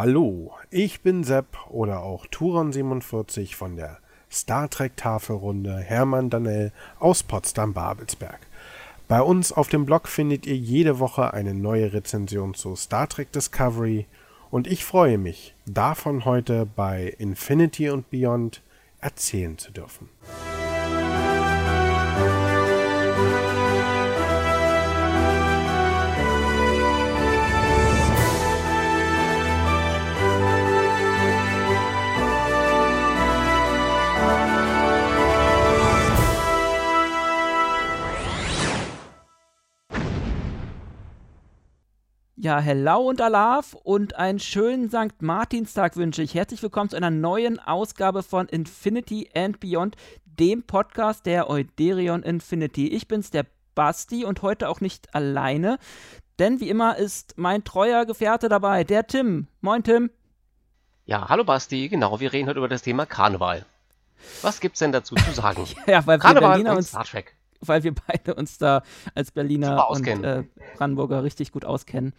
Hallo, ich bin Sepp oder auch Turon47 von der Star Trek Tafelrunde Hermann Danell aus Potsdam-Babelsberg. Bei uns auf dem Blog findet ihr jede Woche eine neue Rezension zu Star Trek Discovery und ich freue mich, davon heute bei Infinity und Beyond erzählen zu dürfen. Ja, hello und Alaf und einen schönen St. Martinstag wünsche ich. Herzlich willkommen zu einer neuen Ausgabe von Infinity and Beyond, dem Podcast der Euderion Infinity. Ich bin's, der Basti und heute auch nicht alleine, denn wie immer ist mein treuer Gefährte dabei, der Tim. Moin, Tim. Ja, hallo Basti, genau, wir reden heute über das Thema Karneval. Was gibt's denn dazu zu sagen? ja, weil Karneval wir Berliner und Star Trek. Weil wir beide uns da als Berliner und äh, Brandenburger richtig gut auskennen.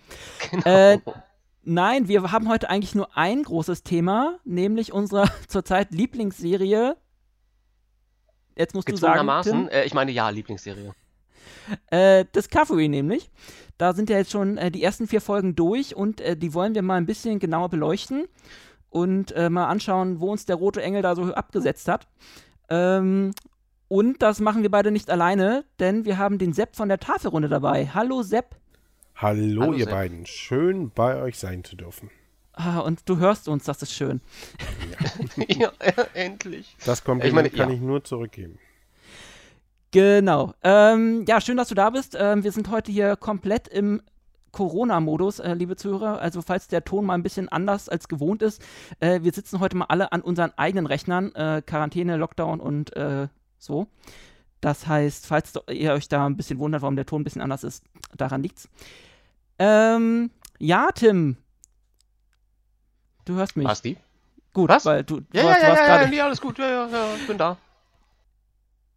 Genau. Äh, Nein, wir haben heute eigentlich nur ein großes Thema, nämlich unsere zurzeit Lieblingsserie. Jetzt musst du sagen, Tim, äh, ich meine ja, Lieblingsserie. äh, Discovery nämlich. Da sind ja jetzt schon äh, die ersten vier Folgen durch und äh, die wollen wir mal ein bisschen genauer beleuchten und mal anschauen, wo uns der rote Engel da so abgesetzt hat. Ähm, und das machen wir beide nicht alleine, denn wir haben den Sepp von der Tafelrunde dabei. Hallo Sepp. Hallo, Hallo, ihr Sepp. beiden, schön bei euch sein zu dürfen. Ah, und du hörst uns, das ist schön. ja, äh, endlich. Das Kompliment Ich meine, kann ja. ich nur zurückgeben. Genau. Ähm, ja, schön, dass du da bist. Ähm, wir sind heute hier komplett im Corona-Modus, äh, liebe Zuhörer. Also falls der Ton mal ein bisschen anders als gewohnt ist, äh, wir sitzen heute mal alle an unseren eigenen Rechnern. Äh, Quarantäne, Lockdown und äh, so. Das heißt, falls ihr euch da ein bisschen wundert, warum der Ton ein bisschen anders ist, daran liegt's. Ähm, ja, Tim. Du hörst mich. Basti? Gut, Was? weil du, du Ja, ja, warst, du ja, warst ja, gerade ja, nee, alles gut, ja, ja, ja, ich bin da.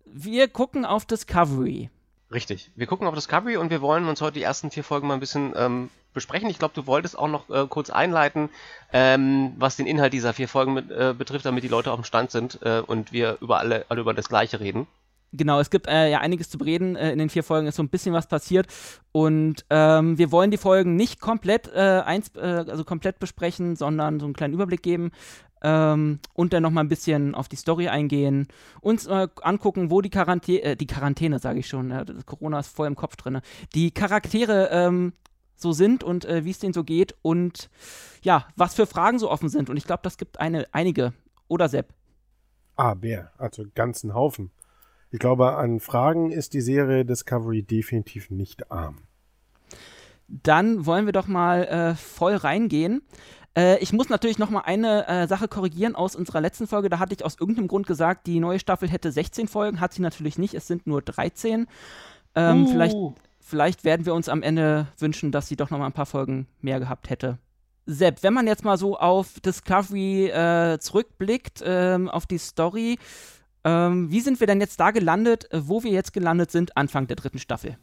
Wir gucken auf Discovery. Richtig. Wir gucken auf Discovery und wir wollen uns heute die ersten vier Folgen mal ein bisschen ähm, besprechen. Ich glaube, du wolltest auch noch äh, kurz einleiten, ähm, was den Inhalt dieser vier Folgen mit, äh, betrifft, damit die Leute auf dem Stand sind äh, und wir über alle, alle über das Gleiche reden. Genau, es gibt äh, ja einiges zu bereden. Äh, in den vier Folgen ist so ein bisschen was passiert. Und ähm, wir wollen die Folgen nicht komplett, äh, eins, äh, also komplett besprechen, sondern so einen kleinen Überblick geben. Ähm, und dann noch mal ein bisschen auf die Story eingehen. Uns äh, angucken, wo die Quarantäne, äh, die Quarantäne, sage ich schon, Corona ist voll im Kopf drin, die Charaktere ähm, so sind und äh, wie es denen so geht und ja, was für Fragen so offen sind. Und ich glaube, das gibt eine, einige. Oder Sepp? Ah, Bär, also ganzen Haufen. Ich glaube, an Fragen ist die Serie Discovery definitiv nicht arm. Dann wollen wir doch mal äh, voll reingehen. Äh, ich muss natürlich noch mal eine äh, Sache korrigieren aus unserer letzten Folge. Da hatte ich aus irgendeinem Grund gesagt, die neue Staffel hätte 16 Folgen. Hat sie natürlich nicht. Es sind nur 13. Ähm, Uh. vielleicht, vielleicht werden wir uns am Ende wünschen, dass sie doch noch mal ein paar Folgen mehr gehabt hätte. Sepp, wenn man jetzt mal so auf Discovery äh, zurückblickt, ähm, auf die Story, ähm, wie sind wir denn jetzt da gelandet, wo wir jetzt gelandet sind, Anfang der dritten Staffel?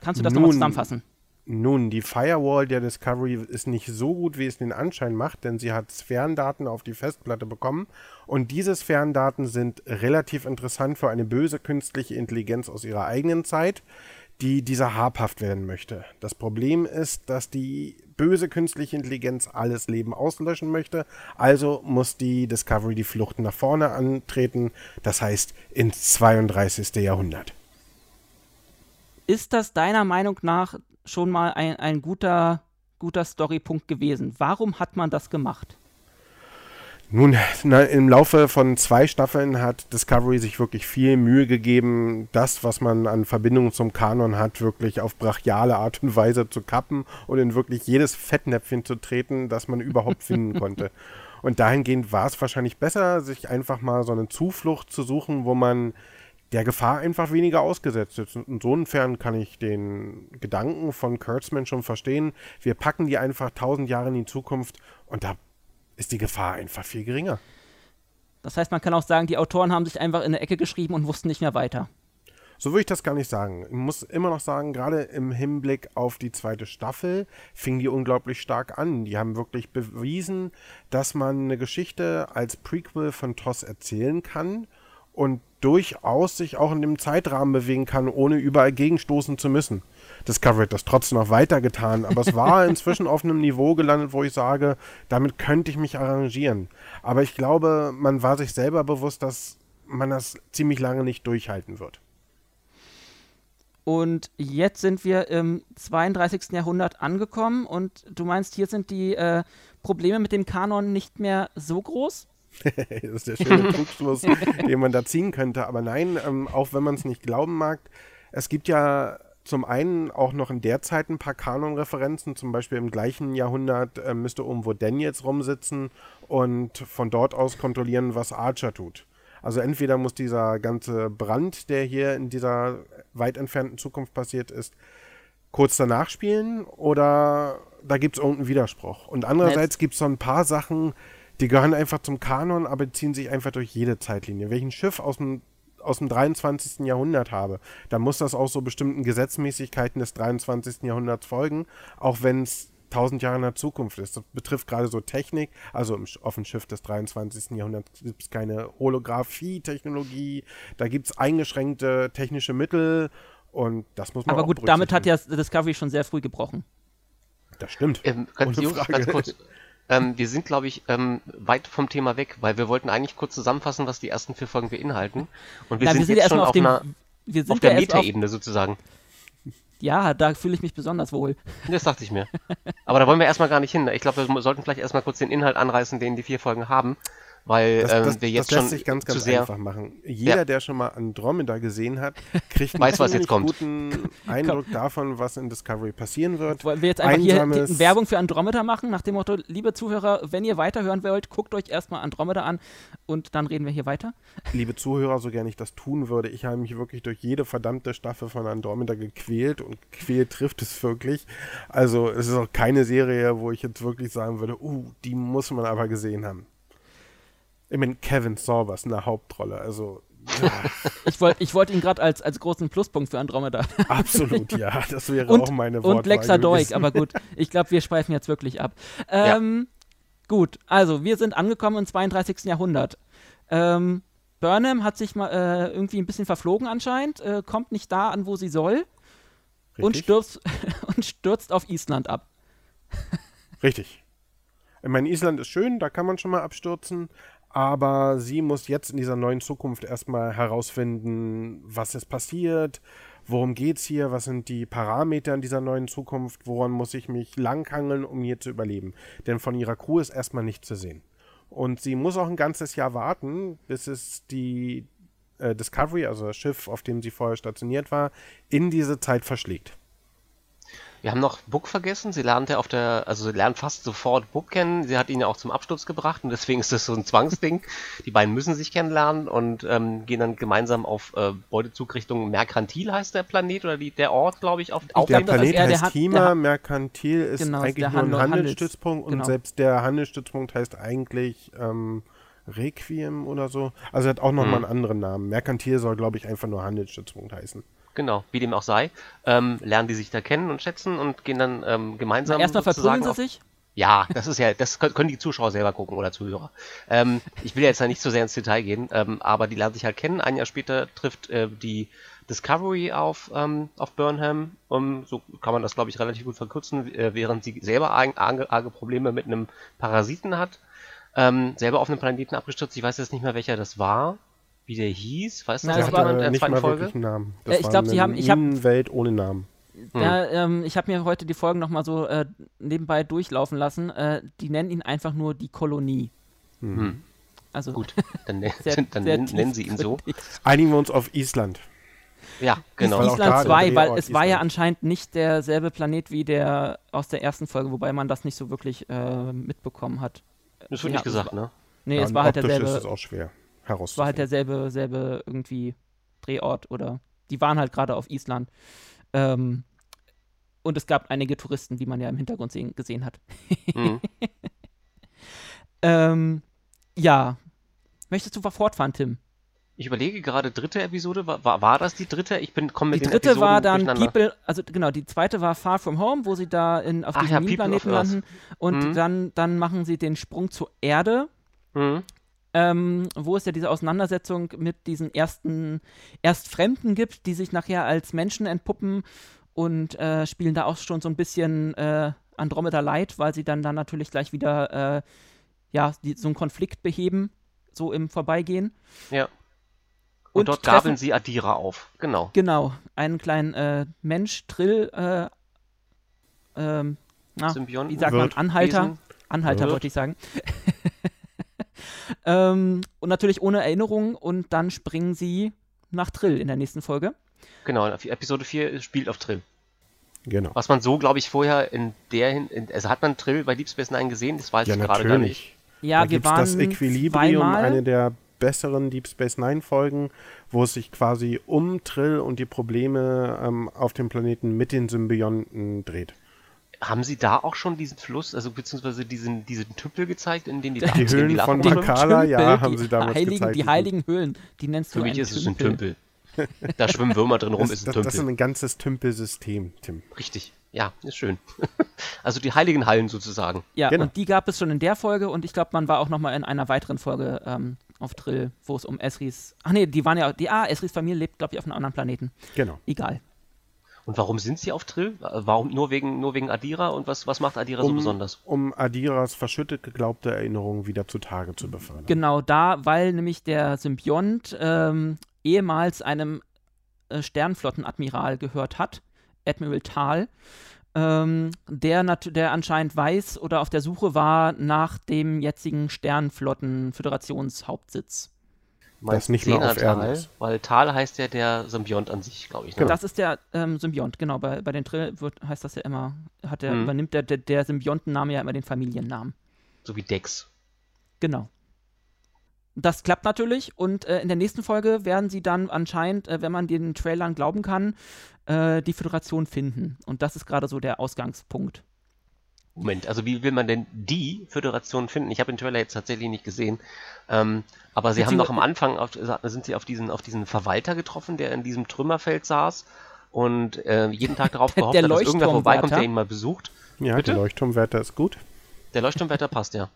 Kannst du das nochmal zusammenfassen? Nun, die Firewall der Discovery ist nicht so gut, wie es den Anschein macht, denn sie hat Sphärendaten auf die Festplatte bekommen und diese Sphärendaten sind relativ interessant für eine böse künstliche Intelligenz aus ihrer eigenen Zeit, die dieser habhaft werden möchte. Das Problem ist, dass die böse künstliche Intelligenz alles Leben auslöschen möchte, also muss die Discovery die Flucht nach vorne antreten, das heißt ins 32. Jahrhundert. ist das deiner Meinung nach schon mal ein, ein guter, guter Storypunkt gewesen? Warum hat man das gemacht? Nun, na, im Laufe von zwei Staffeln hat Discovery sich wirklich viel Mühe gegeben, das, was man an Verbindungen zum Kanon hat, wirklich auf brachiale Art und Weise zu kappen und in wirklich jedes Fettnäpfchen zu treten, das man überhaupt finden konnte. Und dahingehend war es wahrscheinlich besser, sich einfach mal so eine Zuflucht zu suchen, wo man der Gefahr einfach weniger ausgesetzt ist. Und insofern kann ich den Gedanken von Kurtzman schon verstehen. Wir packen die einfach tausend Jahre in die Zukunft und da ist die Gefahr einfach viel geringer. Das heißt, man kann auch sagen, die Autoren haben sich einfach in eine Ecke geschrieben und wussten nicht mehr weiter. So würde ich das gar nicht sagen. Ich muss immer noch sagen, gerade im Hinblick auf die zweite Staffel fing die unglaublich stark an. Die haben wirklich bewiesen, dass man eine Geschichte als Prequel von TOS erzählen kann und durchaus sich auch in dem Zeitrahmen bewegen kann, ohne überall gegenstoßen zu müssen. Discovery hat das trotzdem noch weitergetan, aber es war inzwischen auf einem Niveau gelandet, wo ich sage, damit könnte ich mich arrangieren. Aber ich glaube, man war sich selber bewusst, dass man das ziemlich lange nicht durchhalten wird. Und jetzt sind wir im 32. Jahrhundert angekommen und du meinst, hier sind die äh, Probleme mit dem Kanon nicht mehr so groß? das ist der schöne Trugschluss, den man da ziehen könnte. Aber nein, ähm, auch wenn man es nicht glauben mag, es gibt ja zum einen auch noch in der Zeit ein paar Kanon-Referenzen, zum Beispiel im gleichen Jahrhundert äh, müsste irgendwo Daniels rumsitzen und von dort aus kontrollieren, was Archer tut. Also entweder muss dieser ganze Brand, der hier in dieser weit entfernten Zukunft passiert ist, kurz danach spielen oder da gibt es irgendeinen Widerspruch. Und andererseits gibt es so ein paar Sachen, die gehören einfach zum Kanon, aber ziehen sich einfach durch jede Zeitlinie. Welchen Schiff aus dem aus dem 23. Jahrhundert habe, dann muss das auch so bestimmten Gesetzmäßigkeiten des 23. Jahrhunderts folgen, auch wenn es tausend Jahre in der Zukunft ist. Das betrifft gerade so Technik. Also im, auf dem Schiff des 23. Jahrhunderts gibt es keine Holographie-Technologie. Da gibt es eingeschränkte technische Mittel und das muss man Aber gut, damit hat ja Discovery schon sehr früh gebrochen. Das stimmt. Ähm, ganz kurz. Ähm, wir sind, glaube ich, ähm, weit vom Thema weg, weil wir wollten eigentlich kurz zusammenfassen, was die ersten vier Folgen beinhalten. Und wir, Na, sind, wir sind jetzt schon auf, dem, einer, auf der Metaebene sozusagen. Ja, da fühle ich mich besonders wohl. Das dachte ich mir. Aber da wollen wir erstmal gar nicht hin. Ich glaube, wir sollten vielleicht erstmal kurz den Inhalt anreißen, den die vier Folgen haben. Weil das, das, ähm, wir jetzt das lässt sich ganz, ganz sehr einfach machen. Jeder, ja. der schon mal Andromeda gesehen hat, kriegt einen Weiß, was jetzt kommt. guten Eindruck davon, was in Discovery passieren wird. Wollen wir jetzt einfach Einsames hier Werbung für Andromeda machen, nach dem Motto, liebe Zuhörer, wenn ihr weiterhören wollt, guckt euch erstmal Andromeda an und dann reden wir hier weiter. Liebe Zuhörer, so gerne ich das tun würde, ich habe mich wirklich durch jede verdammte Staffel von Andromeda gequält und quält trifft es wirklich. Also es ist auch keine Serie, wo ich jetzt wirklich sagen würde, uh, die muss man aber gesehen haben. Ich meine, Kevin Sorbers in der Hauptrolle, also. Ja. ich wollte ich wollt ihn gerade als, als großen Pluspunkt für Andromeda. Absolut, ja, das wäre und, auch meine Wortwahl Und Lexa Doig, aber gut, ich glaube, wir schweifen jetzt wirklich ab. Ähm, ja. Gut, also wir sind angekommen im 32. Jahrhundert. Ähm, Burnham hat sich mal äh, irgendwie ein bisschen verflogen anscheinend, äh, kommt nicht da an, wo sie soll und stürzt, und stürzt auf Island ab. Richtig. Ich meine, Island ist schön, da kann man schon mal abstürzen, aber sie muss jetzt in dieser neuen Zukunft erstmal herausfinden, was ist passiert, worum geht es hier, was sind die Parameter in dieser neuen Zukunft, woran muss ich mich langhangeln, um hier zu überleben. Denn von ihrer Crew ist erstmal nichts zu sehen. Und sie muss auch ein ganzes Jahr warten, bis es die äh, Discovery, also das Schiff, auf dem sie vorher stationiert war, in diese Zeit verschlägt. Wir haben noch Book vergessen. Sie lernt ja auf der, also sie lernt fast sofort Book kennen. Sie hat ihn ja auch zum Absturz gebracht und deswegen ist das so ein Zwangsding. Die beiden müssen sich kennenlernen und ähm, gehen dann gemeinsam auf äh, Beutezug Richtung Merkantil heißt der Planet oder die, der Ort, glaube ich, auf auf Der Planet der heißt Hima, Merkantil ist genau, eigentlich nur ein Handel Handelsstützpunkt genau. und selbst der Handelsstützpunkt heißt eigentlich ähm, Requiem oder so. Also hat auch nochmal hm. einen anderen Namen. Merkantil soll, glaube ich, einfach nur Handelsstützpunkt heißen. Genau, wie dem auch sei, ähm, lernen die sich da kennen und schätzen und gehen dann ähm, gemeinsam. Erstmal verprügeln sie sich? Ja, das ist ja, das können die Zuschauer selber gucken oder Zuhörer. Ähm, ich will jetzt da nicht so sehr ins Detail gehen, ähm, aber die lernen sich halt kennen. Ein Jahr später trifft äh, die Discovery auf, ähm, auf Burnham. Um, so kann man das, glaube ich, relativ gut verkürzen, äh, während sie selber arge, arge Probleme mit einem Parasiten hat. Ähm, selber auf einem Planeten abgestürzt. Ich weiß jetzt nicht mehr, welcher das war wie der hieß? Weißt du, das war in der nicht zweiten Folge? Einen Namen. Das äh, ich glaube, sie haben. Ich hab, Welt ohne Namen. Ja, ähm, ich habe mir heute die Folgen nochmal so äh, nebenbei durchlaufen lassen. Äh, die nennen ihn einfach nur die Kolonie. Mhm. Hm. Also, Gut, dann, ne- sehr, dann sehr nennen sie ihn so. Einigen wir uns auf Island. Ja, genau. Island 2, weil es Island. war ja anscheinend nicht derselbe Planet wie der aus der ersten Folge, wobei man das nicht so wirklich äh, mitbekommen hat. Das wird ja, nicht gesagt, ne? Nee, ja, es war halt derselbe. ist es auch schwer herauszufinden. War halt derselbe selbe irgendwie Drehort oder die waren halt gerade auf Island. Ähm, und es gab einige Touristen, wie man ja im Hintergrund sehen, gesehen hat. Mhm. ähm, ja. Möchtest du fortfahren, Tim? Ich überlege gerade, dritte Episode, war, war, das die dritte? Ich bin komme mit Die den dritte Episoden war dann. People, also genau, die zweite war Far From Home, wo sie da in, auf Ach diesem ja, Earth. landen. Und Mhm. dann, dann machen sie den Sprung zur Erde, Mhm. Ähm, wo es ja diese Auseinandersetzung mit diesen ersten Erstfremden gibt, die sich nachher als Menschen entpuppen und äh, spielen da auch schon so ein bisschen äh, Andromeda Light, weil sie dann, dann natürlich gleich wieder äh, ja, die, so einen Konflikt beheben, so im Vorbeigehen. Ja. Und, Und dort treffen- gabeln sie Adira auf. Genau. Genau, einen kleinen äh, Mensch, Trill, äh, ähm, na, Symbionten. wie sagt man. Anhalter. Wesen. Anhalter Wirt. wollte ich sagen. ähm, und natürlich ohne Erinnerung und dann springen sie nach Trill in der nächsten Folge. Genau, Episode 4 spielt auf Trill. Genau. Was man so, glaube ich, vorher in der hin, in, also hat man Trill bei Deep Space Nine gesehen? Das weiß Ja, ich gerade gar nicht. Ja, da wir waren das Equilibrium, zweimal. eine der besseren Deep Space Nine Folgen, wo es sich quasi um Trill und die Probleme ähm, auf dem Planeten mit den Symbionten dreht. Haben Sie da auch schon diesen Fluss, also beziehungsweise diesen, diesen Tümpel gezeigt, in den die, Die in Höhlen von? Makala, ja, Tümpel, haben die sie damals heiligen, gezeigt. Die heiligen Höhlen, die nennst Für du mich einen ist es ein Tümpel. Tümpel. Da schwimmen Würmer drin rum, Das, ist ein das, Tümpel. das ist ein ganzes Tümpelsystem, Tim. Richtig. Ja, ist schön. also die heiligen Hallen sozusagen. Ja, Genau. und die gab es schon in der Folge und ich glaube, man war auch noch mal in einer weiteren Folge ähm, auf Trill, wo es um Esris. Ach nee, die waren ja, die, ah, Esris Familie lebt, glaube ich, auf einem anderen Planeten. Genau. Egal. Und warum sind sie auf Trill? Warum nur wegen, nur wegen Adira? Und was, was macht Adira so Um, besonders? um Adiras verschüttet geglaubte Erinnerungen wieder zutage zu befördern. Genau da, weil nämlich der Symbiont ähm, ehemals einem äh, Sternflottenadmiral gehört hat, Admiral Tal, ähm, der, nat- der anscheinend weiß oder auf der Suche war nach dem jetzigen Sternflotten-Föderationshauptsitz. Meinst nicht mehr auf? Erden ist. Weil Tal heißt ja der Symbiont an sich, glaube ich. Ne? Genau. Das ist der ähm, Symbiont, genau. Bei, bei den Trill wird, heißt das ja immer, hat der, Mhm. übernimmt der, der, der Symbiontenname ja immer den Familiennamen. So wie Dex. Genau. Das klappt natürlich und äh, in der nächsten Folge werden sie dann anscheinend, äh, wenn man den Trailern glauben kann, äh, die Föderation finden. Und das ist gerade so der Ausgangspunkt. Moment, also wie will man denn die Föderation finden? Ich habe den Trailer jetzt tatsächlich nicht gesehen. Ähm, aber sie haben doch am Anfang, auf, sind sie auf diesen, auf diesen Verwalter getroffen, der in diesem Trümmerfeld saß und äh, jeden Tag darauf Der gehofft hat, dass irgendwer vorbeikommt, der ihn mal besucht. Ja, Bitte? der Leuchtturmwärter ist gut. Der Leuchtturmwärter passt ja.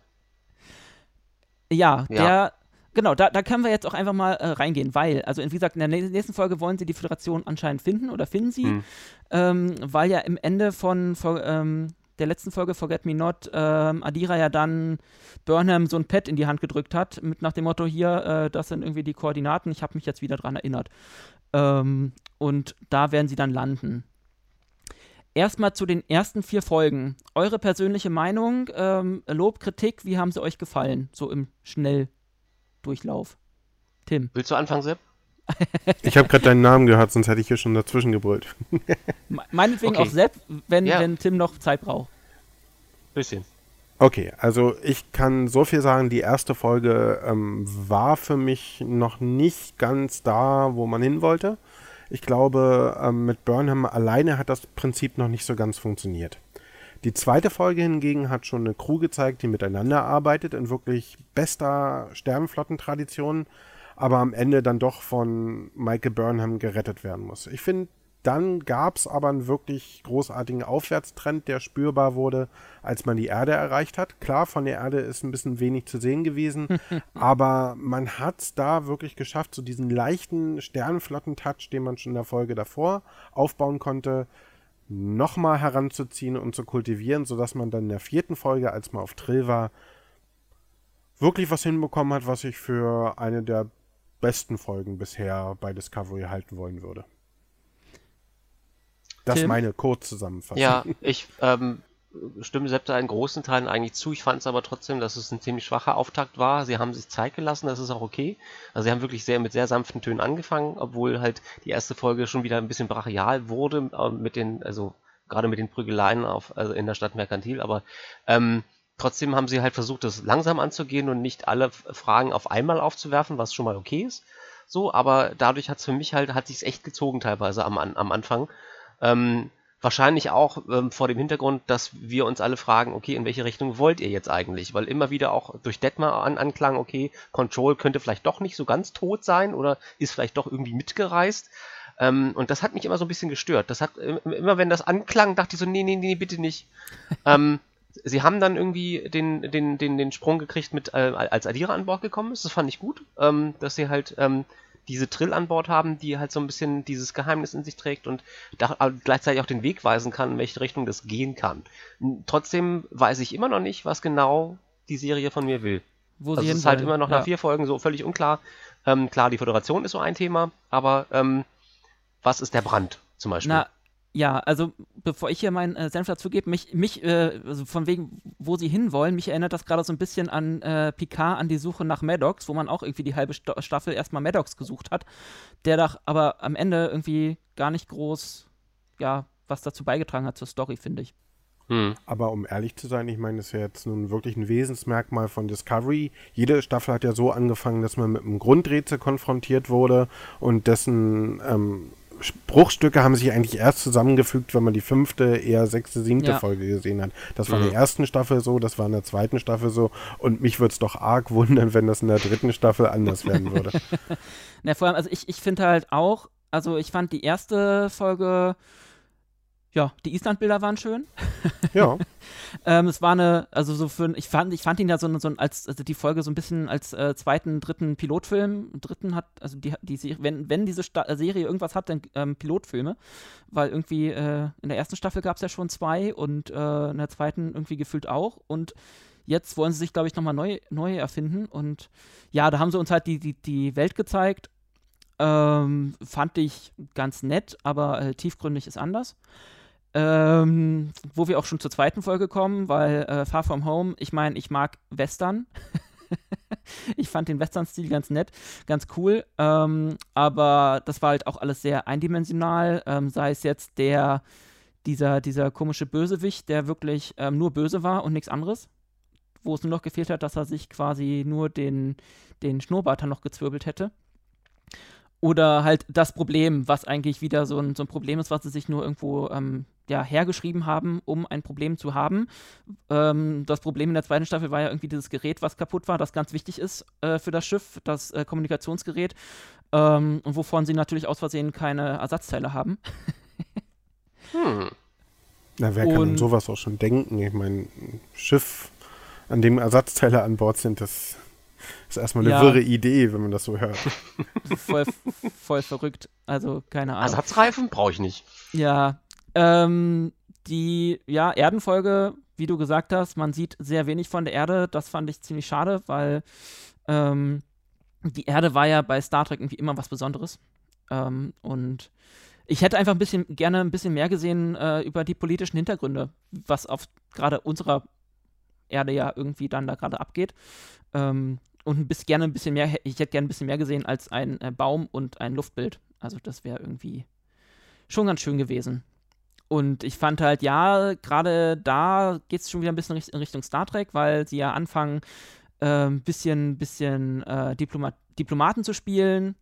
Ja, Ja. der, genau, da, da können wir jetzt auch einfach mal äh, reingehen, weil, also wie gesagt, in der nä- nächsten Folge wollen sie die Föderation anscheinend finden oder finden sie, Hm. ähm, weil ja im Ende von, von ähm, der letzten Folge Forget Me Not ähm, Adira ja dann Burnham so ein Pad in die Hand gedrückt hat, mit nach dem Motto hier, äh, das sind irgendwie die Koordinaten, ich habe mich jetzt wieder dran erinnert. Ähm, und da werden sie dann landen. Erstmal zu den ersten vier Folgen. Eure persönliche Meinung, ähm, Lob, Kritik, wie haben sie euch gefallen? So im Schnelldurchlauf. Tim. Willst du anfangen, Sepp? Ich habe gerade deinen Namen gehört, sonst hätte ich hier schon dazwischen gebrüllt. Me- Meinetwegen Okay. auch Sepp, wenn, Ja. wenn Tim noch Zeit braucht. Bisschen. Okay, also ich kann so viel sagen, die erste Folge ähm, war für mich noch nicht ganz da, wo man hin wollte. Ich glaube, ähm, mit Burnham alleine hat das Prinzip noch nicht so ganz funktioniert. Die zweite Folge hingegen hat schon eine Crew gezeigt, die miteinander arbeitet, in wirklich bester Sternenflottentradition, aber am Ende dann doch von Michael Burnham gerettet werden muss. Ich finde, dann gab es aber einen wirklich großartigen Aufwärtstrend, der spürbar wurde, als man die Erde erreicht hat. Klar, von der Erde ist ein bisschen wenig zu sehen gewesen, aber man hat es da wirklich geschafft, so diesen leichten Sternenflotten-Touch, den man schon in der Folge davor aufbauen konnte, nochmal heranzuziehen und zu kultivieren, sodass man dann in der vierten Folge, als man auf Trill war, wirklich was hinbekommen hat, was ich für eine der besten Folgen bisher bei Discovery halten wollen würde. Das ist Tim? meine Kurzzusammenfassung. Ja, ich ähm, stimme Sepp da in großen Teilen eigentlich zu. Ich fand es aber trotzdem, dass es ein ziemlich schwacher Auftakt war. Sie haben sich Zeit gelassen, das ist auch okay. Also sie haben wirklich sehr mit sehr sanften Tönen angefangen, obwohl halt die erste Folge schon wieder ein bisschen brachial wurde äh, mit den, also gerade mit den Prügeleien auf, also in der Stadt Merkantil, aber ähm, trotzdem haben sie halt versucht, das langsam anzugehen und nicht alle Fragen auf einmal aufzuwerfen, was schon mal okay ist. So, aber dadurch hat es für mich halt, hat sich's echt gezogen teilweise am, am Anfang. Ähm, Wahrscheinlich auch ähm, vor dem Hintergrund, dass wir uns alle fragen, okay, in welche Richtung wollt ihr jetzt eigentlich? Weil immer wieder auch durch Detmar an, anklang, okay, Control könnte vielleicht doch nicht so ganz tot sein oder ist vielleicht doch irgendwie mitgereist. Ähm, und das hat mich immer so ein bisschen gestört. Das hat immer, wenn das anklang, dachte ich so, nee, nee, nee, bitte nicht. ähm, sie haben dann irgendwie den, den, den, den Sprung gekriegt mit, äh, als Adira an Bord gekommen ist. Das fand ich gut, ähm, dass sie halt ähm, diese Trill an Bord haben, die halt so ein bisschen dieses Geheimnis in sich trägt und da, gleichzeitig auch den Weg weisen kann, in welche Richtung das gehen kann. Trotzdem weiß ich immer noch nicht, was genau die Serie von mir will. Wo also sie es ist halt immer noch nach vier Folgen so völlig unklar. Ähm, klar, die Föderation ist so ein Thema, aber ähm, was ist der Brand zum Beispiel? Na, ja, also bevor ich hier meinen äh, Senf dazu gebe, mich, mich äh, also von wegen, wo sie hinwollen, mich erinnert das gerade so ein bisschen an äh, Picard, an die Suche nach Maddox, wo man auch irgendwie die halbe St Staffel erstmal Maddox gesucht hat, der doch aber am Ende irgendwie gar nicht groß, ja, was dazu beigetragen hat zur Story, finde ich. Hm. Aber um ehrlich zu sein, ich meine, das ist ja jetzt nun wirklich ein Wesensmerkmal von Discovery. Jede Staffel hat ja so angefangen, dass man mit einem Grundrätsel konfrontiert wurde und dessen ähm, Bruchstücke haben sich eigentlich erst zusammengefügt, wenn man die fünfte, eher sechste, siebte ja. Folge gesehen hat. Das war mhm. in der ersten Staffel so, das war in der zweiten Staffel so und mich würde es doch arg wundern, wenn das in der dritten Staffel anders werden würde. Na, vor allem, also ich, ich finde halt auch, also ich fand die erste Folge ja, die Island-Bilder waren schön. Ja. ähm, es war eine, also so für, ich fand, ich fand ihn ja so, so als, also die Folge so ein bisschen als äh, zweiten, dritten Pilotfilm. Dritten hat, also die, die wenn, wenn diese Sta äh, Serie irgendwas hat, dann ähm, Pilotfilme. Weil irgendwie äh, in der ersten Staffel gab es ja schon zwei und äh, in der zweiten irgendwie gefühlt auch. Und jetzt wollen sie sich, glaube ich, nochmal neu, neu erfinden. Und ja, da haben sie uns halt die, die, die Welt gezeigt. Ähm, fand ich ganz nett, aber äh, tiefgründig ist anders. Ähm, wo wir auch schon zur zweiten Folge kommen, weil äh, Far From Home, ich meine, ich mag Western. ich fand den Western-Stil ganz nett, ganz cool. Ähm, aber das war halt auch alles sehr eindimensional. Ähm, sei es jetzt der, dieser, dieser komische Bösewicht, der wirklich ähm, nur böse war und nichts anderes. Wo es nur noch gefehlt hat, dass er sich quasi nur den, den Schnurrbart noch gezwirbelt hätte. Oder halt das Problem, was eigentlich wieder so ein, so ein Problem ist, was sie sich nur irgendwo ähm, ja, hergeschrieben haben, um ein Problem zu haben. Ähm, das Problem in der zweiten Staffel war ja irgendwie dieses Gerät, was kaputt war, das ganz wichtig ist äh, für das Schiff, das äh, Kommunikationsgerät. Ähm, und wovon sie natürlich aus Versehen keine Ersatzteile haben. hm. Na, wer und, kann sowas auch schon denken? Ich meine, ein Schiff, an dem Ersatzteile an Bord sind, das ist erstmal eine ja. wirre Idee, wenn man das so hört. voll, voll verrückt. Also, keine Ahnung. Ersatzreifen brauche ich nicht. Ja, ähm, die ja, Erdenfolge, wie du gesagt hast, man sieht sehr wenig von der Erde. Das fand ich ziemlich schade, weil ähm, die Erde war ja bei Star Trek irgendwie immer was Besonderes. Ähm, und ich hätte einfach ein bisschen gerne ein bisschen mehr gesehen äh, über die politischen Hintergründe, was auf gerade unserer Erde ja irgendwie dann da gerade abgeht. Ähm, und ein gerne ein bisschen mehr, ich hätte gerne ein bisschen mehr gesehen als ein äh, Baum und ein Luftbild. Also das wäre irgendwie schon ganz schön gewesen. Und ich fand halt, ja, gerade da geht es schon wieder ein bisschen in Richtung Star Trek, weil sie ja anfangen, ein äh, bisschen, bisschen äh, Diploma Diplomaten zu spielen.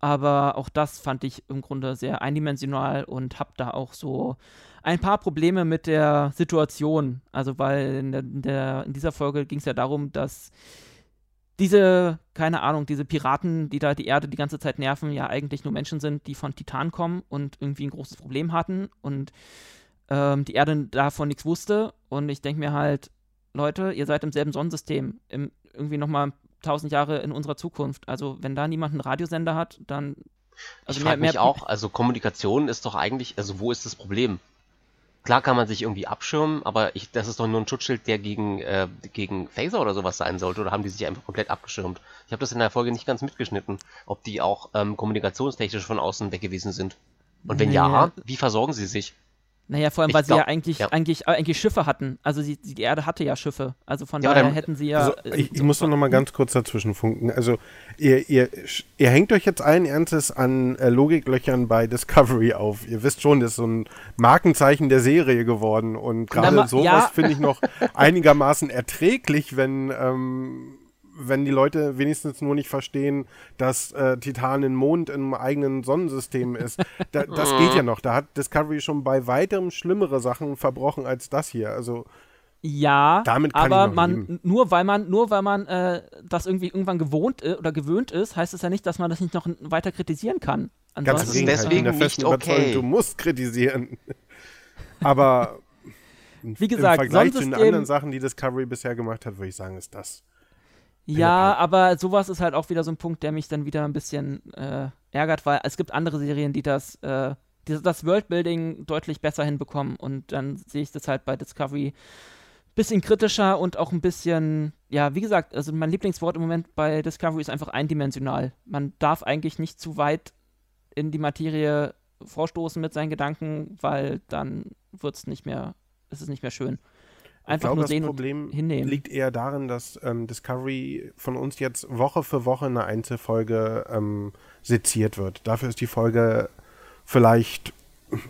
Aber auch das fand ich im Grunde sehr eindimensional und habe da auch so ein paar Probleme mit der Situation. Also, weil in, der, in dieser Folge ging es ja darum, dass diese, keine Ahnung, diese Piraten, die da die Erde die ganze Zeit nerven, ja eigentlich nur Menschen sind, die von Titan kommen und irgendwie ein großes Problem hatten und ähm, die Erde davon nichts wusste. Und ich denke mir halt, Leute, ihr seid im selben Sonnensystem, im, irgendwie nochmal tausend Jahre in unserer Zukunft. Also wenn da niemand einen Radiosender hat, dann. Also ich frage mich auch, also Kommunikation ist doch eigentlich, also wo ist das Problem? Klar kann man sich irgendwie abschirmen, aber ich, das ist doch nur ein Schutzschild, der gegen, äh, gegen Phaser oder sowas sein sollte. Oder haben die sich einfach komplett abgeschirmt? Ich habe das in der Folge nicht ganz mitgeschnitten, ob die auch ähm, kommunikationstechnisch von außen weg gewesen sind. Und wenn nee. ja, wie versorgen sie sich? Naja, vor allem, weil ich sie ja eigentlich, ja. Eigentlich, eigentlich Schiffe hatten. Also sie, die Erde hatte ja Schiffe. Also von ja, daher dann, hätten sie ja. Also ich, ich muss noch mal ganz kurz dazwischen funken. Also ihr, ihr, ihr hängt euch jetzt allen Ernstes an äh, Logiklöchern bei Discovery auf. Ihr wisst schon, das ist so ein Markenzeichen der Serie geworden. Und gerade sowas ja. finde ich noch einigermaßen erträglich, wenn ähm, wenn die Leute wenigstens nur nicht verstehen, dass äh, Titan ein Mond im eigenen Sonnensystem ist. Da, das geht ja noch. Da hat Discovery schon bei weitem schlimmere Sachen verbrochen als das hier. Also ja, Damit kann aber man leben. nur weil man nur weil man äh, das irgendwie irgendwann gewohnt äh, oder gewöhnt ist, heißt es ja nicht, dass man das nicht noch weiter kritisieren kann. Ganz Ansonsten- der deswegen festen nicht okay. Du musst kritisieren. Aber Wie gesagt, im Vergleich zu den anderen Sachen, die Discovery bisher gemacht hat, würde ich sagen, ist das. Ja, aber sowas ist halt auch wieder so ein Punkt, der mich dann wieder ein bisschen äh, ärgert, weil es gibt andere Serien, die das, äh, die das Worldbuilding deutlich besser hinbekommen und dann sehe ich das halt bei Discovery ein bisschen kritischer und auch ein bisschen, ja, wie gesagt, also mein Lieblingswort im Moment bei Discovery ist einfach eindimensional. Man darf eigentlich nicht zu weit in die Materie vorstoßen mit seinen Gedanken, weil dann wird es nicht mehr, ist es nicht mehr schön. Einfach ich glaube, nur das sehen Problem und hinnehmen. liegt eher darin, dass ähm, Discovery von uns jetzt Woche für Woche eine Einzelfolge ähm, seziert wird. Dafür ist die Folge vielleicht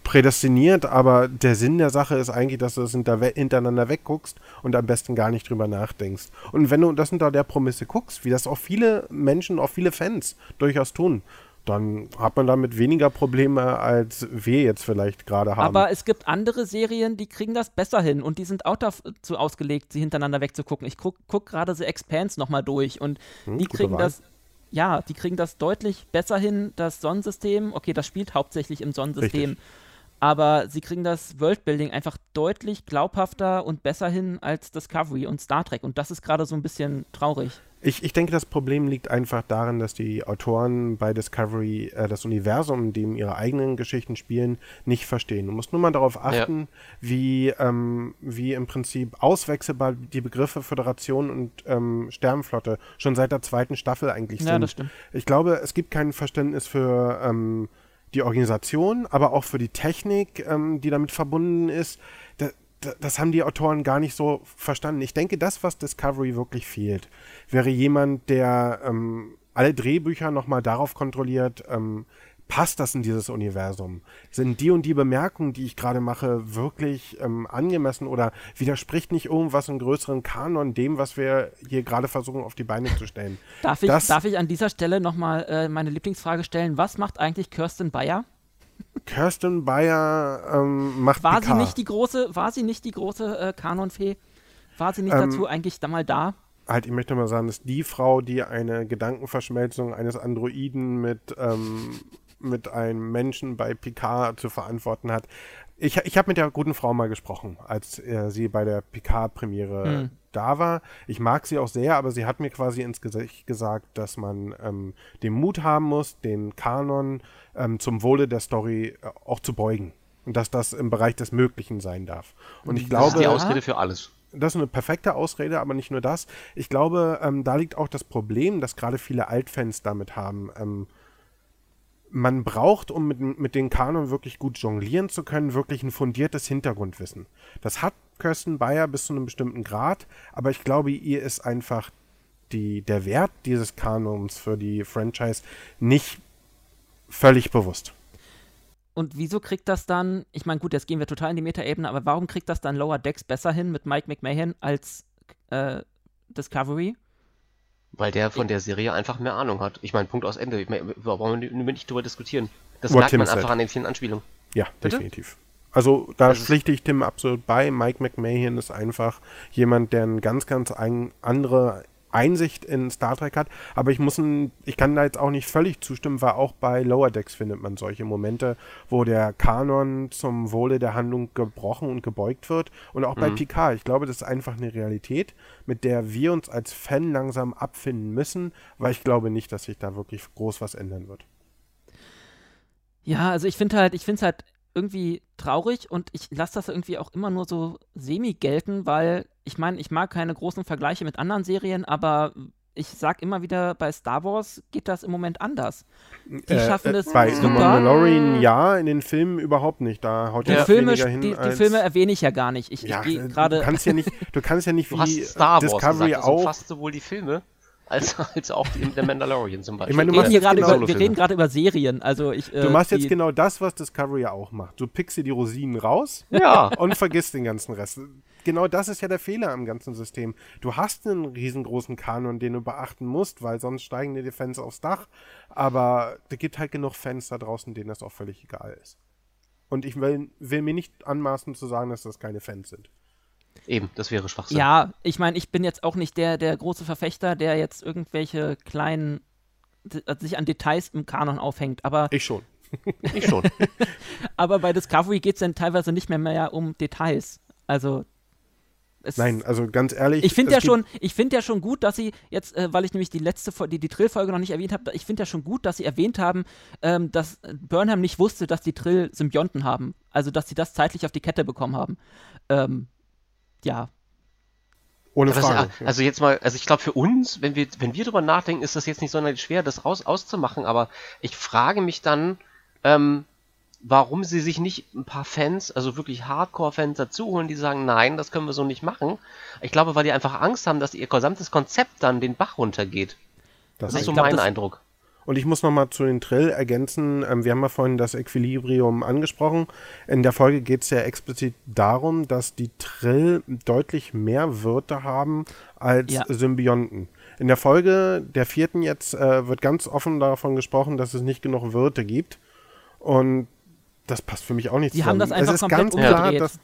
prädestiniert, aber der Sinn der Sache ist eigentlich, dass du das hinter hintereinander wegguckst und am besten gar nicht drüber nachdenkst. Und wenn du das unter der Prämisse guckst, wie das auch viele Menschen, auch viele Fans durchaus tun, dann hat man damit weniger Probleme, als wir jetzt vielleicht gerade haben. Aber es gibt andere Serien, die kriegen das besser hin und die sind auch dazu ausgelegt, sie hintereinander wegzugucken. Ich guck, guck gerade The Expanse nochmal durch und Hm, die kriegen Wahl. das, ja, die kriegen das deutlich besser hin, das Sonnensystem. Okay, das spielt hauptsächlich im Sonnensystem. Richtig. Aber sie kriegen das Worldbuilding einfach deutlich glaubhafter und besser hin als Discovery und Star Trek. Und das ist gerade so ein bisschen traurig. Ich, ich denke, das Problem liegt einfach darin, dass die Autoren bei Discovery äh, das Universum, in dem ihre eigenen Geschichten spielen, nicht verstehen. Du musst nur mal darauf achten, wie, ähm, wie im Prinzip auswechselbar die Begriffe Föderation und ähm, Sternenflotte schon seit der zweiten Staffel eigentlich Ja, sind. das stimmt. Ich glaube, es gibt kein Verständnis für ähm, die Organisation, aber auch für die Technik, ähm, die damit verbunden ist. Da, das haben die Autoren gar nicht so verstanden. Ich denke, das, was Discovery wirklich fehlt, wäre jemand, der ähm, alle Drehbücher nochmal darauf kontrolliert, ähm, passt das in dieses Universum? Sind die und die Bemerkungen, die ich gerade mache, wirklich ähm, angemessen oder widerspricht nicht irgendwas im größeren Kanon dem, was wir hier gerade versuchen auf die Beine zu stellen? Darf ich, Das- darf ich an dieser Stelle nochmal äh, meine Lieblingsfrage stellen? Was macht eigentlich Kirsten Bayer? Kirsten Bayer ähm, macht War Picard. sie nicht die große, war sie nicht die große äh, Kanonfee? War sie nicht Ähm, dazu eigentlich da mal da? halt, ich möchte mal sagen, das ist die Frau, die eine Gedankenverschmelzung eines Androiden mit, ähm, mit einem Menschen bei Picard zu verantworten hat. Ich, ich habe mit der guten Frau mal gesprochen, als äh, sie bei der Picard-Premiere Hm. Da war. Ich mag sie auch sehr, aber sie hat mir quasi ins Gesicht gesagt, dass man ähm, den Mut haben muss, den Kanon ähm, zum Wohle der Story äh, auch zu beugen. Und dass das im Bereich des Möglichen sein darf. Und ich Das glaube, ist die. Ausrede für alles. das ist eine perfekte Ausrede, aber nicht nur das. Ich glaube, ähm, da liegt auch das Problem, dass gerade viele Altfans damit haben. Man braucht, um mit, mit den Kanon wirklich gut jonglieren zu können, wirklich ein fundiertes Hintergrundwissen. Das hat Kirsten Bayer bis zu einem bestimmten Grad, aber ich glaube, ihr ist einfach die, der Wert dieses Kanons für die Franchise nicht völlig bewusst. Und wieso kriegt das dann, ich meine, gut, jetzt gehen wir total in die Metaebene, aber warum kriegt das dann Lower Decks besser hin mit Mike McMahon als äh, Discovery? Weil der von der Serie einfach mehr Ahnung hat. Ich meine, Punkt aus Ende. Brauchen wir nicht drüber diskutieren. Das What merkt Tim man said. einfach an den vielen Anspielungen. Ja, Bitte? definitiv. Also da ist- pflichte ich Tim absolut bei. Mike McMahon ist einfach jemand, der eine ganz, ganz ein, andere Einsicht in Star Trek hat. Aber ich muss, ein, ich kann da jetzt auch nicht völlig zustimmen, weil auch bei Lower Decks findet man solche Momente, wo der Kanon zum Wohle der Handlung gebrochen und gebeugt wird. Und auch bei Mhm. Picard. Ich glaube, das ist einfach eine Realität, mit der wir uns als Fan langsam abfinden müssen, weil ich glaube nicht, dass sich da wirklich groß was ändern wird. Ja, also ich finde halt, ich finde es halt irgendwie traurig und ich lasse das irgendwie auch immer nur so semi gelten, weil ich meine, ich mag keine großen Vergleiche mit anderen Serien, aber ich sag immer wieder, bei Star Wars geht das im Moment anders. Die schaffen das Äh, Bei The super. Mandalorian ja, in den Filmen überhaupt nicht. Da haut Die, Filme, hin die, die Filme erwähne ich ja gar nicht. Ich, ja, ich gehe äh, gerade. du kannst ja nicht, du kannst ja nicht Du wie hast Star Wars Discovery gesagt, auch. umfasst sowohl die Filme als, als auch die, der Mandalorian zum Beispiel. Ich meine, du Wir machst reden, hier gerade genau über, wir reden gerade über Serien. Also ich, äh, Du machst jetzt genau das, was Discovery ja auch macht. Du pickst dir die Rosinen raus Ja, und vergisst den ganzen Rest. genau das ist ja der Fehler am ganzen System. Du hast einen riesengroßen Kanon, den du beachten musst, weil sonst steigen dir die Fans aufs Dach. Aber es gibt halt genug Fans da draußen, denen das auch völlig egal ist. Und ich will, will mir nicht anmaßen zu sagen, dass das keine Fans sind. Eben, das wäre Schwachsinn. Ja, ich meine, ich bin jetzt auch nicht der, der große Verfechter, der jetzt irgendwelche kleinen, sich an Details im Kanon aufhängt, aber. Ich schon. ich schon. aber bei Discovery geht es dann teilweise nicht mehr, mehr um Details. Also. Nein, also ganz ehrlich. Ich finde ja schon, ich finde ja schon gut, dass sie jetzt, äh, weil ich nämlich die letzte, die, die Trill-Folge noch nicht erwähnt habe, ich finde ja schon gut, dass sie erwähnt haben, ähm, dass Burnham nicht wusste, dass die Trill Symbionten haben. Also, dass sie das zeitlich auf die Kette bekommen haben. Ähm, ja. Ohne Frage. Das, also jetzt mal, also ich glaube für uns, wenn wir, wenn wir drüber nachdenken, ist das jetzt nicht sonderlich schwer, das raus auszumachen, aber ich frage mich dann, ähm, warum sie sich nicht ein paar Fans, also wirklich Hardcore-Fans dazu holen, die sagen, nein, das können wir so nicht machen. Ich glaube, weil die einfach Angst haben, dass ihr gesamtes Konzept dann den Bach runtergeht. Das, das ist so glaub, mein Eindruck. Und ich muss nochmal zu den Trill ergänzen. Ähm, wir haben ja vorhin das Equilibrium angesprochen. In der Folge geht es ja explizit darum, dass die Trill deutlich mehr Wörter haben als ja. Symbionten. In der Folge der vierten jetzt äh, wird ganz offen davon gesprochen, dass es nicht genug Wörter gibt. Und das passt für mich auch nicht die zusammen. Die haben das einfach es ist ganz klar, dass,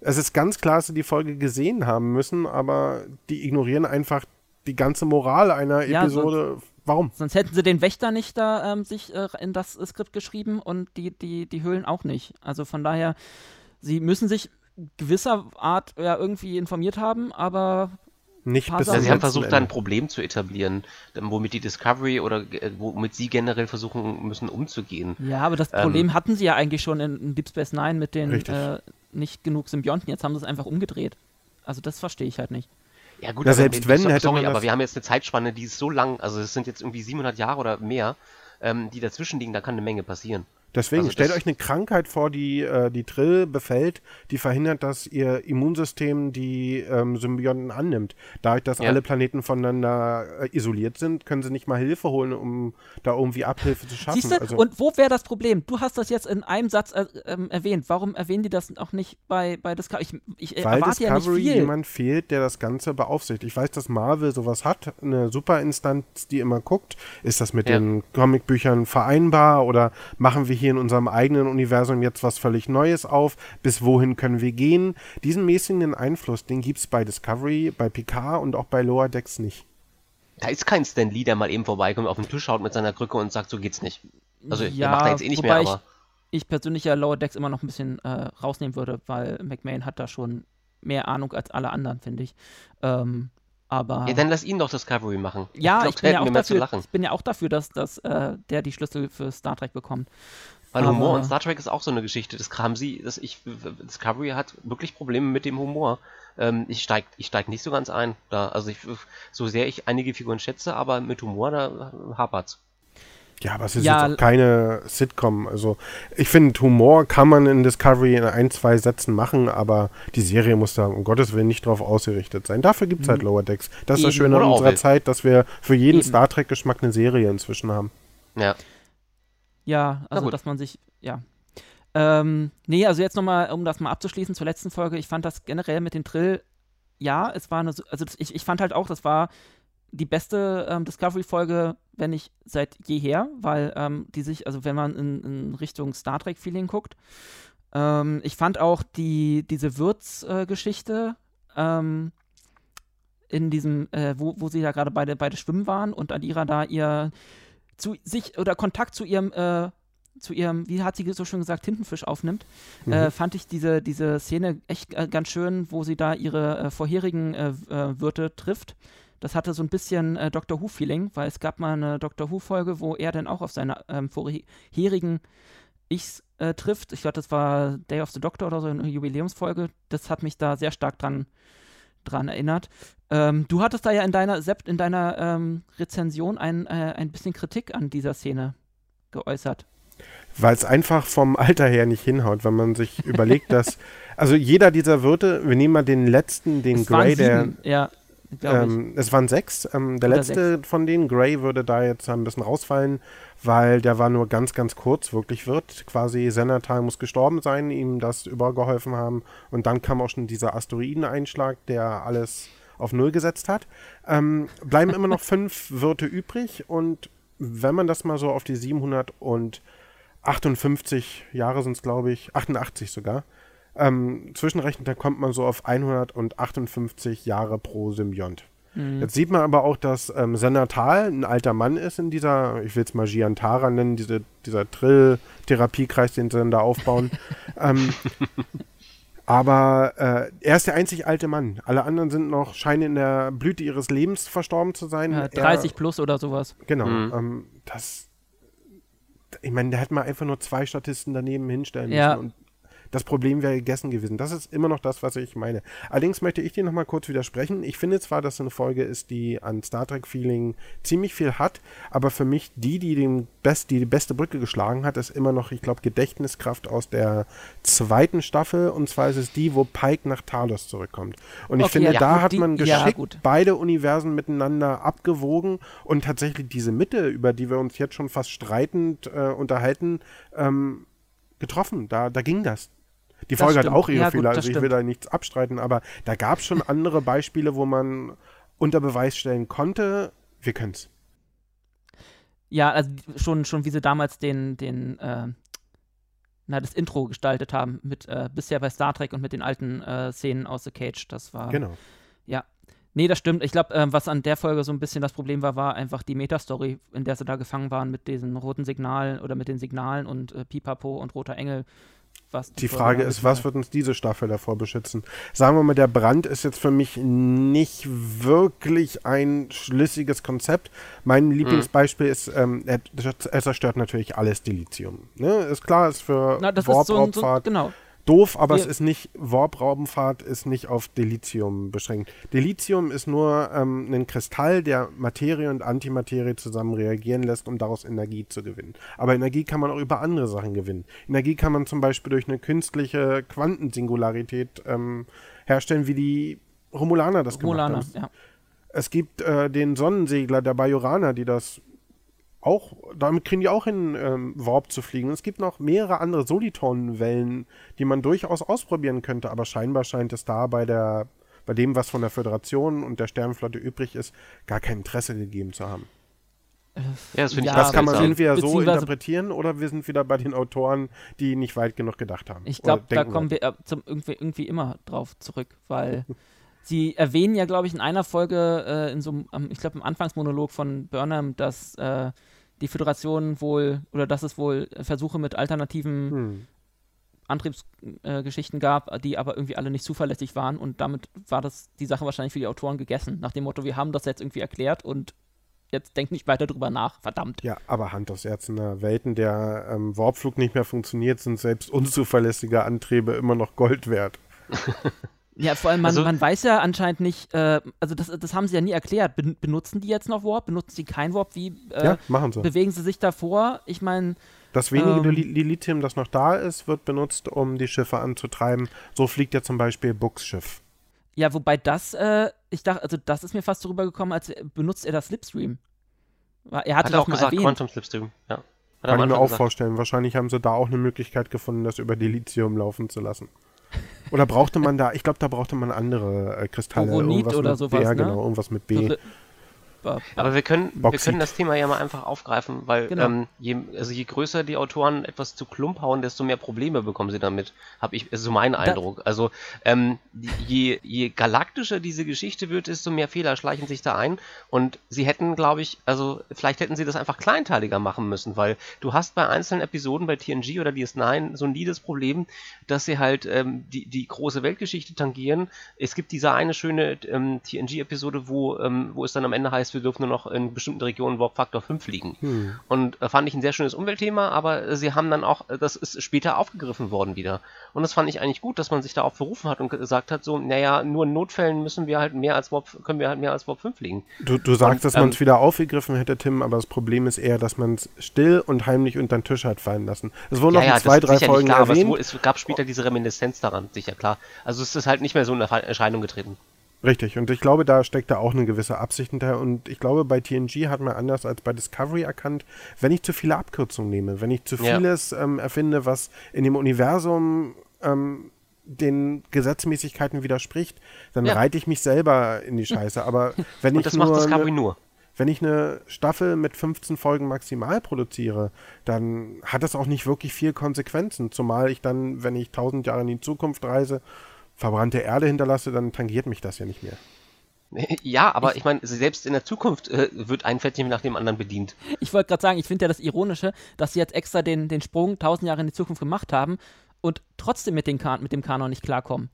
Es ist ganz klar, dass sie die Folge gesehen haben müssen, aber die ignorieren einfach die ganze Moral einer ja, Episode. Sonst, Warum? Sonst hätten sie den Wächter nicht da ähm, sich äh, in das Skript geschrieben und die, die, die Höhlen auch nicht. Also von daher, sie müssen sich gewisser Art ja irgendwie informiert haben, aber nicht bis ja, Sie haben versucht, da ein Problem zu etablieren, womit die Discovery oder äh, womit sie generell versuchen müssen umzugehen. Ja, aber das Problem ähm, hatten sie ja eigentlich schon in, in Deep Space Nine mit den äh, nicht genug Symbionten. Jetzt haben sie es einfach umgedreht. Also das verstehe ich halt nicht. Ja gut, Na, selbst wenn, hätte sorry, aber wir haben jetzt eine Zeitspanne, die ist so lang, also es sind jetzt irgendwie 700 Jahre oder mehr, ähm, die dazwischen liegen, da kann eine Menge passieren. Deswegen, also stellt euch eine Krankheit vor, die äh, die Trill befällt, die verhindert, dass ihr Immunsystem die ähm, Symbionten annimmt. Dadurch, dass ja. alle Planeten voneinander äh, isoliert sind, können sie nicht mal Hilfe holen, um da irgendwie Abhilfe zu schaffen. Siehste? Also, und wo wäre das Problem? Du hast das jetzt in einem Satz äh, ähm, erwähnt. Warum erwähnen die das auch nicht bei, bei Discovery? Ich, ich Weil erwarte Discovery ja nicht viel. jemand fehlt, der das Ganze beaufsichtigt. Ich weiß, dass Marvel sowas hat, eine Superinstanz, die immer guckt, ist das mit ja. den Comicbüchern vereinbar oder machen wir hier in unserem eigenen Universum jetzt was völlig Neues auf? Bis wohin können wir gehen? Diesen mäßigen Einfluss, den gibt es bei Discovery, bei Picard und auch bei Lower Decks nicht. Da ist kein Stan Lee, der mal eben vorbeikommt, auf den Tisch schaut mit seiner Krücke und sagt, so geht's nicht. Also, ja, der macht da jetzt eh nicht mehr, aber. Ich, ich persönlich ja Lower Decks immer noch ein bisschen äh, rausnehmen würde, weil McMahon hat da schon mehr Ahnung als alle anderen, finde ich. Ähm, aber ja, dann lass ihn doch Discovery machen. Ja, ich, glaub, ich, bin, ja auch dafür, ich bin ja auch dafür, dass, dass äh, der die Schlüssel für Star Trek bekommt. Weil aber Humor und Star Trek ist auch so eine Geschichte. Das kam sie, dass ich Discovery hat wirklich Probleme mit dem Humor. Ähm, ich steig, ich steig nicht so ganz ein. Da, also ich, so sehr ich einige Figuren schätze, aber mit Humor da hapert's. Ja, aber es ist ja, jetzt auch keine Sitcom. Also ich finde, Humor kann man in Discovery in ein, zwei Sätzen machen, aber die Serie muss da um Gottes Willen nicht drauf ausgerichtet sein. Dafür gibt es halt mhm. Lower Decks. Das ist das Schöne an unserer Zeit, dass wir für jeden Eben. Star Trek-Geschmack eine Serie inzwischen haben. Ja. Ja, also dass man sich, ja. Ähm, nee, also jetzt nochmal, um das mal abzuschließen zur letzten Folge, ich fand das generell mit dem Drill, ja, es war eine, also ich, ich fand halt auch, das war die beste ähm, Discovery-Folge, wenn nicht seit jeher, weil ähm, die sich, also wenn man in, in Richtung Star Trek-Feeling guckt, ähm, ich fand auch die, diese Würz-Geschichte äh, in diesem, äh, wo, wo sie da gerade beide, beide schwimmen waren und Adira da ihr zu sich oder Kontakt zu ihrem äh, zu ihrem, wie hat sie so schön gesagt, Tintenfisch aufnimmt, mhm. äh, fand ich diese, diese Szene echt äh, ganz schön, wo sie da ihre äh, vorherigen äh, äh, Wirte trifft. Das hatte so ein bisschen äh, Doctor Who-Feeling, weil es gab mal eine Doctor Who-Folge, wo er dann auch auf seine ähm, vorherigen Ichs trifft. Ich glaube, das war Day of the Doctor oder so, eine Jubiläumsfolge. Das hat mich da sehr stark dran dran erinnert. Ähm, du hattest da ja in deiner, in deiner ähm, Rezension ein, äh, ein bisschen Kritik an dieser Szene geäußert. Weil es einfach vom Alter her nicht hinhaut, wenn man sich überlegt, dass, also jeder dieser Wirte, wir nehmen mal den letzten, den Grey, der, ja. Ähm, es waren sechs. Ähm, der Oder letzte von denen, Gray, würde da jetzt ein bisschen rausfallen, weil der war nur ganz, ganz kurz, wirklich wird. Quasi Senatal muss gestorben sein, ihm das übergeholfen haben. Und dann kam auch schon dieser Asteroideneinschlag, der alles auf Null gesetzt hat. Ähm, bleiben immer noch fünf Wirte übrig und wenn man das mal so auf die 758 Jahre sind es, glaube ich, 88 sogar, ähm, zwischenrechnet, dann kommt man so auf 158 Jahre pro Symbiont. Mhm. Jetzt sieht man aber auch, dass ähm, Senatal ein alter Mann ist in dieser, ich will es mal Giantara nennen, diese, dieser Trill-Therapiekreis, den sie dann da aufbauen. ähm, aber äh, er ist der einzig alte Mann. Alle anderen sind noch, scheinen in der Blüte ihres Lebens verstorben zu sein. Ja, 30 er, plus oder sowas. Genau. Mhm. Ähm, das, ich meine, der hätte mal einfach nur zwei Statisten daneben hinstellen müssen ja. und das Problem wäre gegessen gewesen. Das ist immer noch das, was ich meine. Allerdings möchte ich dir nochmal kurz widersprechen. Ich finde zwar, dass es eine Folge ist, die an Star Trek-Feeling ziemlich viel hat, aber für mich die, die, den best, die die beste Brücke geschlagen hat, ist immer noch, ich glaube, Gedächtniskraft aus der zweiten Staffel. Und zwar ist es die, wo Pike nach Talos zurückkommt. Und ich okay, finde, ja, da gut, hat man die, geschickt ja, beide Universen miteinander abgewogen und tatsächlich diese Mitte, über die wir uns jetzt schon fast streitend äh, unterhalten, ähm, getroffen. Da, da ging das. Die Folge hat auch ihre ja, Fehler, gut, also ich will da nichts abstreiten, aber da gab es schon andere Beispiele, wo man unter Beweis stellen konnte, wir können es. Ja, also schon, schon wie sie damals den, den äh, na, das Intro gestaltet haben, mit äh, bisher bei Star Trek und mit den alten äh, Szenen aus The Cage. Das war. Genau. Ja. Nee, das stimmt. Ich glaube, äh, was an der Folge so ein bisschen das Problem war, war einfach die Metastory, in der sie da gefangen waren mit diesen roten Signalen oder mit den Signalen und äh, Pipapo und Roter Engel. Die, die Frage ist, was wird uns diese Staffel davor beschützen? Sagen wir mal, der Brand ist jetzt für mich nicht wirklich ein schlüssiges Konzept. Mein mhm. Lieblingsbeispiel mhm. ist, ähm, er, er, zerstört natürlich alles Dilithium. Ne? Ist klar, ist für Warp-Raumfahrt. So, so, genau doof, aber ja. es ist nicht, Warp-Raumfahrt ist nicht auf Dilithium beschränkt. Dilithium ist nur ähm, ein Kristall, der Materie und Antimaterie zusammen reagieren lässt, um daraus Energie zu gewinnen. Aber Energie kann man auch über andere Sachen gewinnen. Energie kann man zum Beispiel durch eine künstliche Quantensingularität ähm, herstellen, wie die Romulaner das Romulaner, gemacht haben. Ja. Es gibt äh, den Sonnensegler der Bajoraner, die das auch, damit kriegen die auch hin, ähm, Warp zu fliegen. es gibt noch mehrere andere Solitonenwellen, die man durchaus ausprobieren könnte, aber scheinbar scheint es da bei der, bei dem, was von der Föderation und der Sternenflotte übrig ist, gar kein Interesse gegeben zu haben. Ja, das, ja, das kann man entweder so interpretieren oder wir sind wieder bei den Autoren, die nicht weit genug gedacht haben. Ich glaube, da kommen wir äh, zum, irgendwie, irgendwie immer drauf zurück, weil sie erwähnen ja, glaube ich, in einer Folge, äh, in so einem, ich glaube, im Anfangsmonolog von Burnham, dass äh, die Föderation wohl, oder dass es wohl Versuche mit alternativen hm. Antriebsgeschichten äh, gab, die aber irgendwie alle nicht zuverlässig waren und damit war das die Sache wahrscheinlich für die Autoren gegessen. Nach dem Motto, wir haben das jetzt irgendwie erklärt und jetzt denkt nicht weiter drüber nach, verdammt. Ja, aber Hand aufs Herz, in einer Welt, in der ähm, Warpflug nicht mehr funktioniert, sind selbst unzuverlässige Antriebe immer noch Gold wert. Ja, vor allem, man, also, man weiß ja anscheinend nicht, äh, also das, das haben sie ja nie erklärt. Ben, benutzen die jetzt noch Warp? Benutzen sie kein Warp? Wie äh, ja, machen sie. bewegen sie sich davor? Ich meine. Das wenige ähm, Lithium, das noch da ist, wird benutzt, um die Schiffe anzutreiben. So fliegt ja zum Beispiel Books Schiff. Ja, wobei das, äh, ich dachte, also das ist mir fast so rübergekommen, als benutzt er das Slipstream. Er hatte Hat auch gesagt, erwähnt. Quantum Slipstream, ja. Kann ich mir auch gesagt. vorstellen. Wahrscheinlich haben sie da auch eine Möglichkeit gefunden, das über Dilithium laufen zu lassen. Oder brauchte man da, ich glaube, da brauchte man andere äh, Kristalle. Boronit irgendwas oder mit sowas, B, ne? genau, irgendwas mit B. Aber wir können, wir können das Thema ja mal einfach aufgreifen, weil genau. ähm, je, also je größer die Autoren etwas zu Klump hauen, desto mehr Probleme bekommen sie damit. Habe ich, ist so mein Eindruck. Da also ähm, je, je galaktischer diese Geschichte wird, desto mehr Fehler schleichen sich da ein. Und sie hätten, glaube ich, also vielleicht hätten sie das einfach kleinteiliger machen müssen, weil du hast bei einzelnen Episoden bei TNG oder DS9 so nie das Problem, dass sie halt ähm, die, die große Weltgeschichte tangieren. Es gibt diese eine schöne ähm, TNG-Episode, wo, ähm, wo es dann am Ende heißt, wir dürfen nur noch in bestimmten Regionen Warp Faktor 5 fliegen. Hm. Und äh, fand ich ein sehr schönes Umweltthema, aber äh, sie haben dann auch, äh, das ist später aufgegriffen worden wieder. Und das fand ich eigentlich gut, dass man sich darauf berufen hat und gesagt hat, so, naja, nur in Notfällen müssen wir halt mehr als Warp, können wir halt mehr als Warp 5 fliegen. Du, du sagst, und, dass man es ähm, wieder aufgegriffen hätte, Tim, aber das Problem ist eher, dass man es still und heimlich unter den Tisch hat fallen lassen. Es wurden noch ja, zwei, drei Folgen klar, erwähnt. Es, es, gab später diese Reminiszenz daran, sicher klar. Also es ist halt nicht mehr so in Erscheinung getreten. Richtig, und ich glaube, da steckt da auch eine gewisse Absicht hinter. Und ich glaube, bei TNG hat man anders als bei Discovery erkannt, wenn ich zu viele Abkürzungen nehme, wenn ich zu Ja. vieles ähm, erfinde, was in dem Universum ähm, den Gesetzmäßigkeiten widerspricht, dann Ja. reite ich mich selber in die Scheiße. Aber wenn ich das nur macht Discovery eine, nur. wenn ich eine Staffel mit 15 Folgen maximal produziere, dann hat das auch nicht wirklich viel Konsequenzen. Zumal ich dann, wenn ich 1000 Jahre in die Zukunft reise, verbrannte Erde hinterlasse, dann tangiert mich das ja nicht mehr. Ja, aber ich meine, selbst in der Zukunft äh, wird ein Fettchen nach dem anderen bedient. Ich wollte gerade sagen, ich finde ja das Ironische, dass sie jetzt extra den, den Sprung tausend Jahre in die Zukunft gemacht haben und trotzdem mit, den kan mit dem Kanon nicht klarkommen.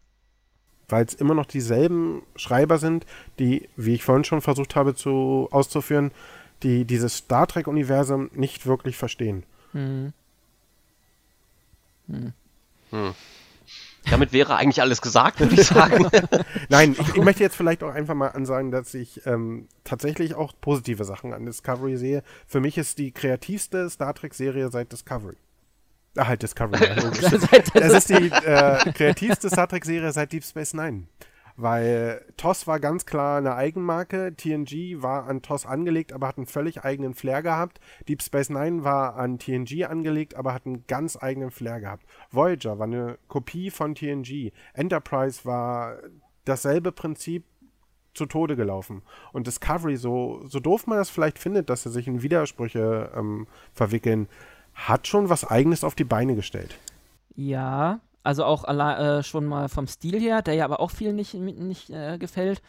Weil es immer noch dieselben Schreiber sind, die, wie ich vorhin schon versucht habe zu, auszuführen, die dieses Star Trek-Universum nicht wirklich verstehen. Hm. Damit wäre eigentlich alles gesagt, würde ich sagen. Nein, ich, ich möchte jetzt vielleicht auch einfach mal ansagen, dass ich ähm, tatsächlich auch positive Sachen an Discovery sehe. Für mich ist die kreativste Star Trek-Serie seit Discovery. Ah, halt Discovery. ja. Es ist die äh, kreativste Star Trek-Serie seit Deep Space Nine. Weil TOS war ganz klar eine Eigenmarke, TNG war an TOS angelegt, aber hat einen völlig eigenen Flair gehabt. Deep Space Nine war an TNG angelegt, aber hat einen ganz eigenen Flair gehabt. Voyager war eine Kopie von TNG. Enterprise war dasselbe Prinzip zu Tode gelaufen. Und Discovery, so, so doof man das vielleicht findet, dass sie sich in Widersprüche ähm, verwickeln, hat schon was Eigenes auf die Beine gestellt. Ja, also auch alle, äh, schon mal vom Stil her, der ja aber auch vielen nicht, nicht äh, gefällt.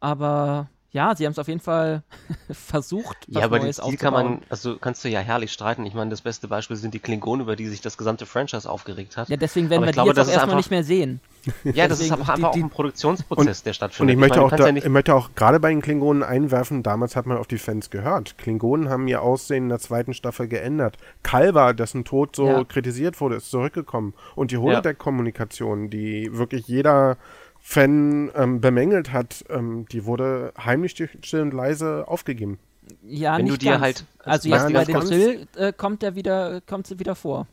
Aber ja, sie haben es auf jeden Fall versucht, was Ja, aber den Neues Stil kann man, also kannst du ja herrlich streiten. Ich meine, das beste Beispiel sind die Klingonen, über die sich das gesamte Franchise aufgeregt hat. Ja, deswegen werden Aber wir ich die glaube, jetzt das auch ist erstmal einfach- nicht mehr sehen. Ja, das ist Deswegen, aber einfach die- auch ein Produktionsprozess, der Und stattfindet. ich möchte, meine, auch da, ja nicht, ich möchte auch gerade bei den Klingonen einwerfen, damals hat man auf die Fans gehört. Klingonen haben ihr Aussehen in der zweiten Staffel geändert. Kalber, dessen Tod so Ja. kritisiert wurde, ist zurückgekommen. Und die Holodeck-Kommunikation, die wirklich jeder Fan ähm, bemängelt hat, ähm, die wurde heimlich still und leise aufgegeben. Ja, Wenn du nicht dir ganz. halt- also Ja, jetzt bei den. Drill äh, kommt der wieder, kommt sie wieder vor.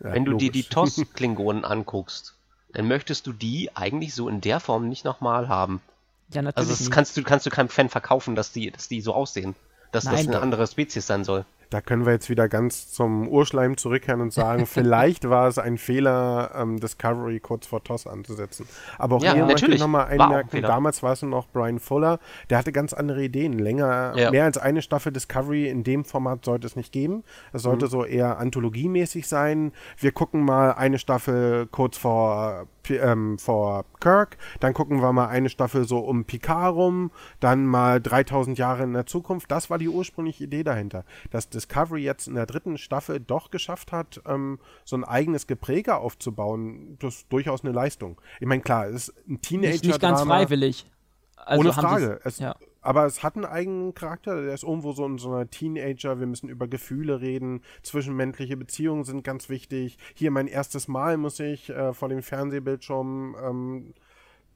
Ja, wenn du dir die logisch. TOS-Klingonen anguckst, dann möchtest du die eigentlich so in der Form nicht nochmal haben. Ja, natürlich. Also das nicht. kannst du, kannst du keinem Fan verkaufen, dass die, dass die so aussehen. Dass das Nein. eine andere Spezies sein soll. Da können wir jetzt wieder ganz zum Urschleim zurückkehren und sagen, vielleicht war es ein Fehler, ähm, Discovery kurz vor TOS anzusetzen. Aber auch Ja, hier möchte ich nochmal War ein einmerken, Fehler. damals war es noch Brian Fuller, der hatte ganz andere Ideen. Länger, Ja. mehr als eine Staffel Discovery in dem Format sollte es nicht geben. Es Mhm. sollte so eher anthologiemäßig sein. Wir gucken mal eine Staffel kurz vor, ähm, vor Kirk, dann gucken wir mal eine Staffel so um Picard rum, dann mal 3000 Jahre in der Zukunft. Das war die ursprüngliche Idee dahinter. Dass Discovery jetzt in der dritten Staffel doch geschafft hat, ähm, so ein eigenes Gepräge aufzubauen, das ist durchaus eine Leistung. Ich meine, klar, es ist ein Teenager. nicht, nicht ganz freiwillig. Also ohne Frage. Es, ja. Aber es hat einen eigenen Charakter. Der ist irgendwo so ein so einer Teenager. Wir müssen über Gefühle reden. Zwischenmenschliche Beziehungen sind ganz wichtig. Hier mein erstes Mal muss ich äh, vor dem Fernsehbildschirm ähm,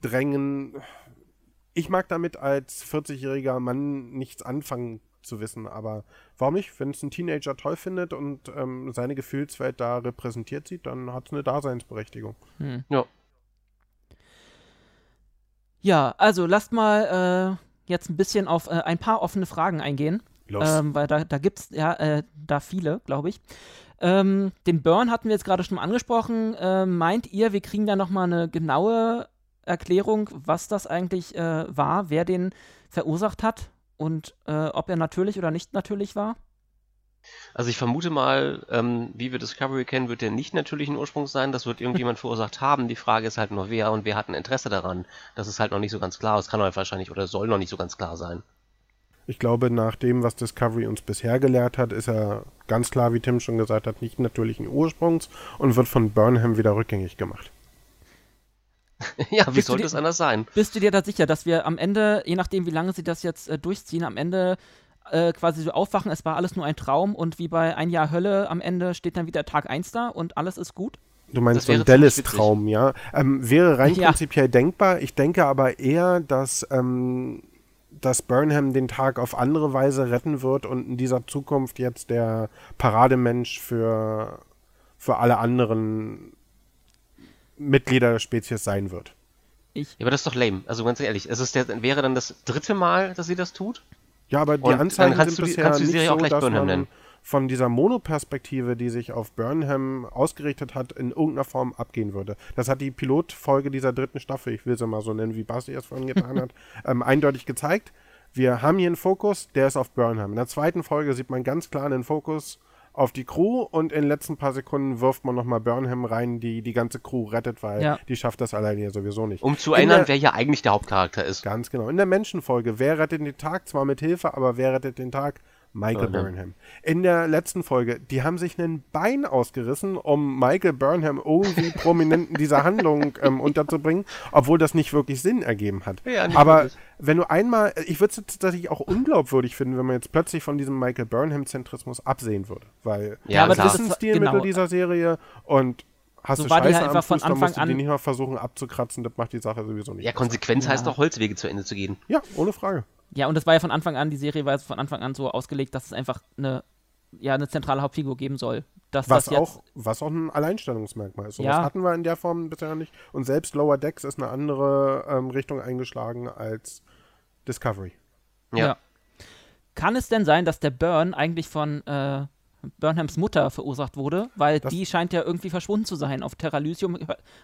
drängen. Ich mag damit als 40-jähriger Mann nichts anfangen zu wissen, aber warum nicht? Wenn es ein Teenager toll findet und ähm, seine Gefühlswelt da repräsentiert sieht, dann hat es eine Daseinsberechtigung. Ja. Ja, also lasst mal äh, jetzt ein bisschen auf äh, ein paar offene Fragen eingehen. Los. Ähm, weil da, da gibt es ja äh, da viele, glaube ich. Ähm, den Burn hatten wir jetzt gerade schon mal angesprochen. Ähm, meint ihr, wir kriegen da nochmal eine genaue Erklärung, was das eigentlich äh, war, wer den verursacht hat und äh, ob er natürlich oder nicht natürlich war? Also ich vermute mal, ähm, wie wir Discovery kennen, wird der nicht natürlichen Ursprungs sein. Das wird irgendjemand verursacht haben. Die Frage ist halt nur wer und wer hat ein Interesse daran. Das ist halt noch nicht so ganz klar. Das kann halt wahrscheinlich oder soll noch nicht so ganz klar sein. Ich glaube, nach dem, was Discovery uns bisher gelehrt hat, ist er ganz klar, wie Tim schon gesagt hat, nicht natürlichen Ursprungs und wird von Burnham wieder rückgängig gemacht. ja, wie Bist du sollte dir- es anders sein? Bist du dir da sicher, dass wir am Ende, je nachdem, wie lange sie das jetzt äh, durchziehen, am Ende äh, quasi so aufwachen, es war alles nur ein Traum und wie bei Ein Jahr Hölle am Ende steht dann wieder Tag 1 da und alles ist gut? Du meinst so ein Dallas-Traum, ja? Ähm, wäre rein Ja. prinzipiell denkbar. Ich denke aber eher, dass, ähm, dass Burnham den Tag auf andere Weise retten wird und in dieser Zukunft jetzt der Parademensch für, für alle anderen Mitglieder der Spezies sein wird. Ich. Ja, aber das ist doch lame. Also ganz ehrlich, es ist der, wäre dann das dritte Mal, dass sie das tut? Ja, aber die Und Anzeigen kannst sind du bisher kannst du die nicht Serie so, auch gleich dass Burnham man nennen. von dieser Monoperspektive, die sich auf Burnham ausgerichtet hat, in irgendeiner Form abgehen würde. Das hat die Pilotfolge dieser dritten Staffel, ich will sie mal so nennen, wie Basti es vorhin getan hat, ähm, eindeutig gezeigt. Wir haben hier einen Fokus, der ist auf Burnham. In der zweiten Folge sieht man ganz klar einen Fokus auf die Crew und in den letzten paar Sekunden wirft man nochmal Burnham rein, die die ganze Crew rettet, weil Ja. die schafft das alleine ja sowieso nicht. Um zu In erinnern, der- wer hier eigentlich der Hauptcharakter ist. Ganz genau. In der Menschenfolge, wer rettet den Tag? Zwar mit Hilfe, aber wer rettet den Tag? Michael Burnham. Burnham. In der letzten Folge, die haben sich ein Bein ausgerissen, um Michael Burnham irgendwie prominent in dieser Handlung ähm, unterzubringen, obwohl das nicht wirklich Sinn ergeben hat. Ja, aber wirklich. wenn du einmal, ich würde es tatsächlich auch unglaubwürdig finden, wenn man jetzt plötzlich von diesem Michael Burnham-Zentrismus absehen würde. Weil Ja, das ist ein Stilmittel genau. dieser Serie und hast So du war die Scheiße halt am einfach von Fuß, dann musst du Anfang die an- nicht mal versuchen abzukratzen, das macht die Sache sowieso nicht. Ja, besser. Konsequenz heißt Ja. doch, Holzwege zu Ende zu gehen. Ja, ohne Frage. Ja, und das war ja von Anfang an, die Serie war von Anfang an so ausgelegt, dass es einfach eine, ja, eine zentrale Hauptfigur geben soll. Dass Was das jetzt, auch, was auch ein Alleinstellungsmerkmal ist. So Ja. was hatten wir in der Form bisher nicht. Und selbst Lower Decks ist eine andere ähm, Richtung eingeschlagen als Discovery. Ja. Ja. Kann es denn sein, dass der Burn eigentlich von äh, Burnhams Mutter verursacht wurde? Weil Das- die scheint ja irgendwie verschwunden zu sein. Auf Terra Lysium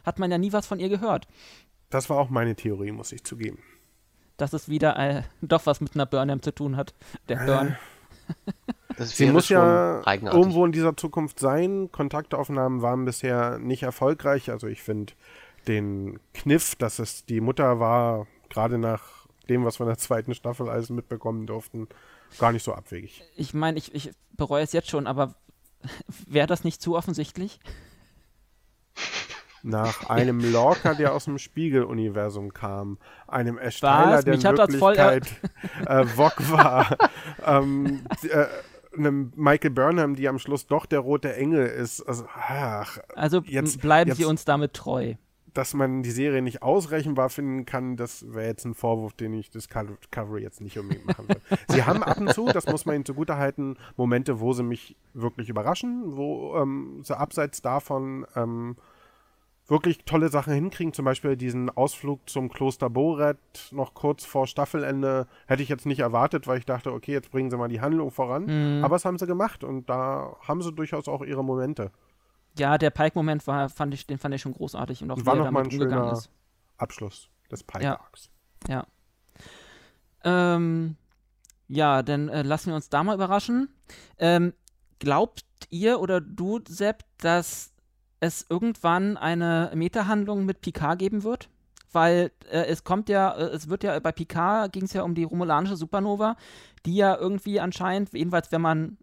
hat man ja nie was von ihr gehört. Das war auch meine Theorie, muss ich zugeben. Dass es wieder äh, doch was mit einer Burnham zu tun hat. Der Burn. Das Sie muss ja eigenartig. irgendwo in dieser Zukunft sein. Kontaktaufnahmen waren bisher nicht erfolgreich. Also ich finde den Kniff, dass es die Mutter war, gerade nach dem, was wir in der zweiten Staffel alles mitbekommen durften, gar nicht so abwegig. Ich meine, ich, ich bereue es jetzt schon, aber wäre das nicht zu offensichtlich? Nach einem Lorca, der aus dem Spiegeluniversum kam, einem Ersteiler, der in Wirklichkeit äh, Vog war, ähm, äh, einem Michael Burnham, die am Schluss doch der rote Engel ist. Also, ach, Also Jetzt- bleiben jetzt- Sie uns damit treu. dass man die Serie nicht ausrechenbar finden kann, das wäre jetzt ein Vorwurf, den ich Discovery jetzt nicht unbedingt machen will. sie haben ab und zu, das muss man ihnen zugutehalten, Momente, wo sie mich wirklich überraschen, wo ähm, sie abseits davon ähm, wirklich tolle Sachen hinkriegen. Zum Beispiel diesen Ausflug zum Kloster Boret noch kurz vor Staffelende hätte ich jetzt nicht erwartet, weil ich dachte, okay, jetzt bringen sie mal die Handlung voran. Mhm. Aber das haben sie gemacht und da haben sie durchaus auch ihre Momente. Ja, der Pike-Moment war, fand ich, den fand ich schon großartig und auch Und war noch mal ein schöner- ist. Abschluss des Pike Ja. Ja. Ähm, ja, dann äh, lassen wir uns da mal überraschen. Ähm, glaubt ihr oder du, Sepp, dass es irgendwann eine Meta-Handlung mit Picard geben wird? Weil äh, es kommt ja, äh, es wird ja bei Picard ging es ja um die romulanische Supernova, die ja irgendwie anscheinend, jedenfalls wenn man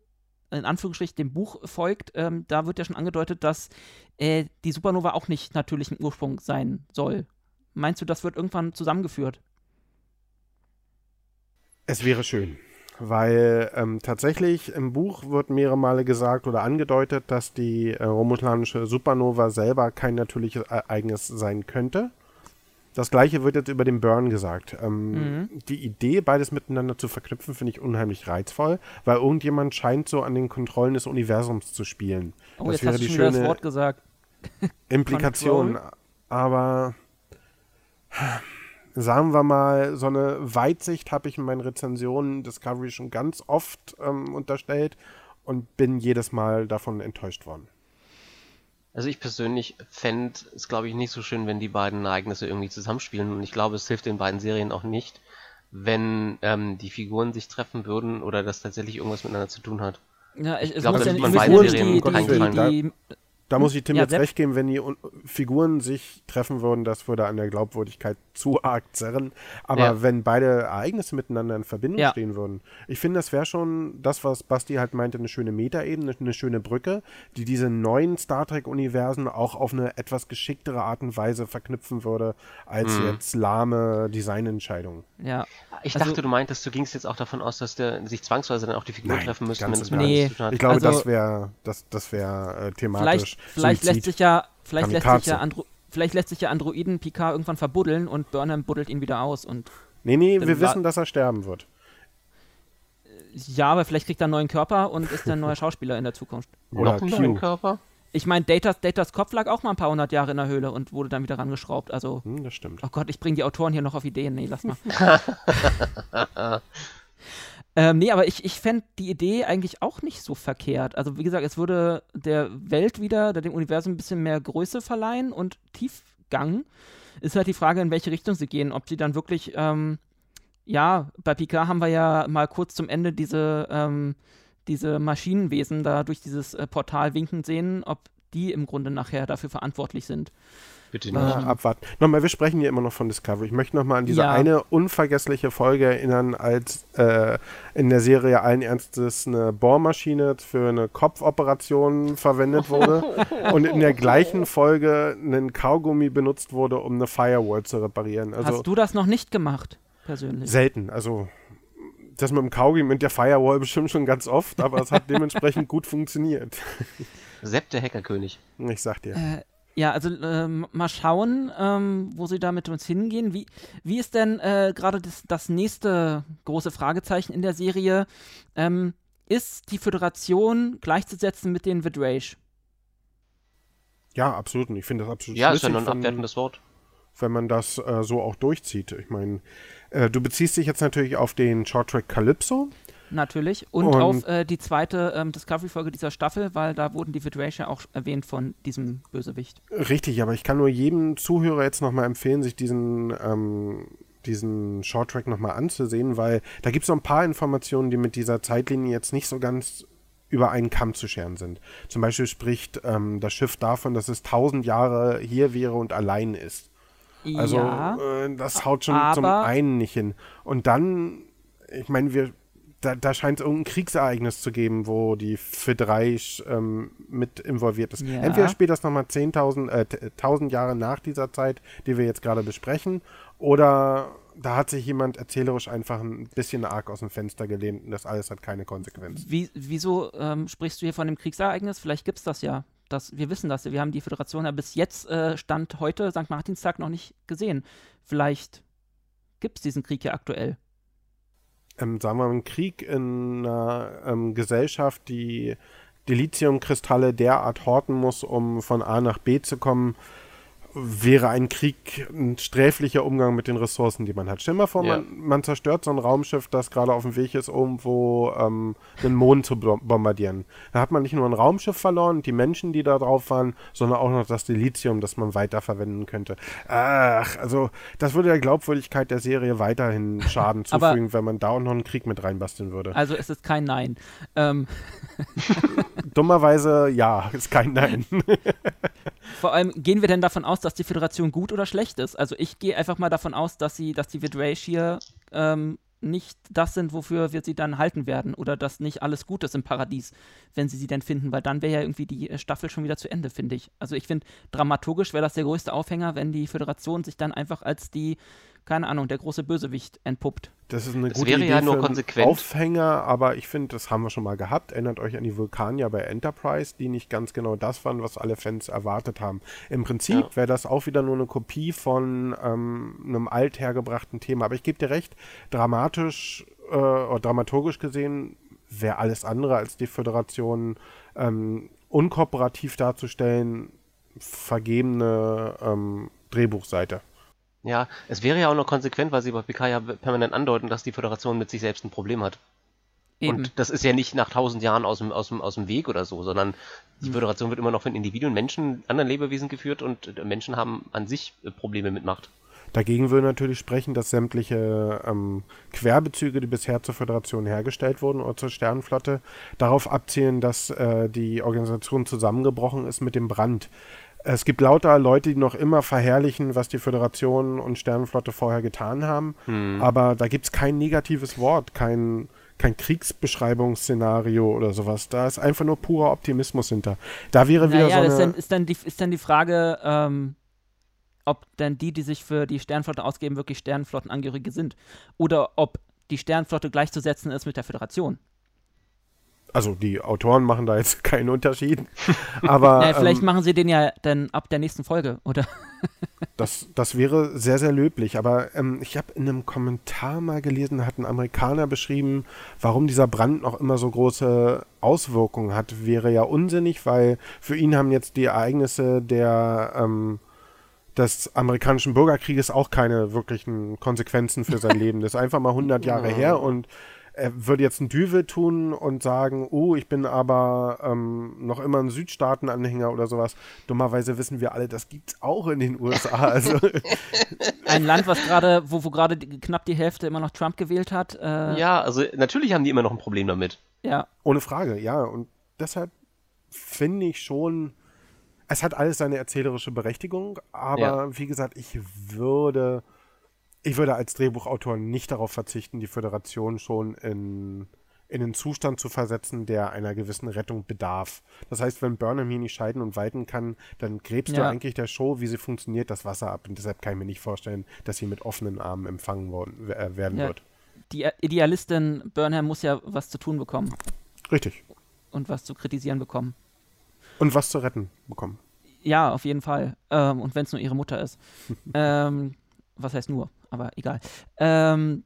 in Anführungsstrichen dem Buch folgt, ähm, da wird ja schon angedeutet, dass äh, die Supernova auch nicht natürlichen Ursprung sein soll. Meinst du, das wird irgendwann zusammengeführt? Es wäre schön, weil ähm, tatsächlich im Buch wird mehrere Male gesagt oder angedeutet, dass die äh, romulanische Supernova selber kein natürliches Ereignis sein könnte. Das gleiche wird jetzt über den Burn gesagt. Ähm, Mhm. Die Idee, beides miteinander zu verknüpfen, finde ich unheimlich reizvoll, weil irgendjemand scheint so an den Kontrollen des Universums zu spielen. Oh, das jetzt wäre hast die schon wieder das schöne Wort gesagt. Implikation. Aber sagen wir mal, so eine Weitsicht habe ich in meinen Rezensionen Discovery schon ganz oft ähm, unterstellt und bin jedes Mal davon enttäuscht worden. Also ich persönlich fände es, glaube ich, nicht so schön, wenn die beiden Ereignisse irgendwie zusammenspielen. Und ich glaube, es hilft den beiden Serien auch nicht, wenn ähm, die Figuren sich treffen würden oder das tatsächlich irgendwas miteinander zu tun hat. Ja, ich, es glaub, muss da ja man beiden Serien die, die, die, Da muss ich Tim Ja, jetzt recht geben, wenn die Un Figuren sich treffen würden, das würde an der Glaubwürdigkeit zu arg zerren. Aber Ja. wenn beide Ereignisse miteinander in Verbindung Ja. stehen würden, ich finde, das wäre schon das, was Basti halt meinte, eine schöne Metaebene, eine schöne Brücke, die diese neuen Star Trek-Universen auch auf eine etwas geschicktere Art und Weise verknüpfen würde, als Mhm. jetzt lahme Designentscheidungen. ja, Ich Also- dachte, du meintest, du gingst jetzt auch davon aus, dass der, sich zwangsweise dann auch die Figuren Nein, treffen müssten, wenn es mit hat. Ich glaube, Also- das wäre das, das wär, äh, thematisch vielleicht, vielleicht lässt Suizid. sich ja, vielleicht lässt sich ja Andro vielleicht lässt sich ja Androiden Picard irgendwann verbuddeln und Burnham buddelt ihn wieder aus und Nee, nee, wir wissen, dass er sterben wird. ja, aber vielleicht kriegt er einen neuen Körper und ist dann ein neuer Schauspieler in der Zukunft. Oder Noch einen neuen. Körper? Ich meine, Datas, Datas Kopf lag auch mal ein paar hundert Jahre in der Höhle und wurde dann wieder rangeschraubt. Also, Hm, das stimmt. oh Gott, ich bringe die Autoren hier noch auf Ideen. Nee, lass mal. ähm, nee, aber ich, ich fände die Idee eigentlich auch nicht so verkehrt. Also, wie gesagt, es würde der Welt wieder, dem Universum ein bisschen mehr Größe verleihen und Tiefgang. Ist halt die Frage, in welche Richtung sie gehen. Ob sie dann wirklich, ähm, ja, bei Picard haben wir ja mal kurz zum Ende diese, ähm, diese Maschinenwesen da durch dieses äh, Portal winken sehen, ob die im Grunde nachher dafür verantwortlich sind. Bitte Ja, nicht. Ähm. abwarten. Nochmal, wir sprechen hier immer noch von Discovery. Ich möchte nochmal an diese Ja. eine unvergessliche Folge erinnern, als äh, in der Serie allen Ernstes eine Bohrmaschine für eine Kopfoperation verwendet wurde und in der gleichen Folge ein Kaugummi benutzt wurde, um eine Firewall zu reparieren. Also Hast du das noch nicht gemacht, persönlich? selten. Also das mit dem Kaugummi und der Firewall bestimmt schon ganz oft, aber es hat dementsprechend gut funktioniert. Sepp, der Hackerkönig. Ich sag dir. Äh, ja, also ähm, mal schauen, ähm, wo sie da mit uns hingehen. Wie, wie ist denn äh, gerade das, das nächste große Fragezeichen in der Serie? Ähm, ist die Föderation gleichzusetzen mit den Vidrage? Ja, absolut. Ich finde das absolut Ja, ist ja nur ein wenn- abwertendes Wort. wenn man das äh, so auch durchzieht. Ich meine, äh, du beziehst dich jetzt natürlich auf den Short Track Calypso. Natürlich. Und, Und- auf äh, die zweite ähm, Discovery-Folge dieser Staffel, weil da wurden die ja auch erwähnt von diesem Bösewicht. Richtig, aber ich kann nur jedem Zuhörer jetzt nochmal empfehlen, sich diesen, ähm, diesen Short Track nochmal anzusehen, weil da gibt es so ein paar Informationen, die mit dieser Zeitlinie jetzt nicht so ganz über einen Kamm zu scheren sind. Zum Beispiel spricht ähm, das Schiff davon, dass es tausend Jahre hier wäre und allein ist. Also ja, äh, das haut schon zum einen nicht hin. Und dann, ich meine, wir, da, da scheint es irgendein Kriegsereignis zu geben, wo die Fidreisch ähm, mit involviert ist. Ja. Entweder spielt das nochmal 10.000, äh, t- 1000 Jahre nach dieser Zeit, die wir jetzt gerade besprechen, oder da hat sich jemand erzählerisch einfach ein bisschen arg aus dem Fenster gelehnt und das alles hat keine Konsequenz. Wie, wieso ähm, sprichst du hier von dem Kriegsereignis? Vielleicht gibt es das ja. Das, wir wissen das. ja. Wir haben die Föderation ja bis jetzt, äh, Stand heute, St. Martinstag, noch nicht gesehen. Vielleicht gibt es diesen Krieg ja aktuell. Ähm, sagen wir mal, ein Krieg in einer ähm, Gesellschaft, die die Lithiumkristalle derart horten muss, um von A nach B zu kommen, wäre ein Krieg ein sträflicher Umgang mit den Ressourcen, die man hat. Stell dir mal vor, Ja. man, man zerstört so ein Raumschiff, das gerade auf dem Weg ist, irgendwo ähm, den Mond zu bom- bombardieren. Da hat man nicht nur ein Raumschiff verloren, die Menschen, die da drauf waren, sondern auch noch das Lithium, das man weiterverwenden könnte. Ach, also das würde der Glaubwürdigkeit der Serie weiterhin Schaden zufügen, wenn man da auch noch einen Krieg mit reinbasteln würde. Also es ist kein Nein. Ähm, Dummerweise, ja, ist kein Nein. vor allem gehen wir denn davon aus, dass die Föderation gut oder schlecht ist? Also ich gehe einfach mal davon aus, dass sie, dass die Vidrage hier ähm, nicht das sind, wofür wir sie dann halten werden oder dass nicht alles gut ist im Paradies, wenn sie sie denn finden, weil dann wäre ja irgendwie die äh, Staffel schon wieder zu Ende, finde ich. Also ich finde, dramaturgisch wäre das der größte Aufhänger, wenn die Föderation sich dann einfach als die, keine Ahnung, der große Bösewicht entpuppt. Das ist eine Es gute wäre Idee ja nur konsequent. Aufhänger, aber ich finde, das haben wir schon mal gehabt. Erinnert euch an die Vulkanier bei Enterprise, die nicht ganz genau das waren, was alle Fans erwartet haben. Im Prinzip Ja. wäre das auch wieder nur eine Kopie von ähm, einem althergebrachten Thema. Aber ich gebe dir recht, dramatisch äh, oder dramaturgisch gesehen wäre alles andere als die Föderation ähm, unkooperativ darzustellen, vergebene ähm, Drehbuchseite. Ja, es wäre ja auch noch konsequent, weil sie bei PK ja permanent andeuten, dass die Föderation mit sich selbst ein Problem hat. Eben. Und das ist ja nicht nach tausend Jahren aus dem, aus dem, aus dem Weg oder so, sondern die Hm. Föderation wird immer noch von Individuen, Menschen, anderen Lebewesen geführt und äh, Menschen haben an sich äh, Probleme mit Macht. Dagegen würde natürlich sprechen, dass sämtliche ähm, Querbezüge, die bisher zur Föderation hergestellt wurden oder zur Sternenflotte, darauf abzielen, dass äh, die Organisation zusammengebrochen ist mit dem Brand. Es gibt lauter Leute, die noch immer verherrlichen, was die Föderation und Sternenflotte vorher getan haben, aber da gibt es kein negatives Wort, kein, kein Kriegsbeschreibungsszenario oder sowas. Da ist einfach nur purer Optimismus hinter. Da wäre wieder Naja, so das ist eine... dann, ist, dann die, ist dann die Frage, ähm, ob denn die, die sich für die Sternenflotte ausgeben, wirklich Sternenflottenangehörige sind. Oder ob die Sternenflotte gleichzusetzen ist mit der Föderation. Also die Autoren machen da jetzt keinen Unterschied. Aber ja, vielleicht ähm, machen sie den ja dann ab der nächsten Folge, oder? das, das wäre sehr, sehr löblich. Aber ähm, ich habe in einem Kommentar mal gelesen, hat ein Amerikaner beschrieben, warum dieser Brand noch immer so große Auswirkungen hat. Wäre ja unsinnig, weil für ihn haben jetzt die Ereignisse der ähm, des amerikanischen Bürgerkrieges auch keine wirklichen Konsequenzen für sein Leben. Das ist einfach mal 100 Jahre her und er würde jetzt ein Düvel tun und sagen, oh, ich bin aber ähm, noch immer ein Südstaaten-Anhänger oder sowas. Dummerweise wissen wir alle, das gibt's auch in den USA. Also ein Land, was gerade, wo, wo gerade knapp die Hälfte immer noch Trump gewählt hat. Äh ja, also natürlich haben die immer noch ein Problem damit. Ja. Ohne Frage, ja. Und deshalb finde ich schon, es hat alles seine erzählerische Berechtigung, aber ja. wie gesagt, ich würde ich würde als Drehbuchautor nicht darauf verzichten, die Föderation schon in, in einen Zustand zu versetzen, der einer gewissen Rettung bedarf. Das heißt, wenn Burnham hier nicht scheiden und walten kann, dann gräbst ja. du eigentlich der Show, wie sie funktioniert, das Wasser ab. Und deshalb kann ich mir nicht vorstellen, dass sie mit offenen Armen empfangen worden, äh, werden ja. wird. Die Idealistin Burnham muss ja was zu tun bekommen. Richtig. Und was zu kritisieren bekommen. Und was zu retten bekommen. Ja, auf jeden Fall. Ähm, und wenn es nur ihre Mutter ist. ähm, was heißt nur? aber egal. Ähm,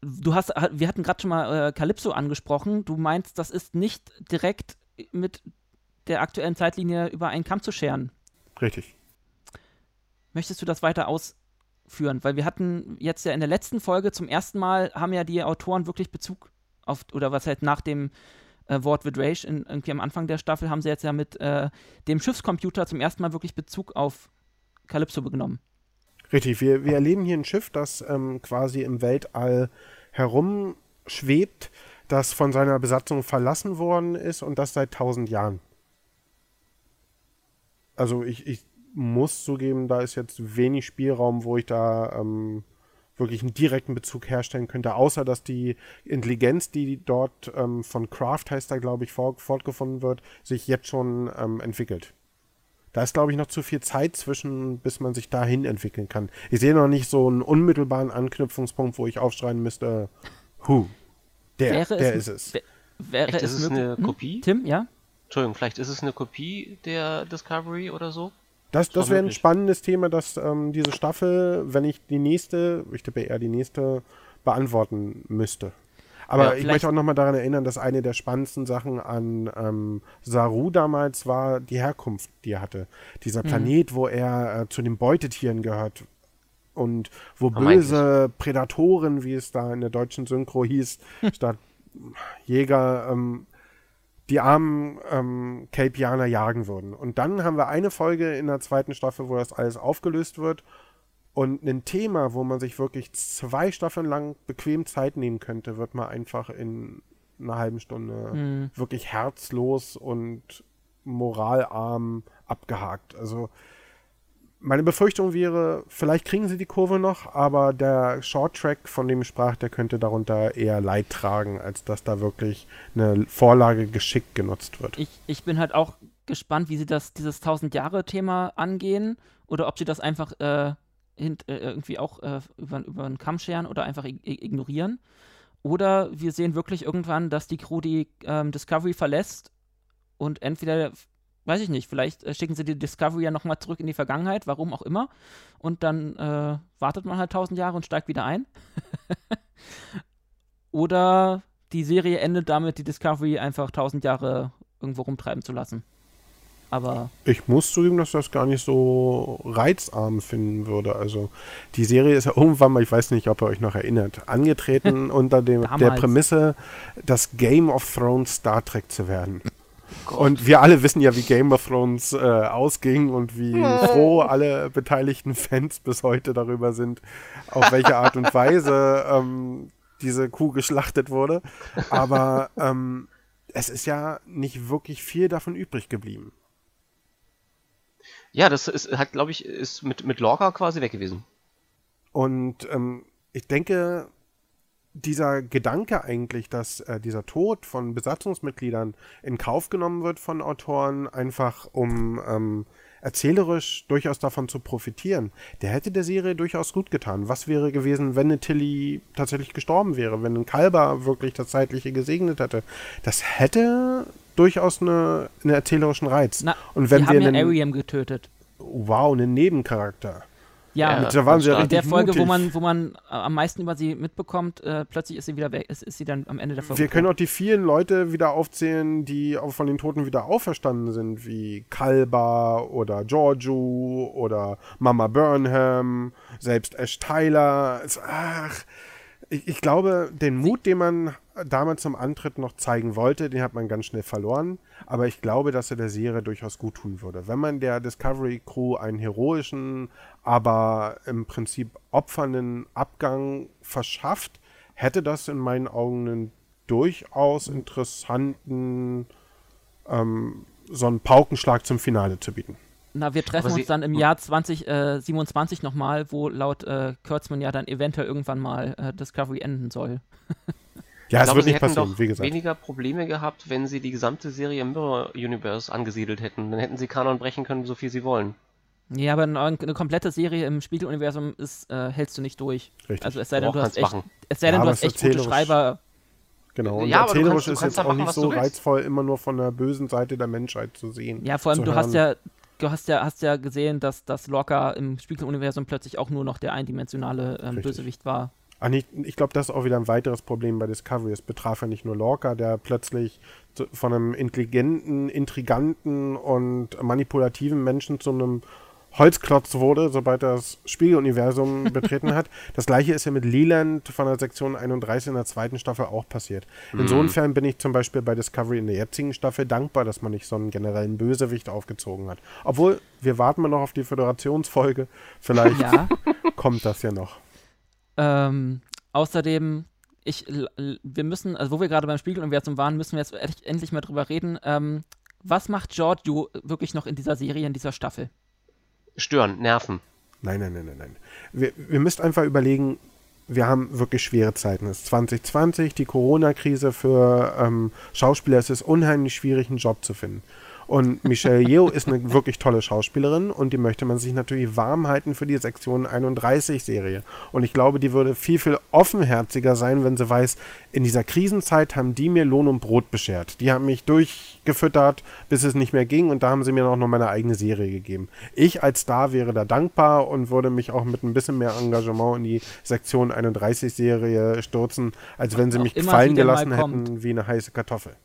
du hast, wir hatten gerade schon mal äh, Calypso angesprochen. Du meinst, das ist nicht direkt mit der aktuellen Zeitlinie über einen Kamm zu scheren. Richtig. Möchtest du das weiter ausführen? Weil wir hatten jetzt ja in der letzten Folge zum ersten Mal, haben ja die Autoren wirklich Bezug auf, oder was halt nach dem äh, Wort with Rage in, irgendwie am Anfang der Staffel haben sie jetzt ja mit äh, dem Schiffscomputer zum ersten Mal wirklich Bezug auf Calypso genommen. Richtig, wir, wir erleben hier ein Schiff, das ähm, quasi im Weltall herumschwebt, das von seiner Besatzung verlassen worden ist und das seit tausend Jahren. Also ich, ich muss zugeben, da ist jetzt wenig Spielraum, wo ich da ähm, wirklich einen direkten Bezug herstellen könnte, außer dass die Intelligenz, die dort ähm, von Kraft heißt da, glaube ich, fortgefunden wird, sich jetzt schon ähm, entwickelt. Da ist, glaube ich, noch zu viel Zeit zwischen, bis man sich dahin entwickeln kann. Ich sehe noch nicht so einen unmittelbaren Anknüpfungspunkt, wo ich aufschreien müsste, hu, der, wäre der es, ist es. Wäre Echt, es, ist es eine hm? Kopie? Tim, ja? Entschuldigung, vielleicht ist es eine Kopie der Discovery oder so? Das, das wäre ein spannendes Thema, dass ähm, diese Staffel, wenn ich die nächste, ich tippe eher die nächste, beantworten müsste. Aber ja, ich möchte auch nochmal daran erinnern, dass eine der spannendsten Sachen an ähm, Saru damals war die Herkunft, die er hatte. Dieser mhm. Planet, mhm. wo er äh, zu den Beutetieren gehört und wo oh, böse Prädatoren, wie es da in der deutschen Synchro hieß, statt Jäger ähm, die armen ähm, Kelpianer jagen würden. Und dann haben wir eine Folge in der zweiten Staffel, wo das alles aufgelöst wird und ein Thema, wo man sich wirklich zwei Staffeln lang bequem Zeit nehmen könnte, wird man einfach in einer halben Stunde mhm. wirklich herzlos und moralarm abgehakt. Also meine Befürchtung wäre, vielleicht kriegen sie die Kurve noch, aber der Shorttrack, von dem ich sprach, der könnte darunter eher Leid tragen, als dass da wirklich eine Vorlage geschickt genutzt wird. Ich, ich bin halt auch gespannt, wie sie das, dieses 1000-Jahre-Thema angehen oder ob sie das einfach äh, irgendwie auch äh, über, über einen Kamm scheren oder einfach ignorieren. Oder wir sehen wirklich irgendwann, dass die Crew die ähm, Discovery verlässt und entweder, weiß ich nicht, vielleicht äh, schicken sie die Discovery ja nochmal zurück in die Vergangenheit, warum auch immer. Und dann äh, wartet man halt tausend Jahre und steigt wieder ein. Oder die Serie endet damit, die Discovery einfach tausend Jahre irgendwo rumtreiben zu lassen. Aber ich muss zugeben, dass ich das gar nicht so reizarm finden würde. Also die Serie ist ja irgendwann mal, ich weiß nicht, ob ihr euch noch erinnert, angetreten unter dem, der Prämisse, das Game of Thrones Star Trek zu werden. Gott. Und wir alle wissen ja, wie Game of Thrones äh, ausging und wie froh alle beteiligten Fans bis heute darüber sind, auf welche Art und Weise ähm, diese Kuh geschlachtet wurde. Aber ähm, es ist ja nicht wirklich viel davon übrig geblieben. Ja, das ist, hat, glaube ich, ist mit, mit Lorca quasi weg gewesen. Und ähm, ich denke, dieser Gedanke eigentlich, dass äh, dieser Tod von Besatzungsmitgliedern in Kauf genommen wird von Autoren, einfach um ähm, erzählerisch durchaus davon zu profitieren, der hätte der Serie durchaus gut getan. Was wäre gewesen, wenn eine Tilly tatsächlich gestorben wäre, wenn ein Kalber wirklich das Zeitliche gesegnet hätte? Das hätte durchaus eine, einen erzählerischen Reiz. Na, Und wenn wir haben ja einen, Ariam getötet. wow, einen Nebencharakter. Ja, Ja, da waren sie ja in in der richtig Folge, mutig. wo man, wo man äh, am meisten über sie mitbekommt, äh, plötzlich ist sie wieder weg, ist, ist sie dann am Ende der Folge. Wir können auch die vielen Leute wieder aufzählen, die auch von den Toten wieder auferstanden sind, wie Kalba oder Giorgio oder Mama Burnham, selbst Ash Tyler. Es, ach, ich, ich glaube, den Mut, den man damals zum Antritt noch zeigen wollte, den hat man ganz schnell verloren. Aber ich glaube, dass er der Serie durchaus gut tun würde. Wenn man der Discovery Crew einen heroischen, aber im Prinzip opfernden Abgang verschafft, hätte das in meinen Augen einen durchaus interessanten ähm, so einen Paukenschlag zum Finale zu bieten. Na, wir treffen uns dann im Jahr 2027 nochmal, wo laut äh, Kurtzman ja dann eventuell irgendwann mal äh, Discovery enden soll. Ja, Ich es glaube, wird nicht passieren, wie gesagt. weniger Probleme gehabt, wenn sie die gesamte Serie im Mirror Universe angesiedelt hätten. Dann hätten sie Kanon brechen können, so viel sie wollen. Ja, aber eine, eine komplette Serie im Spiegeluniversum ist, äh, hältst du nicht durch. Richtig. Also es sei denn, du hast echt, machen. es sei denn, Ja, du hast echt gute Schreiber. Genau. Und Ja, aber du erzählerisch ist jetzt auch machen, nicht was so reizvoll, immer nur von der bösen Seite der Menschheit zu sehen. Ja, vor allem, du hast ja, du hast ja, hast ja gesehen, dass, dass Lorca im Spiegeluniversum plötzlich auch nur noch der eindimensionale ähm. Bösewicht war. Ach, nicht, ich glaube, das ist auch wieder ein weiteres Problem bei Discovery. Es betraf ja nicht nur Lorca, der plötzlich zu, von einem intelligenten, intriganten und manipulativen Menschen zu einem Holzklotz wurde, sobald er das Spiegeluniversum betreten hat. Das gleiche ist ja mit Leland von der Sektion 31 in der zweiten Staffel auch passiert. Insofern bin ich zum Beispiel bei Discovery in der jetzigen Staffel dankbar, dass man nicht so einen generellen Bösewicht aufgezogen hat. Obwohl, wir warten mal noch auf die Föderationsfolge. Vielleicht Ja. kommt das ja noch. Ähm, außerdem, ich, wir müssen, also wo wir gerade beim Spiegeluniversum waren, müssen wir jetzt endlich mal drüber reden. Ähm, was macht Giorgio wirklich noch in dieser Serie, in dieser Staffel? Stören, nerven. Nein, nein, nein, nein, nein. Wir, wir müsst einfach überlegen, wir haben wirklich schwere Zeiten. Es ist 2020, die Corona-Krise für ähm, Schauspieler. Es ist unheimlich schwierig, einen Job zu finden. Und Michelle Yeoh ist eine wirklich tolle Schauspielerin und die möchte man sich natürlich warm halten für die Sektion 31 Serie. Und ich glaube, die würde viel, viel offenherziger sein, wenn sie weiß, in dieser Krisenzeit haben die mir Lohn und Brot beschert. Die haben mich durchgefüttert, bis es nicht mehr ging und da haben sie mir auch noch meine eigene Serie gegeben. Ich als Star wäre da dankbar und würde mich auch mit ein bisschen mehr Engagement in die Sektion 31 Serie stürzen, als wenn sie mich fallen gelassen hätten wie eine heiße Kartoffel.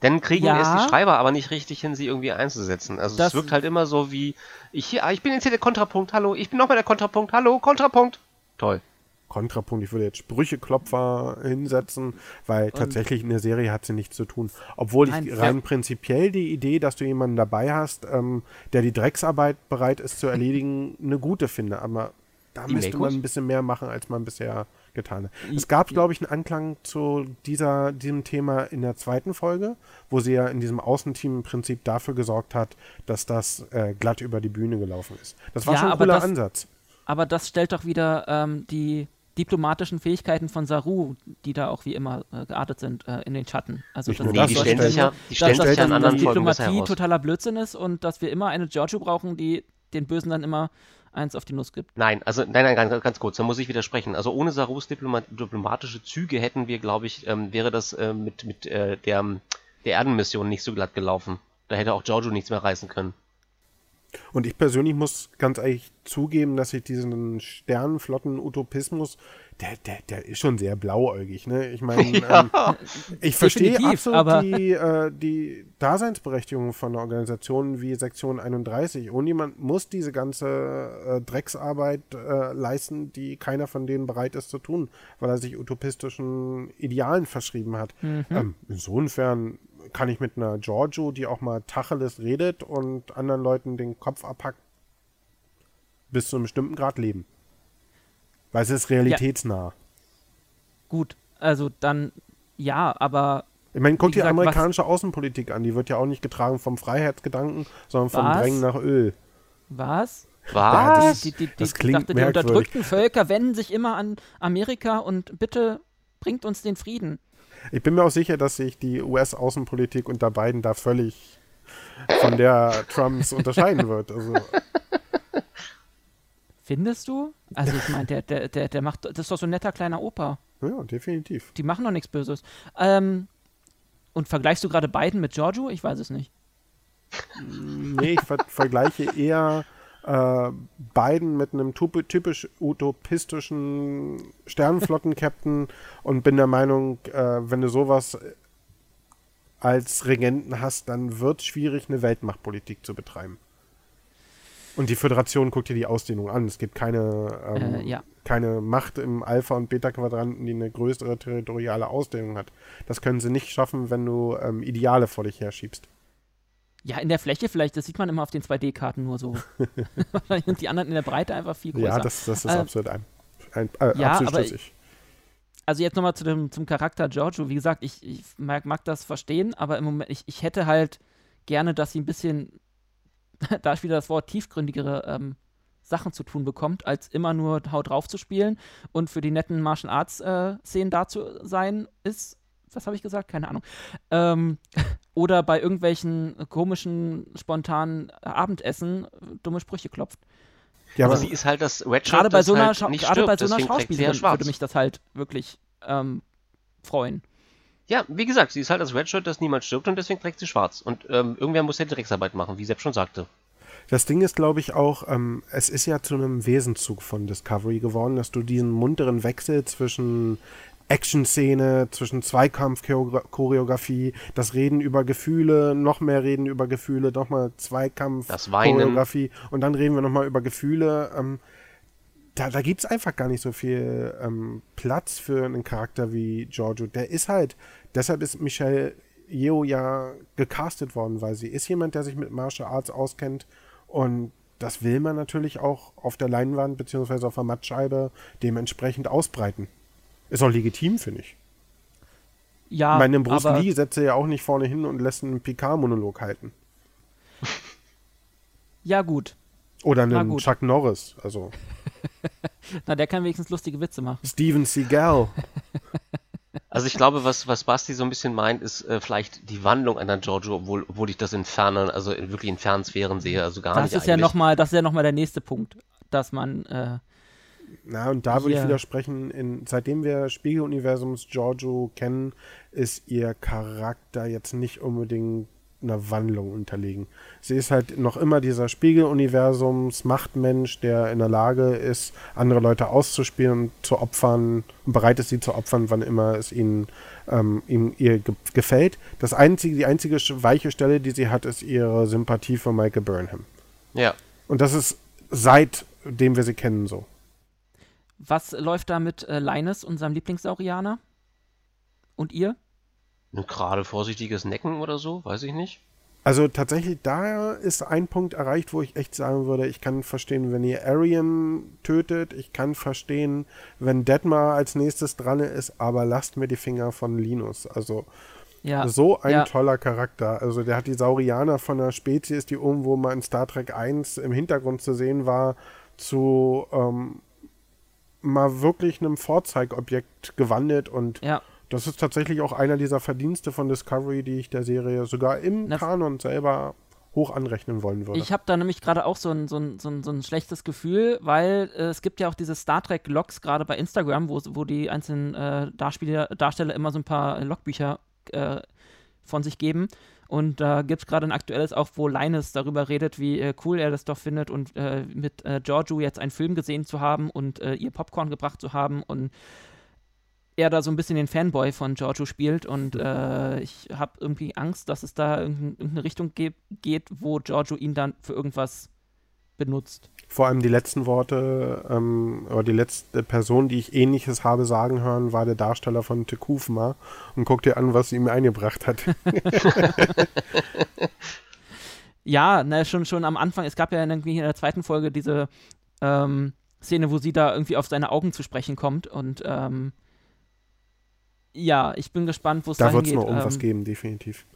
Dann kriegen Ja. es die Schreiber aber nicht richtig hin, sie irgendwie einzusetzen. Also Das- es wirkt halt immer so wie, ich, hier, ah, ich bin jetzt hier der Kontrapunkt, hallo, ich bin nochmal der Kontrapunkt, hallo, Kontrapunkt. Toll. Kontrapunkt, ich würde jetzt Sprücheklopfer hinsetzen, weil tatsächlich in der Serie hat sie nichts zu tun. Obwohl Nein, ich ja. rein prinzipiell die Idee, dass du jemanden dabei hast, ähm, der die Drecksarbeit bereit ist zu erledigen, eine gute finde. Aber da Die müsste Makos? man ein bisschen mehr machen, als man bisher getan hat. Es gab, glaube ich, einen Anklang zu dieser, diesem Thema in der zweiten Folge, wo sie ja in diesem Außenteam im Prinzip dafür gesorgt hat, dass das äh, glatt über die Bühne gelaufen ist. Das war Ja, schon ein cooler das- Ansatz. Aber das stellt doch wieder ähm, die diplomatischen Fähigkeiten von Saru, die da auch wie immer äh, geartet sind, äh, in den Schatten. Also Nicht nur Nee, das, die stellen das sich ja, die stellen sich ja in anderen dass Diplomatie totaler Blödsinn ist und dass wir immer eine Giorgio brauchen, die den Bösen dann immer eins auf die Nuss gibt. Nein, also nein, nein, ganz, ganz kurz, da muss ich widersprechen. Also ohne Sarus Diploma diplomatische Züge hätten wir, glaube ich, ähm, wäre das äh, mit, mit äh, der, der Erdenmission nicht so glatt gelaufen. Da hätte auch Giorgio nichts mehr reißen können. Und ich persönlich muss ganz ehrlich zugeben, dass ich diesen Sternenflotten-Utopismus, der, der, der ist schon sehr blauäugig. Ne? Ich meine, ähm, ich verstehe absolut aber- die, äh, die Daseinsberechtigung von Organisationen wie Sektion 31. Und jemand muss diese ganze äh, Drecksarbeit äh, leisten, die keiner von denen bereit ist zu tun, weil er sich utopistischen Idealen verschrieben hat. Ähm, insofern kann ich mit einer Giorgio, die auch mal Tacheles redet und anderen Leuten den Kopf abhackt, bis zu einem bestimmten Grad leben. Weil es ist realitätsnah. Gut, also dann ja, aber Ich meine, guck dir amerikanische Außenpolitik an. Die wird ja auch nicht getragen vom Freiheitsgedanken, sondern vom Was? Drängen nach Öl. was? Ja, Was? Die, die, die, das ich klingt dachte, die unterdrückten Völker wenden sich immer an Amerika und bitte bringt uns den Frieden. Ich bin mir auch sicher, dass sich die US-Außenpolitik unter beiden da völlig von der Trumps unterscheiden wird. Also. Findest du? Also ich meine, der, der, der, der macht, das ist doch so ein netter kleiner Opa. Ja, definitiv. Die machen doch nichts Böses. Ähm, und vergleichst du gerade Biden mit Giorgio? Ich weiß es nicht. Nee, ich ver vergleiche eher äh, Biden mit einem typisch utopistischen Sternenflotten-Captain und bin der Meinung, äh, wenn du sowas als Regenten hast, dann wird es schwierig, eine Weltmachtpolitik zu betreiben. Und die Föderation guckt dir die Ausdehnung an. Es gibt keine, ähm, Äh, ja. keine Macht im Alpha- und Beta-Quadranten, die eine größere territoriale Ausdehnung hat. Das können sie nicht schaffen, wenn du ähm, Ideale vor dich herschiebst. Ja, in der Fläche vielleicht, das sieht man immer auf den 2D-Karten nur so. und die anderen in der Breite einfach viel größer. Ja, das, das ist Ähm, absolut ein, ein äh, ja, absolut aber schlüssig. also jetzt nochmal zu dem, zum Charakter Giorgio. Wie gesagt, ich, ich mag, mag das verstehen, aber im Moment, ich, ich hätte halt gerne, dass sie ein bisschen, da ist wieder das Wort, tiefgründigere ähm, Sachen zu tun bekommt, als immer nur Haut drauf zu spielen und für die netten Martial Arts äh, Szenen da zu sein ist. Was habe ich gesagt? Keine Ahnung. Ähm, oder bei irgendwelchen komischen, spontanen Abendessen äh, dumme Sprüche klopft. Ja, Aber sie ist halt das Red Shirt, Gerade bei das so einer, halt nicht gerade stirbt, bei so einer Schauspielerin würde mich das halt wirklich ähm, freuen. Ja, wie gesagt, sie ist halt das Red Shirt, das niemand stirbt und deswegen trägt sie schwarz. Und ähm, irgendwer muss ja die Drecksarbeit machen, wie Sepp schon sagte. Das Ding ist, glaube ich, auch, ähm, es ist ja zu einem Wesenzug von Discovery geworden, dass du diesen munteren Wechsel zwischen Action-Szene, zwischen Zweikampf-Choreografie, das Reden über Gefühle, noch mehr Reden über Gefühle, nochmal. Zweikampf-Choreografie und dann reden wir nochmal über Gefühle. Ähm, da da gibt es einfach gar nicht so viel ähm, Platz für einen Charakter wie Giorgio. Der ist halt, deshalb ist Michelle Yeoh ja gecastet worden, weil sie ist jemand, der sich mit Martial Arts auskennt und das will man natürlich auch auf der Leinwand beziehungsweise auf der Mattscheibe dementsprechend ausbreiten. Ist auch legitim, finde ich. Ja, ich meine, Bruce Lee setzt ja auch nicht vorne hin und lässt einen Picard-Monolog halten. ja gut. Oder einen gut. Chuck Norris, also Na, der kann wenigstens lustige Witze machen. Steven Seagal. Also ich glaube, was, was Basti so ein bisschen meint, ist äh, vielleicht die Wandlung einer Giorgio, obwohl, obwohl ich das in fernen, also in wirklich in fernen Sphären sehe, also gar Das nicht ist ja eigentlich. nochmal, das ist ja noch mal der nächste Punkt, dass man äh, Na, und da würde ich widersprechen, in, seitdem wir Spiegeluniversums Giorgio kennen, ist ihr Charakter jetzt nicht unbedingt einer Wandlung unterlegen. Sie ist halt noch immer dieser Spiegeluniversums Machtmensch, der in der Lage ist, andere Leute auszuspielen und zu opfern und bereit ist, sie zu opfern, wann immer es ihnen, ähm, ihm, ihr ge gefällt. Das einzige, die einzige weiche Stelle, die sie hat, ist ihre Sympathie für Michael Burnham. Ja. Und das ist seitdem wir sie kennen so. was läuft da mit äh, Linus, unserem Lieblingssaurianer? Und ihr? Ein gerade vorsichtiges Necken oder so, weiß ich nicht. Also tatsächlich, da ist ein Punkt erreicht, wo ich echt sagen würde, ich kann verstehen, wenn ihr Arian tötet, ich kann verstehen, wenn Detmar als nächstes dran ist, aber lasst mir die Finger von Linus. Also Ja. so ein ja. toller Charakter. Also der hat die Saurianer von einer Spezies, die irgendwo mal in Star Trek 1 im Hintergrund zu sehen war, zu ähm, mal wirklich einem Vorzeigobjekt gewandelt und Ja. Das ist tatsächlich auch einer dieser Verdienste von Discovery, die ich der Serie sogar im Na, Kanon selber hoch anrechnen wollen würde. Ich habe da nämlich gerade auch so ein, so, ein, so, ein, so ein schlechtes Gefühl, weil äh, es gibt ja auch diese Star Trek-Logs gerade bei Instagram, wo, wo die einzelnen äh, Darsteller, Darsteller immer so ein paar Logbücher äh, von sich geben. Und da gibt es gerade ein aktuelles auch, wo Linus darüber redet, wie äh, cool er das doch findet und äh, mit äh, Giorgio jetzt einen Film gesehen zu haben und äh, ihr Popcorn gebracht zu haben und er da so ein bisschen den Fanboy von Giorgio spielt und äh, ich habe irgendwie Angst, dass es da irgendein, irgendeine Richtung ge geht, wo Giorgio ihn dann für irgendwas benutzt. Vor allem die letzten Worte, ähm, oder die letzte Person, die ich ähnliches habe sagen hören, war der Darsteller von Tekufma. Und guck dir an, was sie ihm eingebracht hat. Ja, ne, schon, schon am Anfang, es gab ja irgendwie in der zweiten Folge diese ähm, Szene, wo sie da irgendwie auf seine Augen zu sprechen kommt und ähm, ja, ich bin gespannt, wo es da dahin wird es noch irgendwas ähm, geben, definitiv.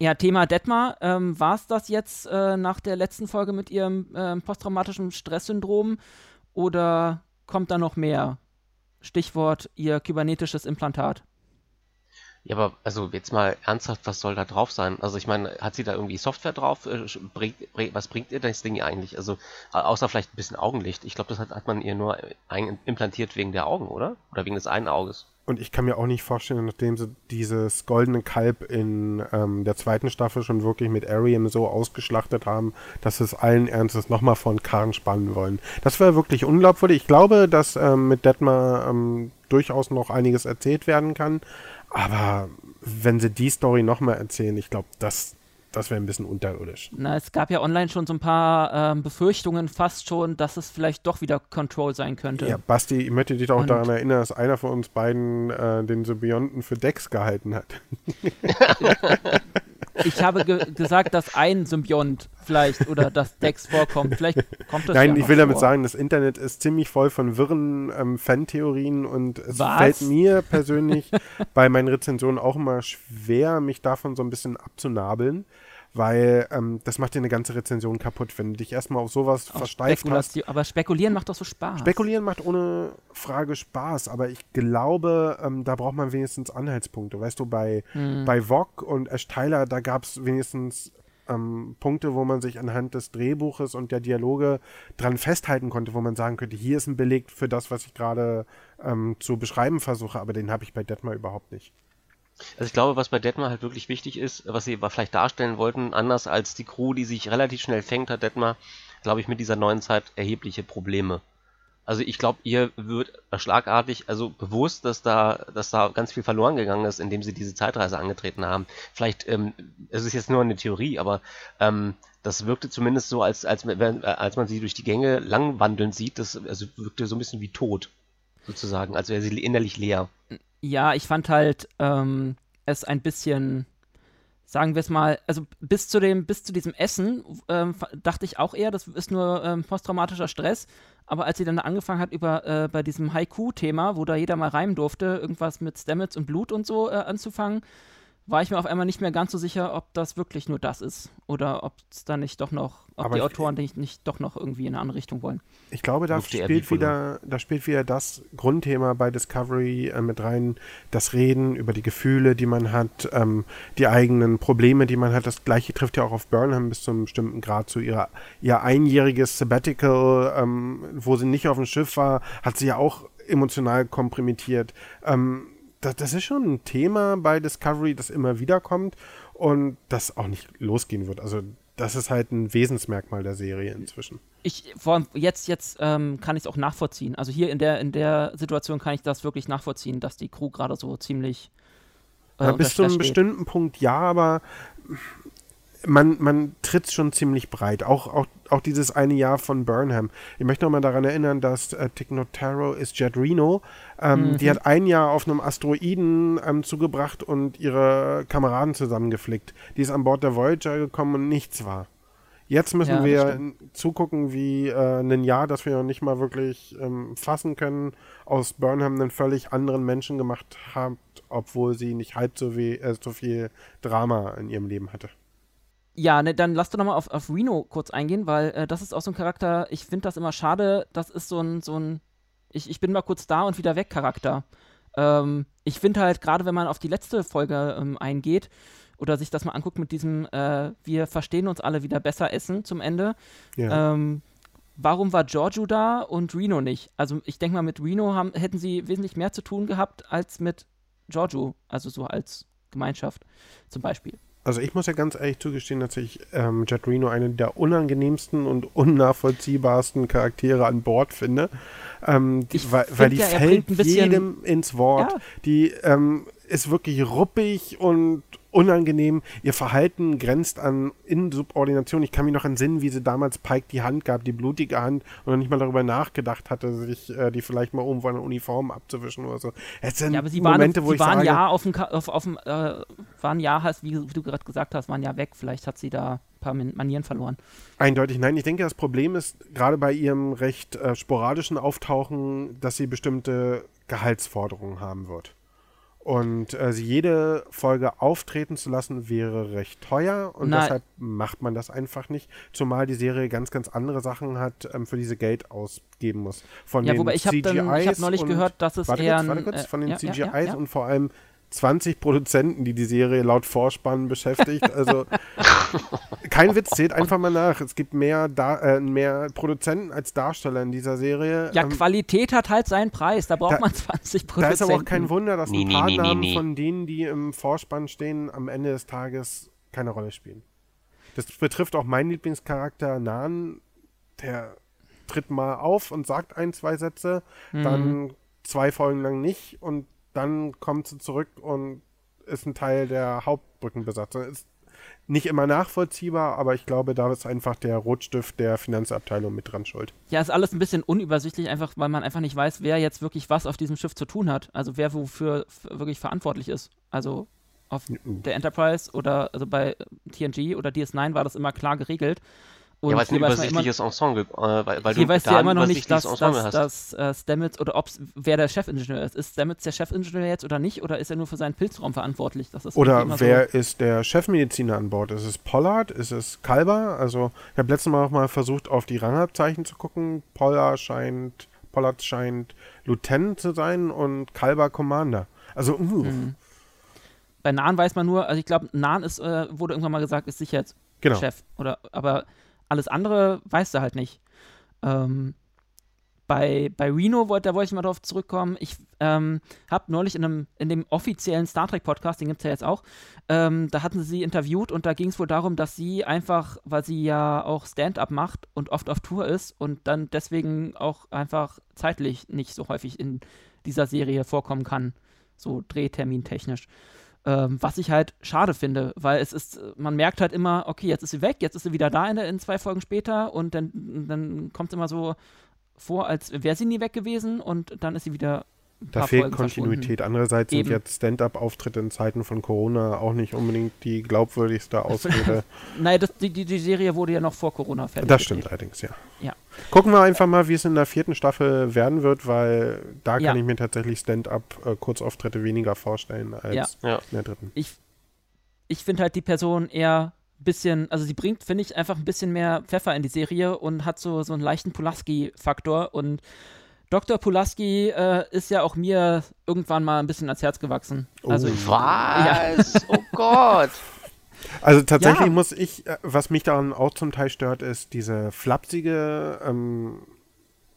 Ja, Thema Detmar, ähm, war es das jetzt äh, nach der letzten Folge mit ihrem ähm, posttraumatischen Stresssyndrom oder kommt da noch mehr? Stichwort ihr kybernetisches Implantat. Ja, aber also jetzt mal ernsthaft, was soll da drauf sein? Also ich meine, hat sie da irgendwie Software drauf? Äh, bringt, bringt, was bringt ihr das Ding eigentlich? Also außer vielleicht ein bisschen Augenlicht. Ich glaube, das hat, hat man ihr nur implantiert wegen der Augen, oder? Oder wegen des einen Auges. Und ich kann mir auch nicht vorstellen, nachdem sie dieses goldene Kalb in ähm, der zweiten Staffel schon wirklich mit Ariam so ausgeschlachtet haben, dass sie es allen Ernstes nochmal von Karn spannen wollen. Das wäre wirklich unglaubwürdig. Ich glaube, dass ähm, mit Detmar ähm, durchaus noch einiges erzählt werden kann. Aber wenn sie die Story nochmal erzählen, ich glaube, das, das wäre ein bisschen unterirdisch. Na, es gab ja online schon so ein paar ähm, Befürchtungen, fast schon, dass es vielleicht doch wieder Control sein könnte. Ja, Basti, ich möchte dich auch Und daran erinnern, dass einer von uns beiden äh, den Symbionten für Dex gehalten hat. ich habe ge gesagt, dass ein Symbiont vielleicht oder dass Dex vorkommt. Vielleicht kommt das Nein, ja ich will damit sagen, das Internet ist ziemlich voll von wirren ähm, Fantheorien und es Was? fällt mir persönlich bei meinen Rezensionen auch immer schwer, mich davon so ein bisschen abzunabeln weil ähm, das macht dir eine ganze Rezension kaputt, wenn du dich erstmal auf sowas auf versteift hast. Aber spekulieren macht doch so Spaß. Spekulieren macht ohne Frage Spaß, aber ich glaube, ähm, da braucht man wenigstens Anhaltspunkte. Weißt du, bei, hm. bei Vogue und Ash Tyler, da gab es wenigstens ähm, Punkte, wo man sich anhand des Drehbuches und der Dialoge dran festhalten konnte, wo man sagen könnte, hier ist ein Beleg für das, was ich gerade ähm, zu beschreiben versuche, aber den habe ich bei Detmar überhaupt nicht. Also ich glaube, was bei Detmar halt wirklich wichtig ist, was sie vielleicht darstellen wollten, anders als die Crew, die sich relativ schnell fängt, hat Detmar, glaube ich, mit dieser neuen Zeit erhebliche Probleme. Also ich glaube, ihr wird schlagartig, also bewusst, dass da, dass da ganz viel verloren gegangen ist, indem sie diese Zeitreise angetreten haben. Vielleicht, ähm, es ist jetzt nur eine Theorie, aber ähm, das wirkte zumindest so, als, als, als man sie durch die Gänge langwandeln sieht, das also wirkte so ein bisschen wie tot, sozusagen, als wäre sie innerlich leer. Ja, ich fand halt ähm, es ein bisschen, sagen wir es mal, also bis zu dem, bis zu diesem Essen ähm, dachte ich auch eher, das ist nur ähm, posttraumatischer Stress. Aber als sie dann angefangen hat, über äh, bei diesem Haiku-Thema, wo da jeder mal reimen durfte, irgendwas mit Stamets und Blut und so äh, anzufangen, war ich mir auf einmal nicht mehr ganz so sicher, ob das wirklich nur das ist oder ob es da nicht doch noch, ob Aber die Autoren nicht, nicht doch noch irgendwie in eine andere Richtung wollen. Ich glaube, da spielt wieder, da spielt wieder das Grundthema bei Discovery äh, mit rein, das Reden über die Gefühle, die man hat, ähm, die eigenen Probleme, die man hat. Das gleiche trifft ja auch auf Burnham bis zu einem bestimmten Grad zu ihrer ihr einjähriges Sabbatical, ähm, wo sie nicht auf dem Schiff war, hat sie ja auch emotional komprimiert. Ähm, das, das ist schon ein Thema bei Discovery, das immer wieder kommt und das auch nicht losgehen wird. Also das ist halt ein Wesensmerkmal der Serie inzwischen. Ich, vor allem jetzt, jetzt ähm, kann ich es auch nachvollziehen. Also hier in der, in der Situation kann ich das wirklich nachvollziehen, dass die Crew gerade so ziemlich. Äh, ja, bis zu einem bestimmten Punkt ja, aber man, man tritt schon ziemlich breit. Auch, auch, auch dieses eine Jahr von Burnham. Ich möchte nochmal daran erinnern, dass äh, Tignotaro ist Jet Reno. Ähm, mhm. Die hat ein Jahr auf einem Asteroiden ähm, zugebracht und ihre Kameraden zusammengeflickt. Die ist an Bord der Voyager gekommen und nichts war. Jetzt müssen ja, wir zugucken, wie äh, ein Jahr, das wir noch nicht mal wirklich ähm, fassen können, aus Burnham einen völlig anderen Menschen gemacht hat, obwohl sie nicht halb so, weh, äh, so viel Drama in ihrem Leben hatte. Ja, ne, dann lass doch nochmal auf, auf Reno kurz eingehen, weil äh, das ist auch so ein Charakter, ich finde das immer schade, das ist so ein, so ein, ich, ich bin mal kurz da und wieder weg Charakter. Ähm, ich finde halt, gerade wenn man auf die letzte Folge ähm, eingeht oder sich das mal anguckt mit diesem, äh, wir verstehen uns alle wieder besser essen zum Ende, ja. ähm, warum war Giorgio da und Reno nicht? Also ich denke mal, mit Reno haben, hätten sie wesentlich mehr zu tun gehabt als mit Giorgio, also so als Gemeinschaft zum Beispiel. Also ich muss ja ganz ehrlich zugestehen, dass ich ähm, Jet Reno einen der unangenehmsten und unnachvollziehbarsten Charaktere an Bord finde. Ähm, die, weil, weil die ja, fällt jedem ins Wort. Ja. Die ähm, ist wirklich ruppig und unangenehm. Ihr Verhalten grenzt an Insubordination. Ich kann mich noch entsinnen, wie sie damals Pike die Hand gab, die blutige Hand, und noch nicht mal darüber nachgedacht hatte, sich äh, die vielleicht mal irgendwo an der Uniform abzuwischen oder so. Es sind ja, aber sie Momente, waren, wo sie ich waren sage, ja auf dem, auf, auf dem äh, waren ja, wie, wie du gerade gesagt hast, waren ja weg. Vielleicht hat sie da ein paar Manieren verloren. Eindeutig nein. Ich denke, das Problem ist gerade bei ihrem recht äh, sporadischen Auftauchen, dass sie bestimmte Gehaltsforderungen haben wird. Und äh, jede Folge auftreten zu lassen, wäre recht teuer und Na, deshalb macht man das einfach nicht. Zumal die Serie ganz, ganz andere Sachen hat, ähm, für diese Geld ausgeben muss. Von ja, den wobei ich habe hab neulich gehört, dass es warte eher. Kurz, warte kurz, äh, von den ja, CGIs ja, ja, und vor allem 20 Produzenten, die die Serie laut Vorspann beschäftigt. Also kein Witz, zählt einfach mal nach. Es gibt mehr, da äh, mehr Produzenten als Darsteller in dieser Serie. Ja, ähm, Qualität hat halt seinen Preis. Da braucht da, man 20 Produzenten. Da ist aber auch kein Wunder, dass nee, ein paar nee, Namen nee, von denen, die im Vorspann stehen, am Ende des Tages keine Rolle spielen. Das betrifft auch meinen Lieblingscharakter Nan, der tritt mal auf und sagt ein, zwei Sätze, mhm. dann zwei Folgen lang nicht und dann kommt sie zurück und ist ein Teil der Hauptbrückenbesatzung. Ist nicht immer nachvollziehbar, aber ich glaube, da ist einfach der Rotstift der Finanzabteilung mit dran schuld. Ja, ist alles ein bisschen unübersichtlich, einfach weil man einfach nicht weiß, wer jetzt wirklich was auf diesem Schiff zu tun hat. Also wer wofür wirklich verantwortlich ist. Also auf der Enterprise oder also bei TNG oder DS9 war das immer klar geregelt. Und ja, weil es ein übersichtliches immer, Ensemble, äh, weil, weil hier du weißt ja immer noch nicht, dass, dass, dass äh, Stamets oder ob wer der Chefingenieur ist. Ist Stamets der Chefingenieur jetzt oder nicht? Oder ist er nur für seinen Pilzraum verantwortlich? oder wer so ist der Chefmediziner an Bord? Ist es Pollard? Ist es Kalber? Also ich habe letztes Mal auch mal versucht, auf die Rangabzeichen zu gucken. Pollard scheint, Pollard scheint Lieutenant zu sein und Kalber Commander. Also, uh. Mhm. Bei Nahen weiß man nur, also ich glaube, Nahen ist, äh, wurde irgendwann mal gesagt, ist Sicherheitschef. Genau. Oder, aber alles andere weißt du halt nicht. Ähm, bei, bei Reno, wollt, da wollte ich mal drauf zurückkommen. Ich ähm, habe neulich in, einem, in dem offiziellen Star Trek-Podcast, den gibt es ja jetzt auch, ähm, da hatten sie sie interviewt und da ging es wohl darum, dass sie einfach, weil sie ja auch Stand-up macht und oft auf Tour ist und dann deswegen auch einfach zeitlich nicht so häufig in dieser Serie vorkommen kann, so drehtermintechnisch. Ähm, was ich halt schade finde, weil es ist, man merkt halt immer, okay, jetzt ist sie weg, jetzt ist sie wieder da in, in zwei Folgen später und dann, dann kommt es immer so vor, als wäre sie nie weg gewesen und dann ist sie wieder da fehlt Kontinuität. Andererseits Eben. sind jetzt Stand-up-Auftritte in Zeiten von Corona auch nicht unbedingt die glaubwürdigste Ausrede. Nein, das, die, die, Serie wurde ja noch vor Corona fertig. Das stimmt allerdings, ja. ja. Gucken wir einfach mal, wie es in der vierten Staffel werden wird, weil da ja. kann ich mir tatsächlich Stand-up-Kurzauftritte äh, weniger vorstellen als ja. in der dritten. Ich, ich finde halt die Person eher ein bisschen, also sie bringt, finde ich, einfach ein bisschen mehr Pfeffer in die Serie und hat so, so einen leichten Pulaski-Faktor und Dr. Pulaski äh, ist ja auch mir irgendwann mal ein bisschen ans Herz gewachsen. Also, oh. Was? Ja. Oh Gott. Also tatsächlich ja. muss ich, äh, was mich daran auch zum Teil stört, ist diese flapsige, ähm,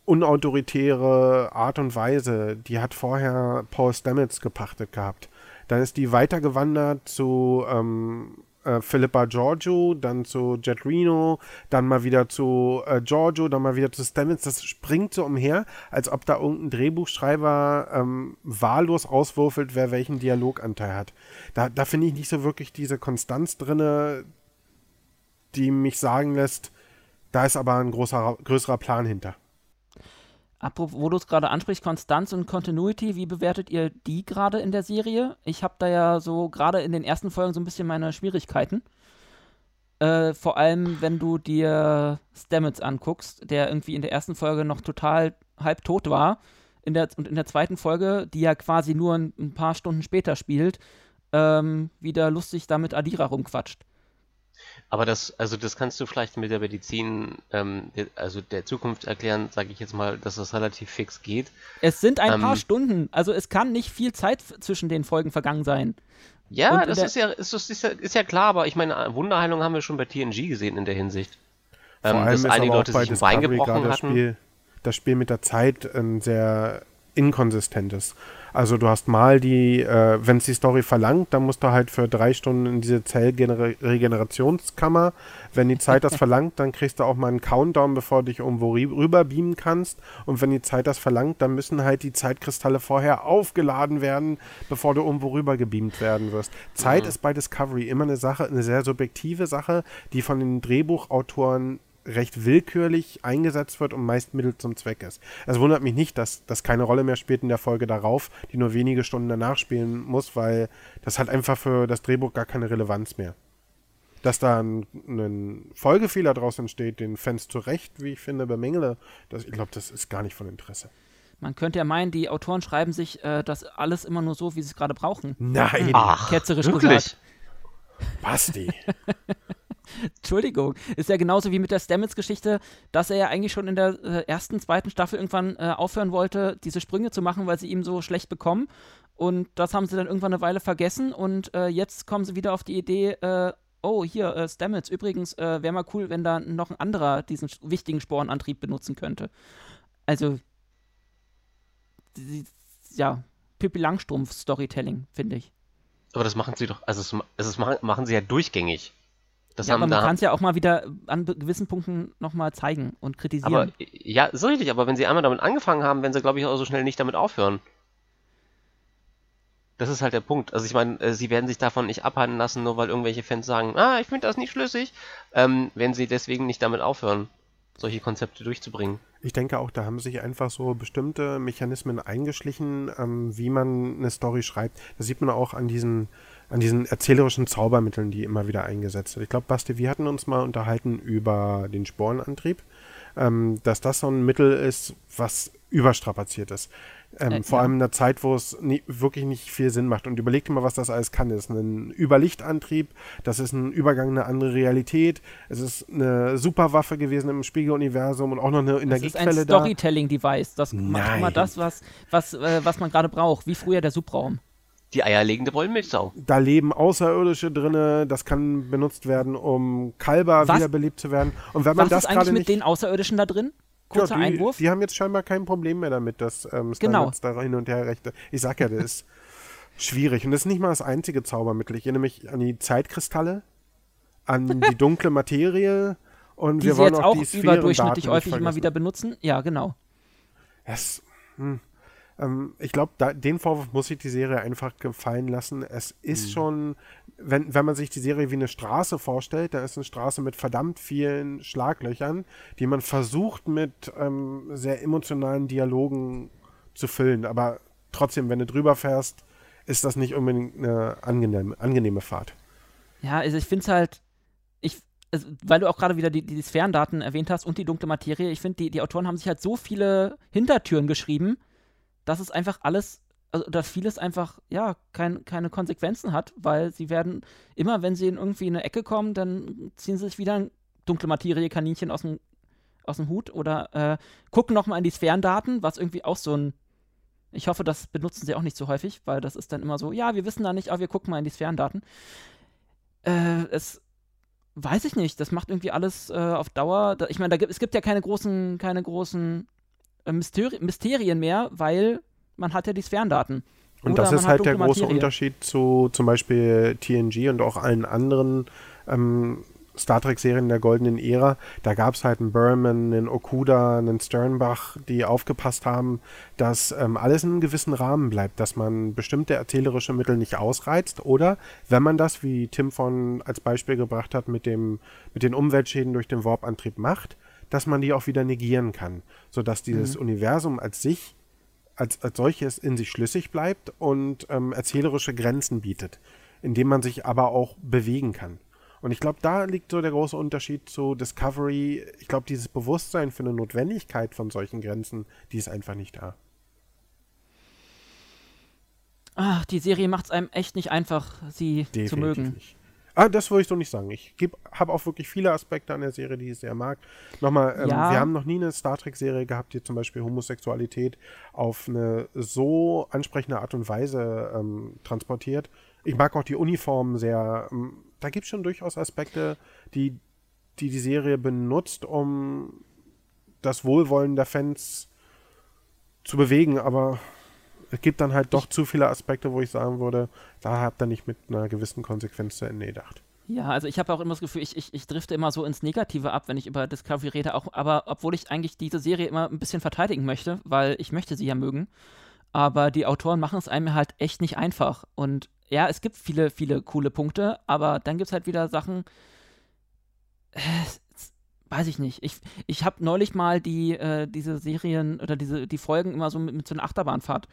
unautoritäre Art und Weise. Die hat vorher Paul Stamets gepachtet gehabt. Dann ist die weitergewandert zu ähm, äh, Philippa Giorgio, dann zu Jet Reno, dann mal wieder zu äh, Giorgio, dann mal wieder zu Stamets. Das springt so umher, als ob da irgendein Drehbuchschreiber ähm, wahllos auswürfelt, wer welchen Dialoganteil hat. Da, da finde ich nicht so wirklich diese Konstanz drinne, die mich sagen lässt, da ist aber ein großer, größerer Plan hinter. Apropos, wo du es gerade ansprichst, Konstanz und Continuity, wie bewertet ihr die gerade in der Serie? Ich habe da ja so gerade in den ersten Folgen so ein bisschen meine Schwierigkeiten. Äh, vor allem, wenn du dir Stamets anguckst, der irgendwie in der ersten Folge noch total halb tot war. In der, und in der zweiten Folge, die ja quasi nur ein, ein paar Stunden später spielt, ähm, wieder lustig damit Adira rumquatscht. Aber das, also das kannst du vielleicht mit der Medizin, ähm, also der Zukunft erklären, sage ich jetzt mal, dass das relativ fix geht. Es sind ein ähm, paar Stunden, also es kann nicht viel Zeit zwischen den Folgen vergangen sein. Ja, das ist ja, ist, ist, ja, ist ja klar, aber ich meine, Wunderheilung haben wir schon bei TNG gesehen in der Hinsicht. Vor ähm, allem dass einige Leute sich ein Bein gebrochen das hatten. Spiel, das Spiel mit der Zeit ein sehr inkonsistentes. Also du hast mal die, äh, wenn es die Story verlangt, dann musst du halt für drei Stunden in diese Zellregenerationskammer. Wenn die Zeit das verlangt, dann kriegst du auch mal einen Countdown, bevor du dich irgendwo rüber beamen kannst. Und wenn die Zeit das verlangt, dann müssen halt die Zeitkristalle vorher aufgeladen werden, bevor du irgendwo rüber gebeamt werden wirst. Zeit mhm. ist bei Discovery immer eine Sache, eine sehr subjektive Sache, die von den Drehbuchautoren recht willkürlich eingesetzt wird und meist Mittel zum Zweck ist. Es wundert mich nicht, dass das keine Rolle mehr spielt in der Folge darauf, die nur wenige Stunden danach spielen muss, weil das hat einfach für das Drehbuch gar keine Relevanz mehr. Dass da ein, ein Folgefehler draus entsteht, den Fans zu Recht, wie ich finde, bemängele, das, ich glaube, das ist gar nicht von Interesse. Man könnte ja meinen, die Autoren schreiben sich äh, das alles immer nur so, wie sie es gerade brauchen. Nein! Ach, Ketzerisch wirklich? gesagt. Basti. Entschuldigung. Ist ja genauso wie mit der Stamets-Geschichte, dass er ja eigentlich schon in der äh, ersten, zweiten Staffel irgendwann äh, aufhören wollte, diese Sprünge zu machen, weil sie ihm so schlecht bekommen. Und das haben sie dann irgendwann eine Weile vergessen und äh, jetzt kommen sie wieder auf die Idee, äh, oh, hier, äh, Stamets, übrigens, äh, wäre mal cool, wenn da noch ein anderer diesen wichtigen Sporenantrieb benutzen könnte. Also, ja, Pippi Langstrumpf-Storytelling, finde ich. Aber das machen sie doch, also es, es machen, machen sie ja durchgängig. Das ja, haben, aber man kann es ja auch mal wieder an gewissen Punkten nochmal zeigen und kritisieren. Aber, ja, so richtig, aber wenn sie einmal damit angefangen haben, werden sie, glaube ich, auch so schnell nicht damit aufhören. Das ist halt der Punkt. Also ich meine, äh, sie werden sich davon nicht abhalten lassen, nur weil irgendwelche Fans sagen, ah, ich finde das nicht schlüssig, ähm, wenn sie deswegen nicht damit aufhören, solche Konzepte durchzubringen. Ich denke auch, da haben sich einfach so bestimmte Mechanismen eingeschlichen, ähm, wie man eine Story schreibt. Das sieht man auch an diesen, an diesen erzählerischen Zaubermitteln, die immer wieder eingesetzt werden. Ich glaube, Basti, wir hatten uns mal unterhalten über den Sporenantrieb, ähm, dass das so ein Mittel ist, was überstrapaziert ist. Ähm, äh, vor ja. allem in einer Zeit, wo es nie, wirklich nicht viel Sinn macht. Und überlegt mal, was das alles kann. Das ist ein Überlichtantrieb, das ist ein Übergang in eine andere Realität, es ist eine Superwaffe gewesen im Spiegeluniversum und auch noch eine Energiequelle da. Das ist ein Storytelling-Device. Das Nein. macht immer das, was, was, äh, was man gerade braucht, wie früher der Subraum. Die eierlegende Wollmilchsau. Da leben Außerirdische drinne, das kann benutzt werden, um Kalber was? wiederbelebt zu werden. Und wenn man was das ist eigentlich mit den Außerirdischen da drin? Kurzer ja, die, Einwurf. Die haben jetzt scheinbar kein Problem mehr damit, dass ähm, genau. da hin und her rechte. Ich sag ja, das ist schwierig. Und das ist nicht mal das einzige Zaubermittel. Ich erinnere mich an die Zeitkristalle, an die dunkle Materie und die wir wollen auch, auch überdurchschnittlich häufig immer wieder benutzen. Ja, genau. Es, hm. Ähm, ich glaube, den Vorwurf muss sich die Serie einfach gefallen lassen. Es ist hm. schon wenn, wenn man sich die Serie wie eine Straße vorstellt, da ist eine Straße mit verdammt vielen Schlaglöchern, die man versucht mit ähm, sehr emotionalen Dialogen zu füllen. Aber trotzdem, wenn du drüber fährst, ist das nicht unbedingt eine angenehme, angenehme Fahrt. Ja, also ich finde es halt, ich, also, weil du auch gerade wieder die, die Sphärendaten erwähnt hast und die dunkle Materie, ich finde, die, die Autoren haben sich halt so viele Hintertüren geschrieben, dass es einfach alles also dass vieles einfach, ja, kein, keine Konsequenzen hat, weil sie werden, immer wenn sie in irgendwie eine Ecke kommen, dann ziehen sie sich wieder ein dunkle Materie-Kaninchen aus dem, aus dem Hut oder äh, gucken nochmal in die Sphärendaten, was irgendwie auch so ein, ich hoffe, das benutzen sie auch nicht so häufig, weil das ist dann immer so, ja, wir wissen da nicht, aber wir gucken mal in die Sphärendaten. Äh, es weiß ich nicht, das macht irgendwie alles äh, auf Dauer, da, ich meine, es gibt ja keine großen, keine großen Mysteri Mysterien mehr, weil man hat ja die Sphärendaten. Und Oder das ist halt der große Materie. Unterschied zu zum Beispiel TNG und auch allen anderen ähm, Star Trek-Serien der goldenen Ära. Da gab es halt einen Berman, einen Okuda, einen Sternbach, die aufgepasst haben, dass ähm, alles in einem gewissen Rahmen bleibt, dass man bestimmte erzählerische Mittel nicht ausreizt. Oder wenn man das, wie Tim von als Beispiel gebracht hat, mit, dem, mit den Umweltschäden durch den Warp-Antrieb macht, dass man die auch wieder negieren kann. Sodass dieses mhm. Universum als sich als, als solches in sich schlüssig bleibt und ähm, erzählerische Grenzen bietet, indem man sich aber auch bewegen kann. Und ich glaube, da liegt so der große Unterschied zu Discovery. Ich glaube, dieses Bewusstsein für eine Notwendigkeit von solchen Grenzen, die ist einfach nicht da. Ach, die Serie macht es einem echt nicht einfach, sie Definitiv zu mögen. Nicht. Ah, das würde ich so nicht sagen. Ich habe auch wirklich viele Aspekte an der Serie, die ich sehr mag. Nochmal, ähm, ja. wir haben noch nie eine Star Trek-Serie gehabt, die zum Beispiel Homosexualität auf eine so ansprechende Art und Weise ähm, transportiert. Ich mag auch die Uniformen sehr. Ähm, da gibt es schon durchaus Aspekte, die, die die Serie benutzt, um das Wohlwollen der Fans zu bewegen, aber es gibt dann halt doch zu viele Aspekte, wo ich sagen würde, da habt ihr nicht mit einer gewissen Konsequenz zu Ende gedacht. Ja, also ich habe auch immer das Gefühl, ich, ich, ich drifte immer so ins Negative ab, wenn ich über Discovery rede, auch, aber obwohl ich eigentlich diese Serie immer ein bisschen verteidigen möchte, weil ich möchte sie ja mögen. Aber die Autoren machen es einem halt echt nicht einfach. Und ja, es gibt viele, viele coole Punkte, aber dann gibt es halt wieder Sachen, äh, weiß ich nicht. Ich, ich habe neulich mal die, äh, diese Serien oder diese, die Folgen immer so mit, mit so einer Achterbahnfahrt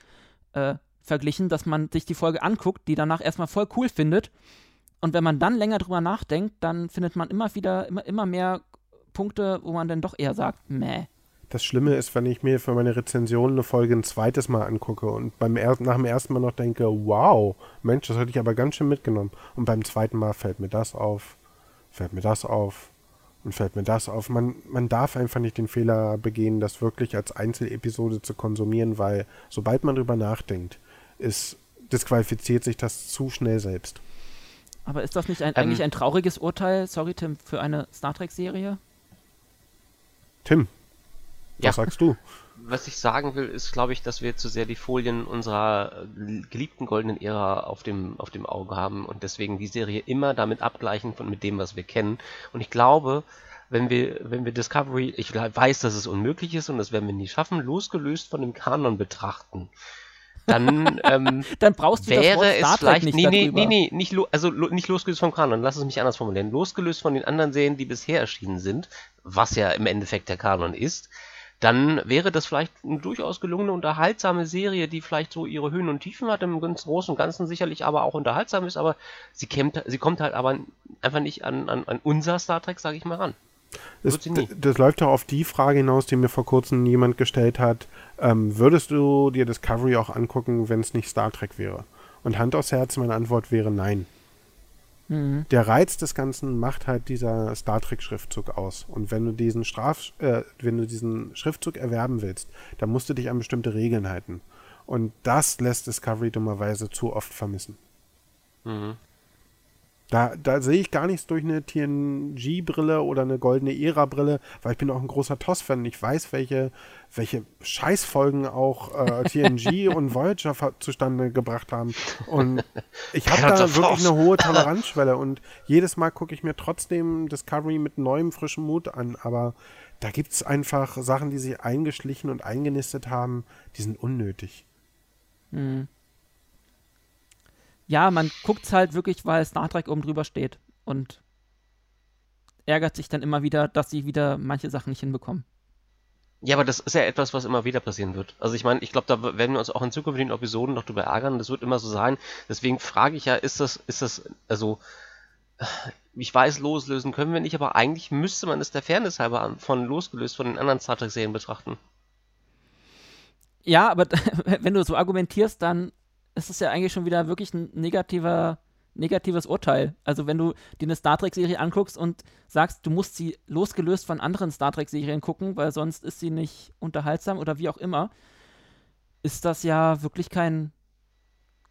äh, verglichen, dass man sich die Folge anguckt, die danach erstmal voll cool findet. Und wenn man dann länger drüber nachdenkt, dann findet man immer wieder, immer, immer mehr Punkte, wo man dann doch eher sagt, meh. Das Schlimme ist, wenn ich mir für meine Rezension eine Folge ein zweites Mal angucke und beim er nach dem ersten Mal noch denke, wow, Mensch, das hätte ich aber ganz schön mitgenommen. Und beim zweiten Mal fällt mir das auf, fällt mir das auf, und fällt mir das auf. Man, man darf einfach nicht den Fehler begehen, das wirklich als Einzelepisode zu konsumieren, weil sobald man drüber nachdenkt, ist disqualifiziert sich das zu schnell selbst. Aber ist das nicht ein, ähm, eigentlich ein trauriges Urteil, sorry Tim, für eine Star Trek-Serie? Tim, was ja. sagst du? Was ich sagen will, ist, glaube ich, dass wir zu sehr die Folien unserer geliebten goldenen Ära auf dem, auf dem Auge haben und deswegen die Serie immer damit abgleichen von mit dem, was wir kennen. Und ich glaube, wenn wir, wenn wir Discovery, ich weiß, dass es unmöglich ist und das werden wir nie schaffen, losgelöst von dem Kanon betrachten, dann, ähm, dann brauchst du wäre das es vielleicht nicht nee, nee, nee, nee, nicht, lo, also lo, nicht losgelöst vom Kanon, lass es mich anders formulieren. Losgelöst von den anderen Serien, die bisher erschienen sind, was ja im Endeffekt der Kanon ist, dann wäre das vielleicht eine durchaus gelungene, unterhaltsame Serie, die vielleicht so ihre Höhen und Tiefen hat, im ganz Großen und Ganzen sicherlich aber auch unterhaltsam ist, aber sie, kämmt, sie kommt halt aber einfach nicht an, an, an unser Star Trek, sage ich mal, ran. Das, das, läuft doch auf die Frage hinaus, die mir vor kurzem jemand gestellt hat. Ähm, würdest du dir Discovery auch angucken, wenn es nicht Star Trek wäre? Und Hand aufs Herz, meine Antwort wäre nein. Mhm. Der Reiz des Ganzen macht halt dieser Star Trek-Schriftzug aus. Und wenn du diesen Straf, äh, wenn du diesen Schriftzug erwerben willst, dann musst du dich an bestimmte Regeln halten. Und das lässt Discovery dummerweise zu oft vermissen. Mhm. Da, da sehe ich gar nichts durch eine TNG-Brille oder eine goldene Ära-Brille, weil ich bin auch ein großer TOS-Fan. Ich weiß, welche, welche Scheißfolgen auch äh, TNG und Voyager zustande gebracht haben. Und ich habe da wirklich eine hohe Toleranzschwelle. Und jedes Mal gucke ich mir trotzdem Discovery mit neuem, frischem Mut an. Aber da gibt es einfach Sachen, die sich eingeschlichen und eingenistet haben, die sind unnötig. Mhm ja, man guckt es halt wirklich, weil Star Trek oben drüber steht und ärgert sich dann immer wieder, dass sie wieder manche Sachen nicht hinbekommen. Ja, aber das ist ja etwas, was immer wieder passieren wird. Also ich meine, ich glaube, da werden wir uns auch in zukünftigen Episoden noch drüber ärgern. Das wird immer so sein. Deswegen frage ich ja, ist das, ist das, also ich weiß, loslösen können wir nicht, aber eigentlich müsste man es der Fairness halber von losgelöst von den anderen Star Trek-Serien betrachten. Ja, aber wenn du so argumentierst, dann ist es ja eigentlich schon wieder wirklich ein negativer, negatives Urteil. Also wenn du dir eine Star Trek-Serie anguckst und sagst, du musst sie losgelöst von anderen Star Trek-Serien gucken, weil sonst ist sie nicht unterhaltsam oder wie auch immer, ist das ja wirklich kein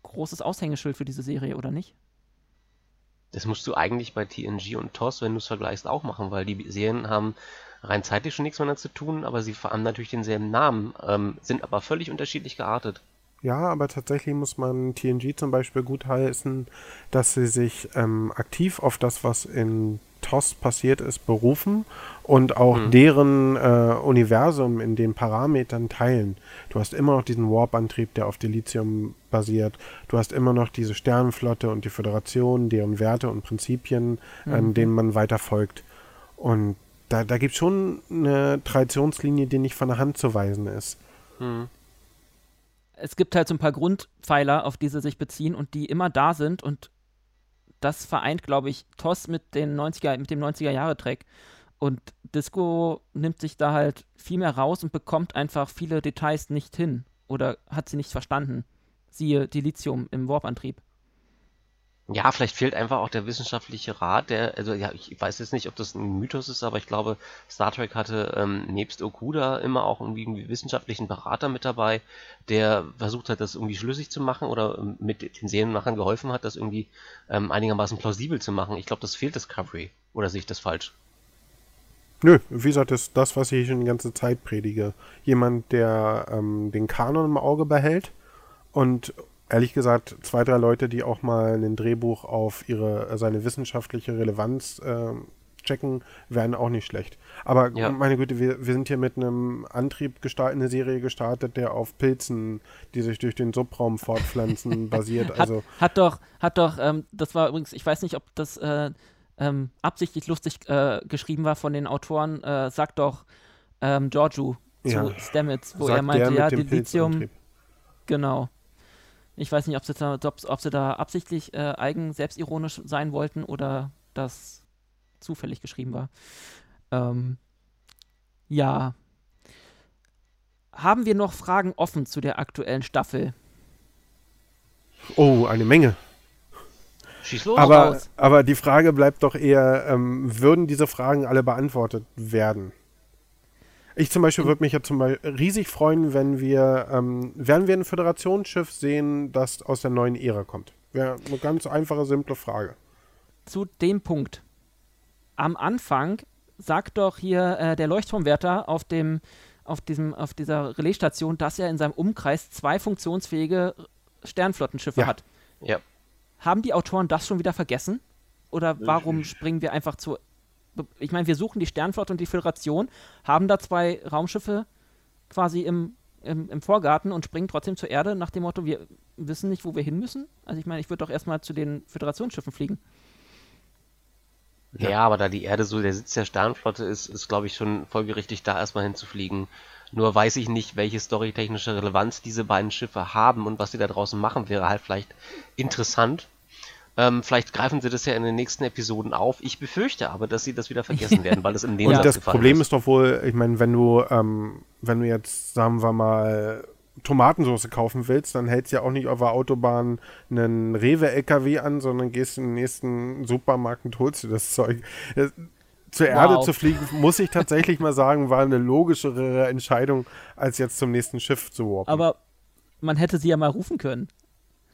großes Aushängeschild für diese Serie, oder nicht? Das musst du eigentlich bei TNG und TOS, wenn du es vergleichst, auch machen, weil die Serien haben rein zeitlich schon nichts miteinander zu tun, aber sie haben natürlich denselben Namen, ähm, sind aber völlig unterschiedlich geartet. Ja, aber tatsächlich muss man TNG zum Beispiel gutheißen, dass sie sich ähm, aktiv auf das, was in TOS passiert ist, berufen und auch mhm. deren äh, Universum in den Parametern teilen. Du hast immer noch diesen Warp-Antrieb, der auf Dilithium basiert. Du hast immer noch diese Sternenflotte und die Föderation, deren Werte und Prinzipien, ähm, mhm. denen man weiter folgt. Und da, da gibt es schon eine Traditionslinie, die nicht von der Hand zu weisen ist. Mhm es gibt halt so ein paar Grundpfeiler, auf die sie sich beziehen und die immer da sind und das vereint, glaube ich, TOS mit, den 90er, mit dem 90er-Jahre-Track. Und Disco nimmt sich da halt viel mehr raus und bekommt einfach viele Details nicht hin oder hat sie nicht verstanden. Siehe Dilithium im Warp-Antrieb. Ja, vielleicht fehlt einfach auch der wissenschaftliche Rat, der, also ja, ich weiß jetzt nicht, ob das ein Mythos ist, aber ich glaube, Star Trek hatte ähm, nebst Okuda immer auch irgendwie einen wissenschaftlichen Berater mit dabei, der versucht hat, das irgendwie schlüssig zu machen oder ähm, mit den Serienmachern geholfen hat, das irgendwie ähm, einigermaßen plausibel zu machen. Ich glaube, das fehlt Discovery. Oder sehe ich das falsch? Nö, wie gesagt, das das, was ich schon die ganze Zeit predige. Jemand, der ähm, den Kanon im Auge behält und ehrlich gesagt, zwei, drei Leute, die auch mal ein Drehbuch auf ihre, äh, seine wissenschaftliche Relevanz äh, checken, wären auch nicht schlecht. Aber ja. meine Güte, wir, wir sind hier mit einem Antrieb gestartet, eine Serie gestartet, der auf Pilzen, die sich durch den Subraum fortpflanzen, basiert. Hat, also hat doch, hat doch, ähm, das war übrigens, ich weiß nicht, ob das äh, ähm, absichtlich lustig äh, geschrieben war von den Autoren, äh, sagt doch ähm, Giorgio zu ja. Stamets, wo sagt er meinte, ja, Dilithium. Genau. Ich weiß nicht, ob sie da, ob, ob sie da absichtlich äh, eigen selbstironisch sein wollten oder das zufällig geschrieben war. Ähm, ja. Haben wir noch Fragen offen zu der aktuellen Staffel? Oh, eine Menge. Schieß los. Aber, aber die Frage bleibt doch eher, ähm, würden diese Fragen alle beantwortet werden? Ich zum Beispiel würde mich ja zum Beispiel riesig freuen, wenn wir, ähm, werden wir ein Föderationsschiff sehen, das aus der neuen Ära kommt. Wäre eine ganz einfache, simple Frage. Zu dem Punkt. Am Anfang sagt doch hier äh, der Leuchtturmwärter auf dem auf diesem auf dieser Relaisstation, dass er in seinem Umkreis zwei funktionsfähige Sternflottenschiffe Ja. hat. Ja. Haben die Autoren das schon wieder vergessen? Oder warum springen wir einfach zu. Ich meine, wir suchen die Sternflotte und die Föderation, haben da zwei Raumschiffe quasi im, im, im Vorgarten und springen trotzdem zur Erde nach dem Motto, wir wissen nicht, wo wir hin müssen. Also ich meine, ich würde doch erstmal zu den Föderationsschiffen fliegen. Ja. aber da die Erde so der Sitz der Sternflotte ist, ist glaube ich schon folgerichtig da erstmal hinzufliegen. Nur weiß ich nicht, welche storytechnische Relevanz diese beiden Schiffe haben und was sie da draußen machen, wäre halt vielleicht interessant. Ähm, vielleicht greifen sie das ja in den nächsten Episoden auf. Ich befürchte aber, dass sie das wieder vergessen werden, weil es in den Und das Problem ist. ist doch wohl, ich meine, wenn du, ähm, wenn du jetzt, sagen wir mal, Tomatensauce kaufen willst, dann hältst du ja auch nicht auf der Autobahn einen Rewe-LKW an, sondern gehst in den nächsten Supermarkt und holst dir das Zeug. Äh, Zur Erde Wow. zu fliegen, muss ich tatsächlich mal sagen, war eine logischere Entscheidung, als jetzt zum nächsten Schiff zu warpen. Aber man hätte sie ja mal rufen können.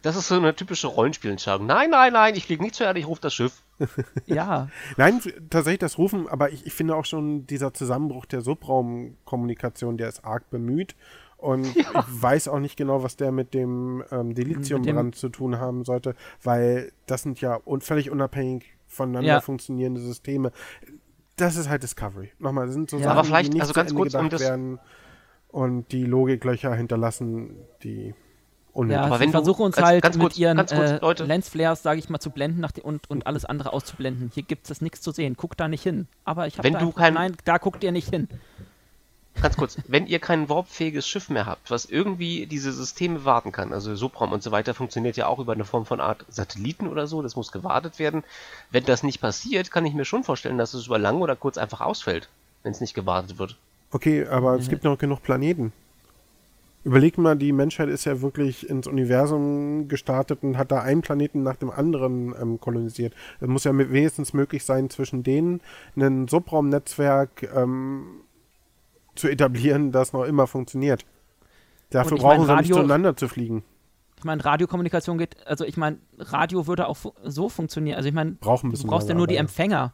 Das ist so eine typische Rollenspielentscheidung. Nein, nein, nein, ich fliege nicht zur Erde, ich rufe das Schiff. Ja, Nein, tatsächlich das Rufen, aber ich, ich finde auch schon dieser Zusammenbruch der Subraumkommunikation, der ist arg bemüht. Und ich weiß auch nicht genau, was der mit dem ähm, Dilithiumbrand zu tun haben sollte, weil das sind ja un völlig unabhängig voneinander Ja. funktionierende Systeme. Das ist halt Discovery. Nochmal, das sind so Ja. Sachen, Aber vielleicht, die nicht also zu ganz Ende kurz, um das- werden und die Logiklöcher hinterlassen, die unnötig ja Aber wenn versuchen uns ganz- halt ganz mit kurz, ihren ganz kurz, äh, Leute. Lensflares, sage ich mal, zu blenden nach und, und alles andere auszublenden. Hier gibt es nichts zu sehen. Guck da nicht hin. Aber ich habe kein- Nein, da guckt ihr nicht hin. Ganz kurz, wenn ihr kein warpfähiges Schiff mehr habt, was irgendwie diese Systeme warten kann, also Subraum und so weiter, funktioniert ja auch über eine Form von Art Satelliten oder so, das muss gewartet werden. Wenn das nicht passiert, kann ich mir schon vorstellen, dass es über lang oder kurz einfach ausfällt, wenn es nicht gewartet wird. Okay, aber es gibt noch genug Planeten. Überleg mal, die Menschheit ist ja wirklich ins Universum gestartet und hat da einen Planeten nach dem anderen ähm, kolonisiert. Es muss ja wenigstens möglich sein, zwischen denen ein Subraumnetzwerk ähm, zu etablieren, das noch immer funktioniert. Dafür brauchen sie nicht zueinander zu fliegen. Ich meine, Radiokommunikation geht, also ich meine, Radio würde auch fu so funktionieren. Also ich meine, du brauchst ja nur die ja. Empfänger.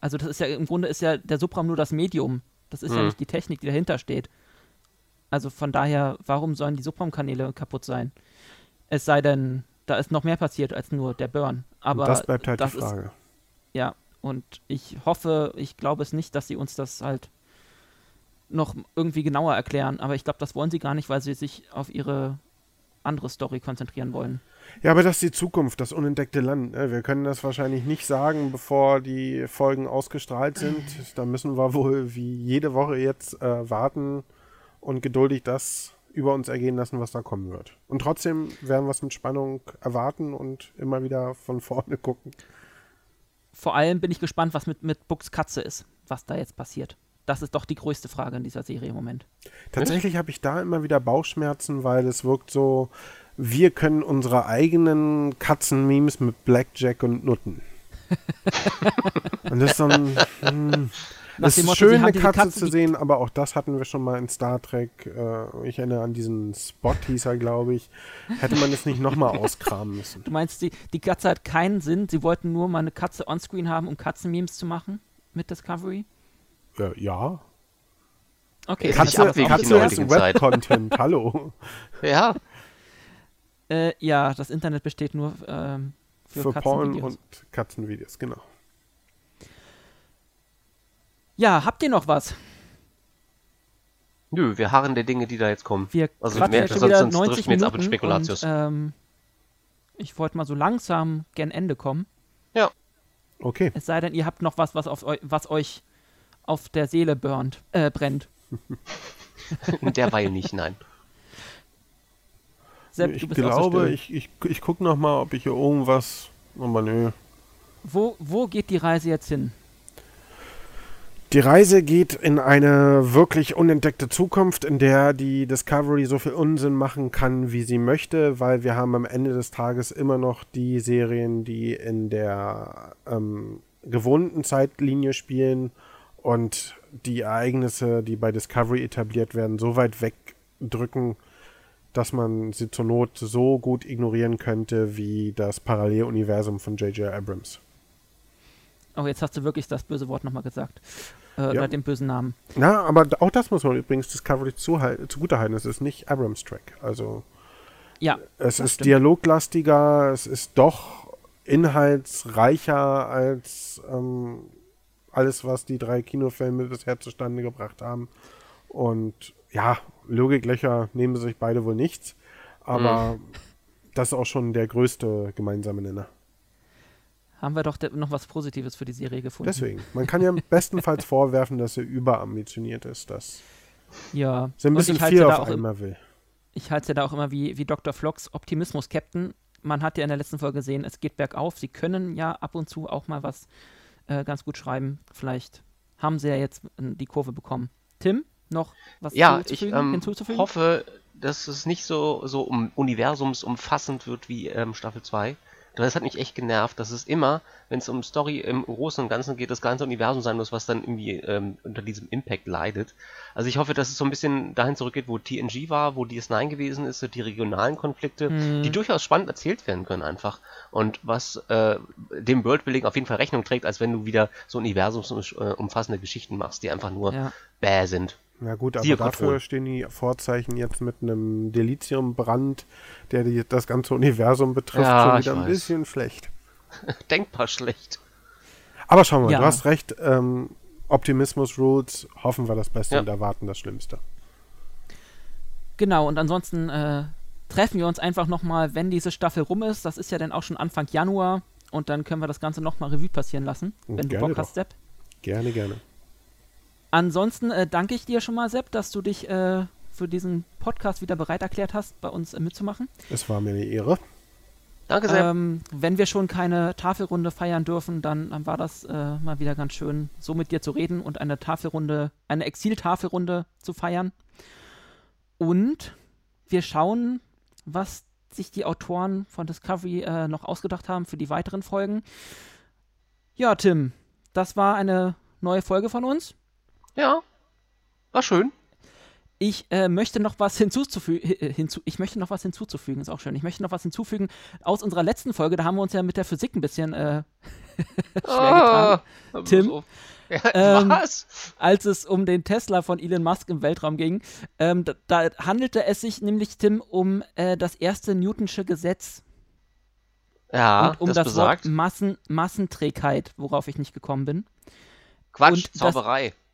Also das ist ja, im Grunde ist ja der Subraum nur das Medium. Das ist ja Mhm. nicht die Technik, die dahinter steht. Also von daher, warum sollen die Subraumkanäle kaputt sein? Es sei denn, da ist noch mehr passiert als nur der Burn. Aber Und das bleibt halt das die ist- Frage. Ja, und ich hoffe, ich glaube es nicht, dass sie uns das halt noch irgendwie genauer erklären, aber ich glaube, das wollen sie gar nicht, weil sie sich auf ihre andere Story konzentrieren wollen. Ja, aber das ist die Zukunft, das unentdeckte Land. ne? Wir können das wahrscheinlich nicht sagen, bevor die Folgen ausgestrahlt sind. Da müssen wir wohl wie jede Woche jetzt äh, warten und geduldig das über uns ergehen lassen, was da kommen wird. Und trotzdem werden wir es mit Spannung erwarten und immer wieder von vorne gucken. Vor allem bin ich gespannt, was mit, mit Bucks Katze ist, was da jetzt passiert. Das ist doch die größte Frage in dieser Serie im Moment. Tatsächlich habe ich da immer wieder Bauchschmerzen, weil es wirkt so, wir können unsere eigenen Katzen-Memes mit Blackjack und Nutten. und das ist so ein. Hm, Nach es ist Motto, schön, eine Katze Katze, zu sehen, aber auch das hatten wir schon mal in Star Trek. Äh, ich erinnere an diesen Spot, hieß er, glaube ich. Hätte man das nicht nochmal auskramen müssen. Du meinst, die, die Katze hat keinen Sinn, sie wollten nur mal eine Katze onscreen haben, um Katzenmemes zu machen mit Discovery? Äh, ja. Okay, Ist Katze, das in Katze ist. Web-Content, hallo. Ja, Äh, ja, das Internet besteht nur ähm, für, Für Porn Katzenvideos. und Katzenvideos, genau. Ja, habt ihr noch was? nö, wir harren der Dinge, die da jetzt kommen. Wir Also mehr- jetzt schon sonst- sonst 90 driften wir jetzt ab in Spekulatius. und ähm, ich wollte mal so langsam gern Ende kommen. Okay. Es sei denn, ihr habt noch was, was, auf eu was euch auf der Seele burnt, äh, brennt. Derweil nicht, nein. Sepp, ich glaube, ich, ich, ich gucke nochmal, ob ich hier irgendwas. Aber nö. Wo, wo geht die Reise jetzt hin? Die Reise geht in eine wirklich unentdeckte Zukunft, in der die Discovery so viel Unsinn machen kann, wie sie möchte, weil wir haben am Ende des Tages immer noch die Serien, die in der ähm, gewohnten Zeitlinie spielen und die Ereignisse, die bei Discovery etabliert werden, so weit wegdrücken, dass man sie zur Not so gut ignorieren könnte wie das Paralleluniversum von J.J. Abrams. Oh, jetzt hast du wirklich das böse Wort nochmal gesagt. Äh, ja. Oder den bösen Namen. Na, aber auch das muss man übrigens Discovery zugutehalten. Es ist nicht Abrams Track. Also. Ja. Es ist stimmt. dialoglastiger, es ist doch inhaltsreicher als ähm, alles, was die drei Kinofilme bisher zustande gebracht haben. Und ja, Logiklöcher nehmen sich beide wohl nichts. Aber mhm. das ist auch schon der größte gemeinsame Nenner haben wir doch noch was Positives für die Serie gefunden. Deswegen. Man kann ja bestenfalls vorwerfen, dass sie überambitioniert ist, dass ja. sie ein bisschen viel auf einmal will. Ich halte es ja da auch immer wie, wie Dr. Flocks Optimismus-Captain. Man hat ja in der letzten Folge gesehen, es geht bergauf. Sie können ja ab und zu auch mal was äh, ganz gut schreiben. Vielleicht haben sie ja jetzt die Kurve bekommen. Tim, noch was ja, ich, ähm, hinzuzufügen? Ich hoffe, dass es nicht so, so um universumsumfassend wird wie ähm, Staffel 2 das hat mich echt genervt, dass es immer, wenn es um Story im Großen und Ganzen geht, das ganze Universum sein muss, was dann irgendwie ähm, unter diesem Impact leidet. Also ich hoffe, dass es so ein bisschen dahin zurückgeht, wo TNG war, wo DS9 gewesen ist, die regionalen Konflikte, mhm. die durchaus spannend erzählt werden können einfach. Und was äh, dem Worldbuilding auf jeden Fall Rechnung trägt, als wenn du wieder so universumsumfassende Geschichten machst, die einfach nur ja. bäh sind. Na gut, aber dafür stehen die Vorzeichen jetzt mit einem Deliziumbrand, der die, das ganze Universum betrifft, ja, schon wieder ein weiß. bisschen schlecht. Denkbar schlecht. Aber schauen wir, ja. du hast recht. Ähm, Optimismus Rules, hoffen wir das Beste ja. und erwarten das Schlimmste. Genau, und ansonsten äh, treffen wir uns einfach nochmal, wenn diese Staffel rum ist. Das ist ja dann auch schon Anfang Januar. Und dann können wir das Ganze nochmal Revue passieren lassen, wenn gerne du Bock doch. hast, Sepp. Gerne, gerne. Ansonsten äh, danke ich dir schon mal, Sepp, dass du dich äh, für diesen Podcast wieder bereit erklärt hast, bei uns äh, mitzumachen. Es war mir eine Ehre. Danke sehr. Ähm, wenn wir schon keine Tafelrunde feiern dürfen, dann, dann war das äh, mal wieder ganz schön, so mit dir zu reden und eine Tafelrunde, eine Exil-Tafelrunde zu feiern. Und wir schauen, was sich die Autoren von Discovery äh, noch ausgedacht haben für die weiteren Folgen. Ja, Tim, das war eine neue Folge von uns. Ja, war schön. Ich äh, möchte noch was hinzuzufügen. Hinzu ich möchte noch was hinzuzufügen, ist auch schön. Ich möchte noch was hinzufügen aus unserer letzten Folge. Da haben wir uns ja mit der Physik ein bisschen äh, schwer getan. Oh, Tim. Ja, ähm, was? Als es um den Tesla von Elon Musk im Weltraum ging, ähm, da, da, handelte es sich nämlich, Tim, um äh, das erste Newtonsche Gesetz. Ja, und um das, das Wort Massen, Massenträgheit, worauf ich nicht gekommen bin. Quatsch, und Zauberei. Das,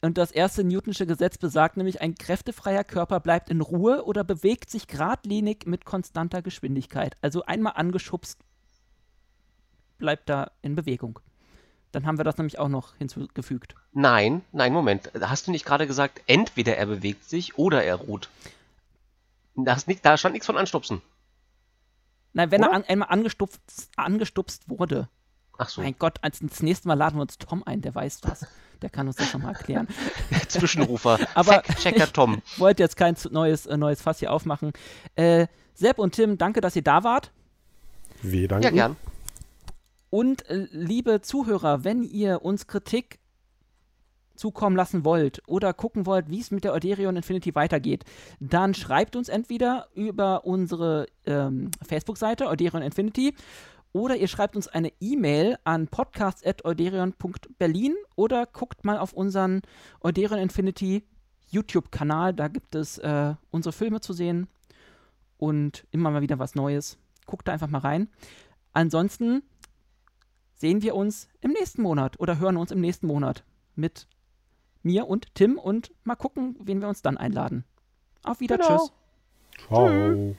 und das erste Newtonsche Gesetz besagt nämlich, ein kräftefreier Körper bleibt in Ruhe oder bewegt sich geradlinig mit konstanter Geschwindigkeit. Also einmal angeschubst, bleibt da in Bewegung. Dann haben wir das nämlich auch noch hinzugefügt. Nein, nein, Moment. Hast du nicht gerade gesagt, entweder er bewegt sich oder er ruht? Nicht, da stand nichts von anstupsen. Nein, wenn oder? er an, einmal angestupst, angestupst wurde. Ach so. Mein Gott, als das nächste Mal laden wir uns Tom ein, der weiß das. Der kann uns das nochmal erklären. Zwischenrufer. Aber Checker Tom. Ich wollte jetzt kein neues, äh, neues Fass hier aufmachen. Äh, Sepp und Tim, danke, dass ihr da wart. Wir danken. Ja, gern. Und äh, liebe Zuhörer, wenn ihr uns Kritik zukommen lassen wollt oder gucken wollt, wie es mit der Euderion Infinity weitergeht, dann schreibt uns entweder über unsere ähm, Facebook-Seite Euderion Infinity oder ihr schreibt uns eine E-Mail an podcast.euderion.berlin oder guckt mal auf unseren Euderion Infinity YouTube-Kanal. Da gibt es äh, unsere Filme zu sehen und immer mal wieder was Neues. Guckt da einfach mal rein. Ansonsten sehen wir uns im nächsten Monat oder hören uns im nächsten Monat mit mir und Tim und mal gucken, wen wir uns dann einladen. Auf Wieder, genau. tschüss. Ciao. Tschüss.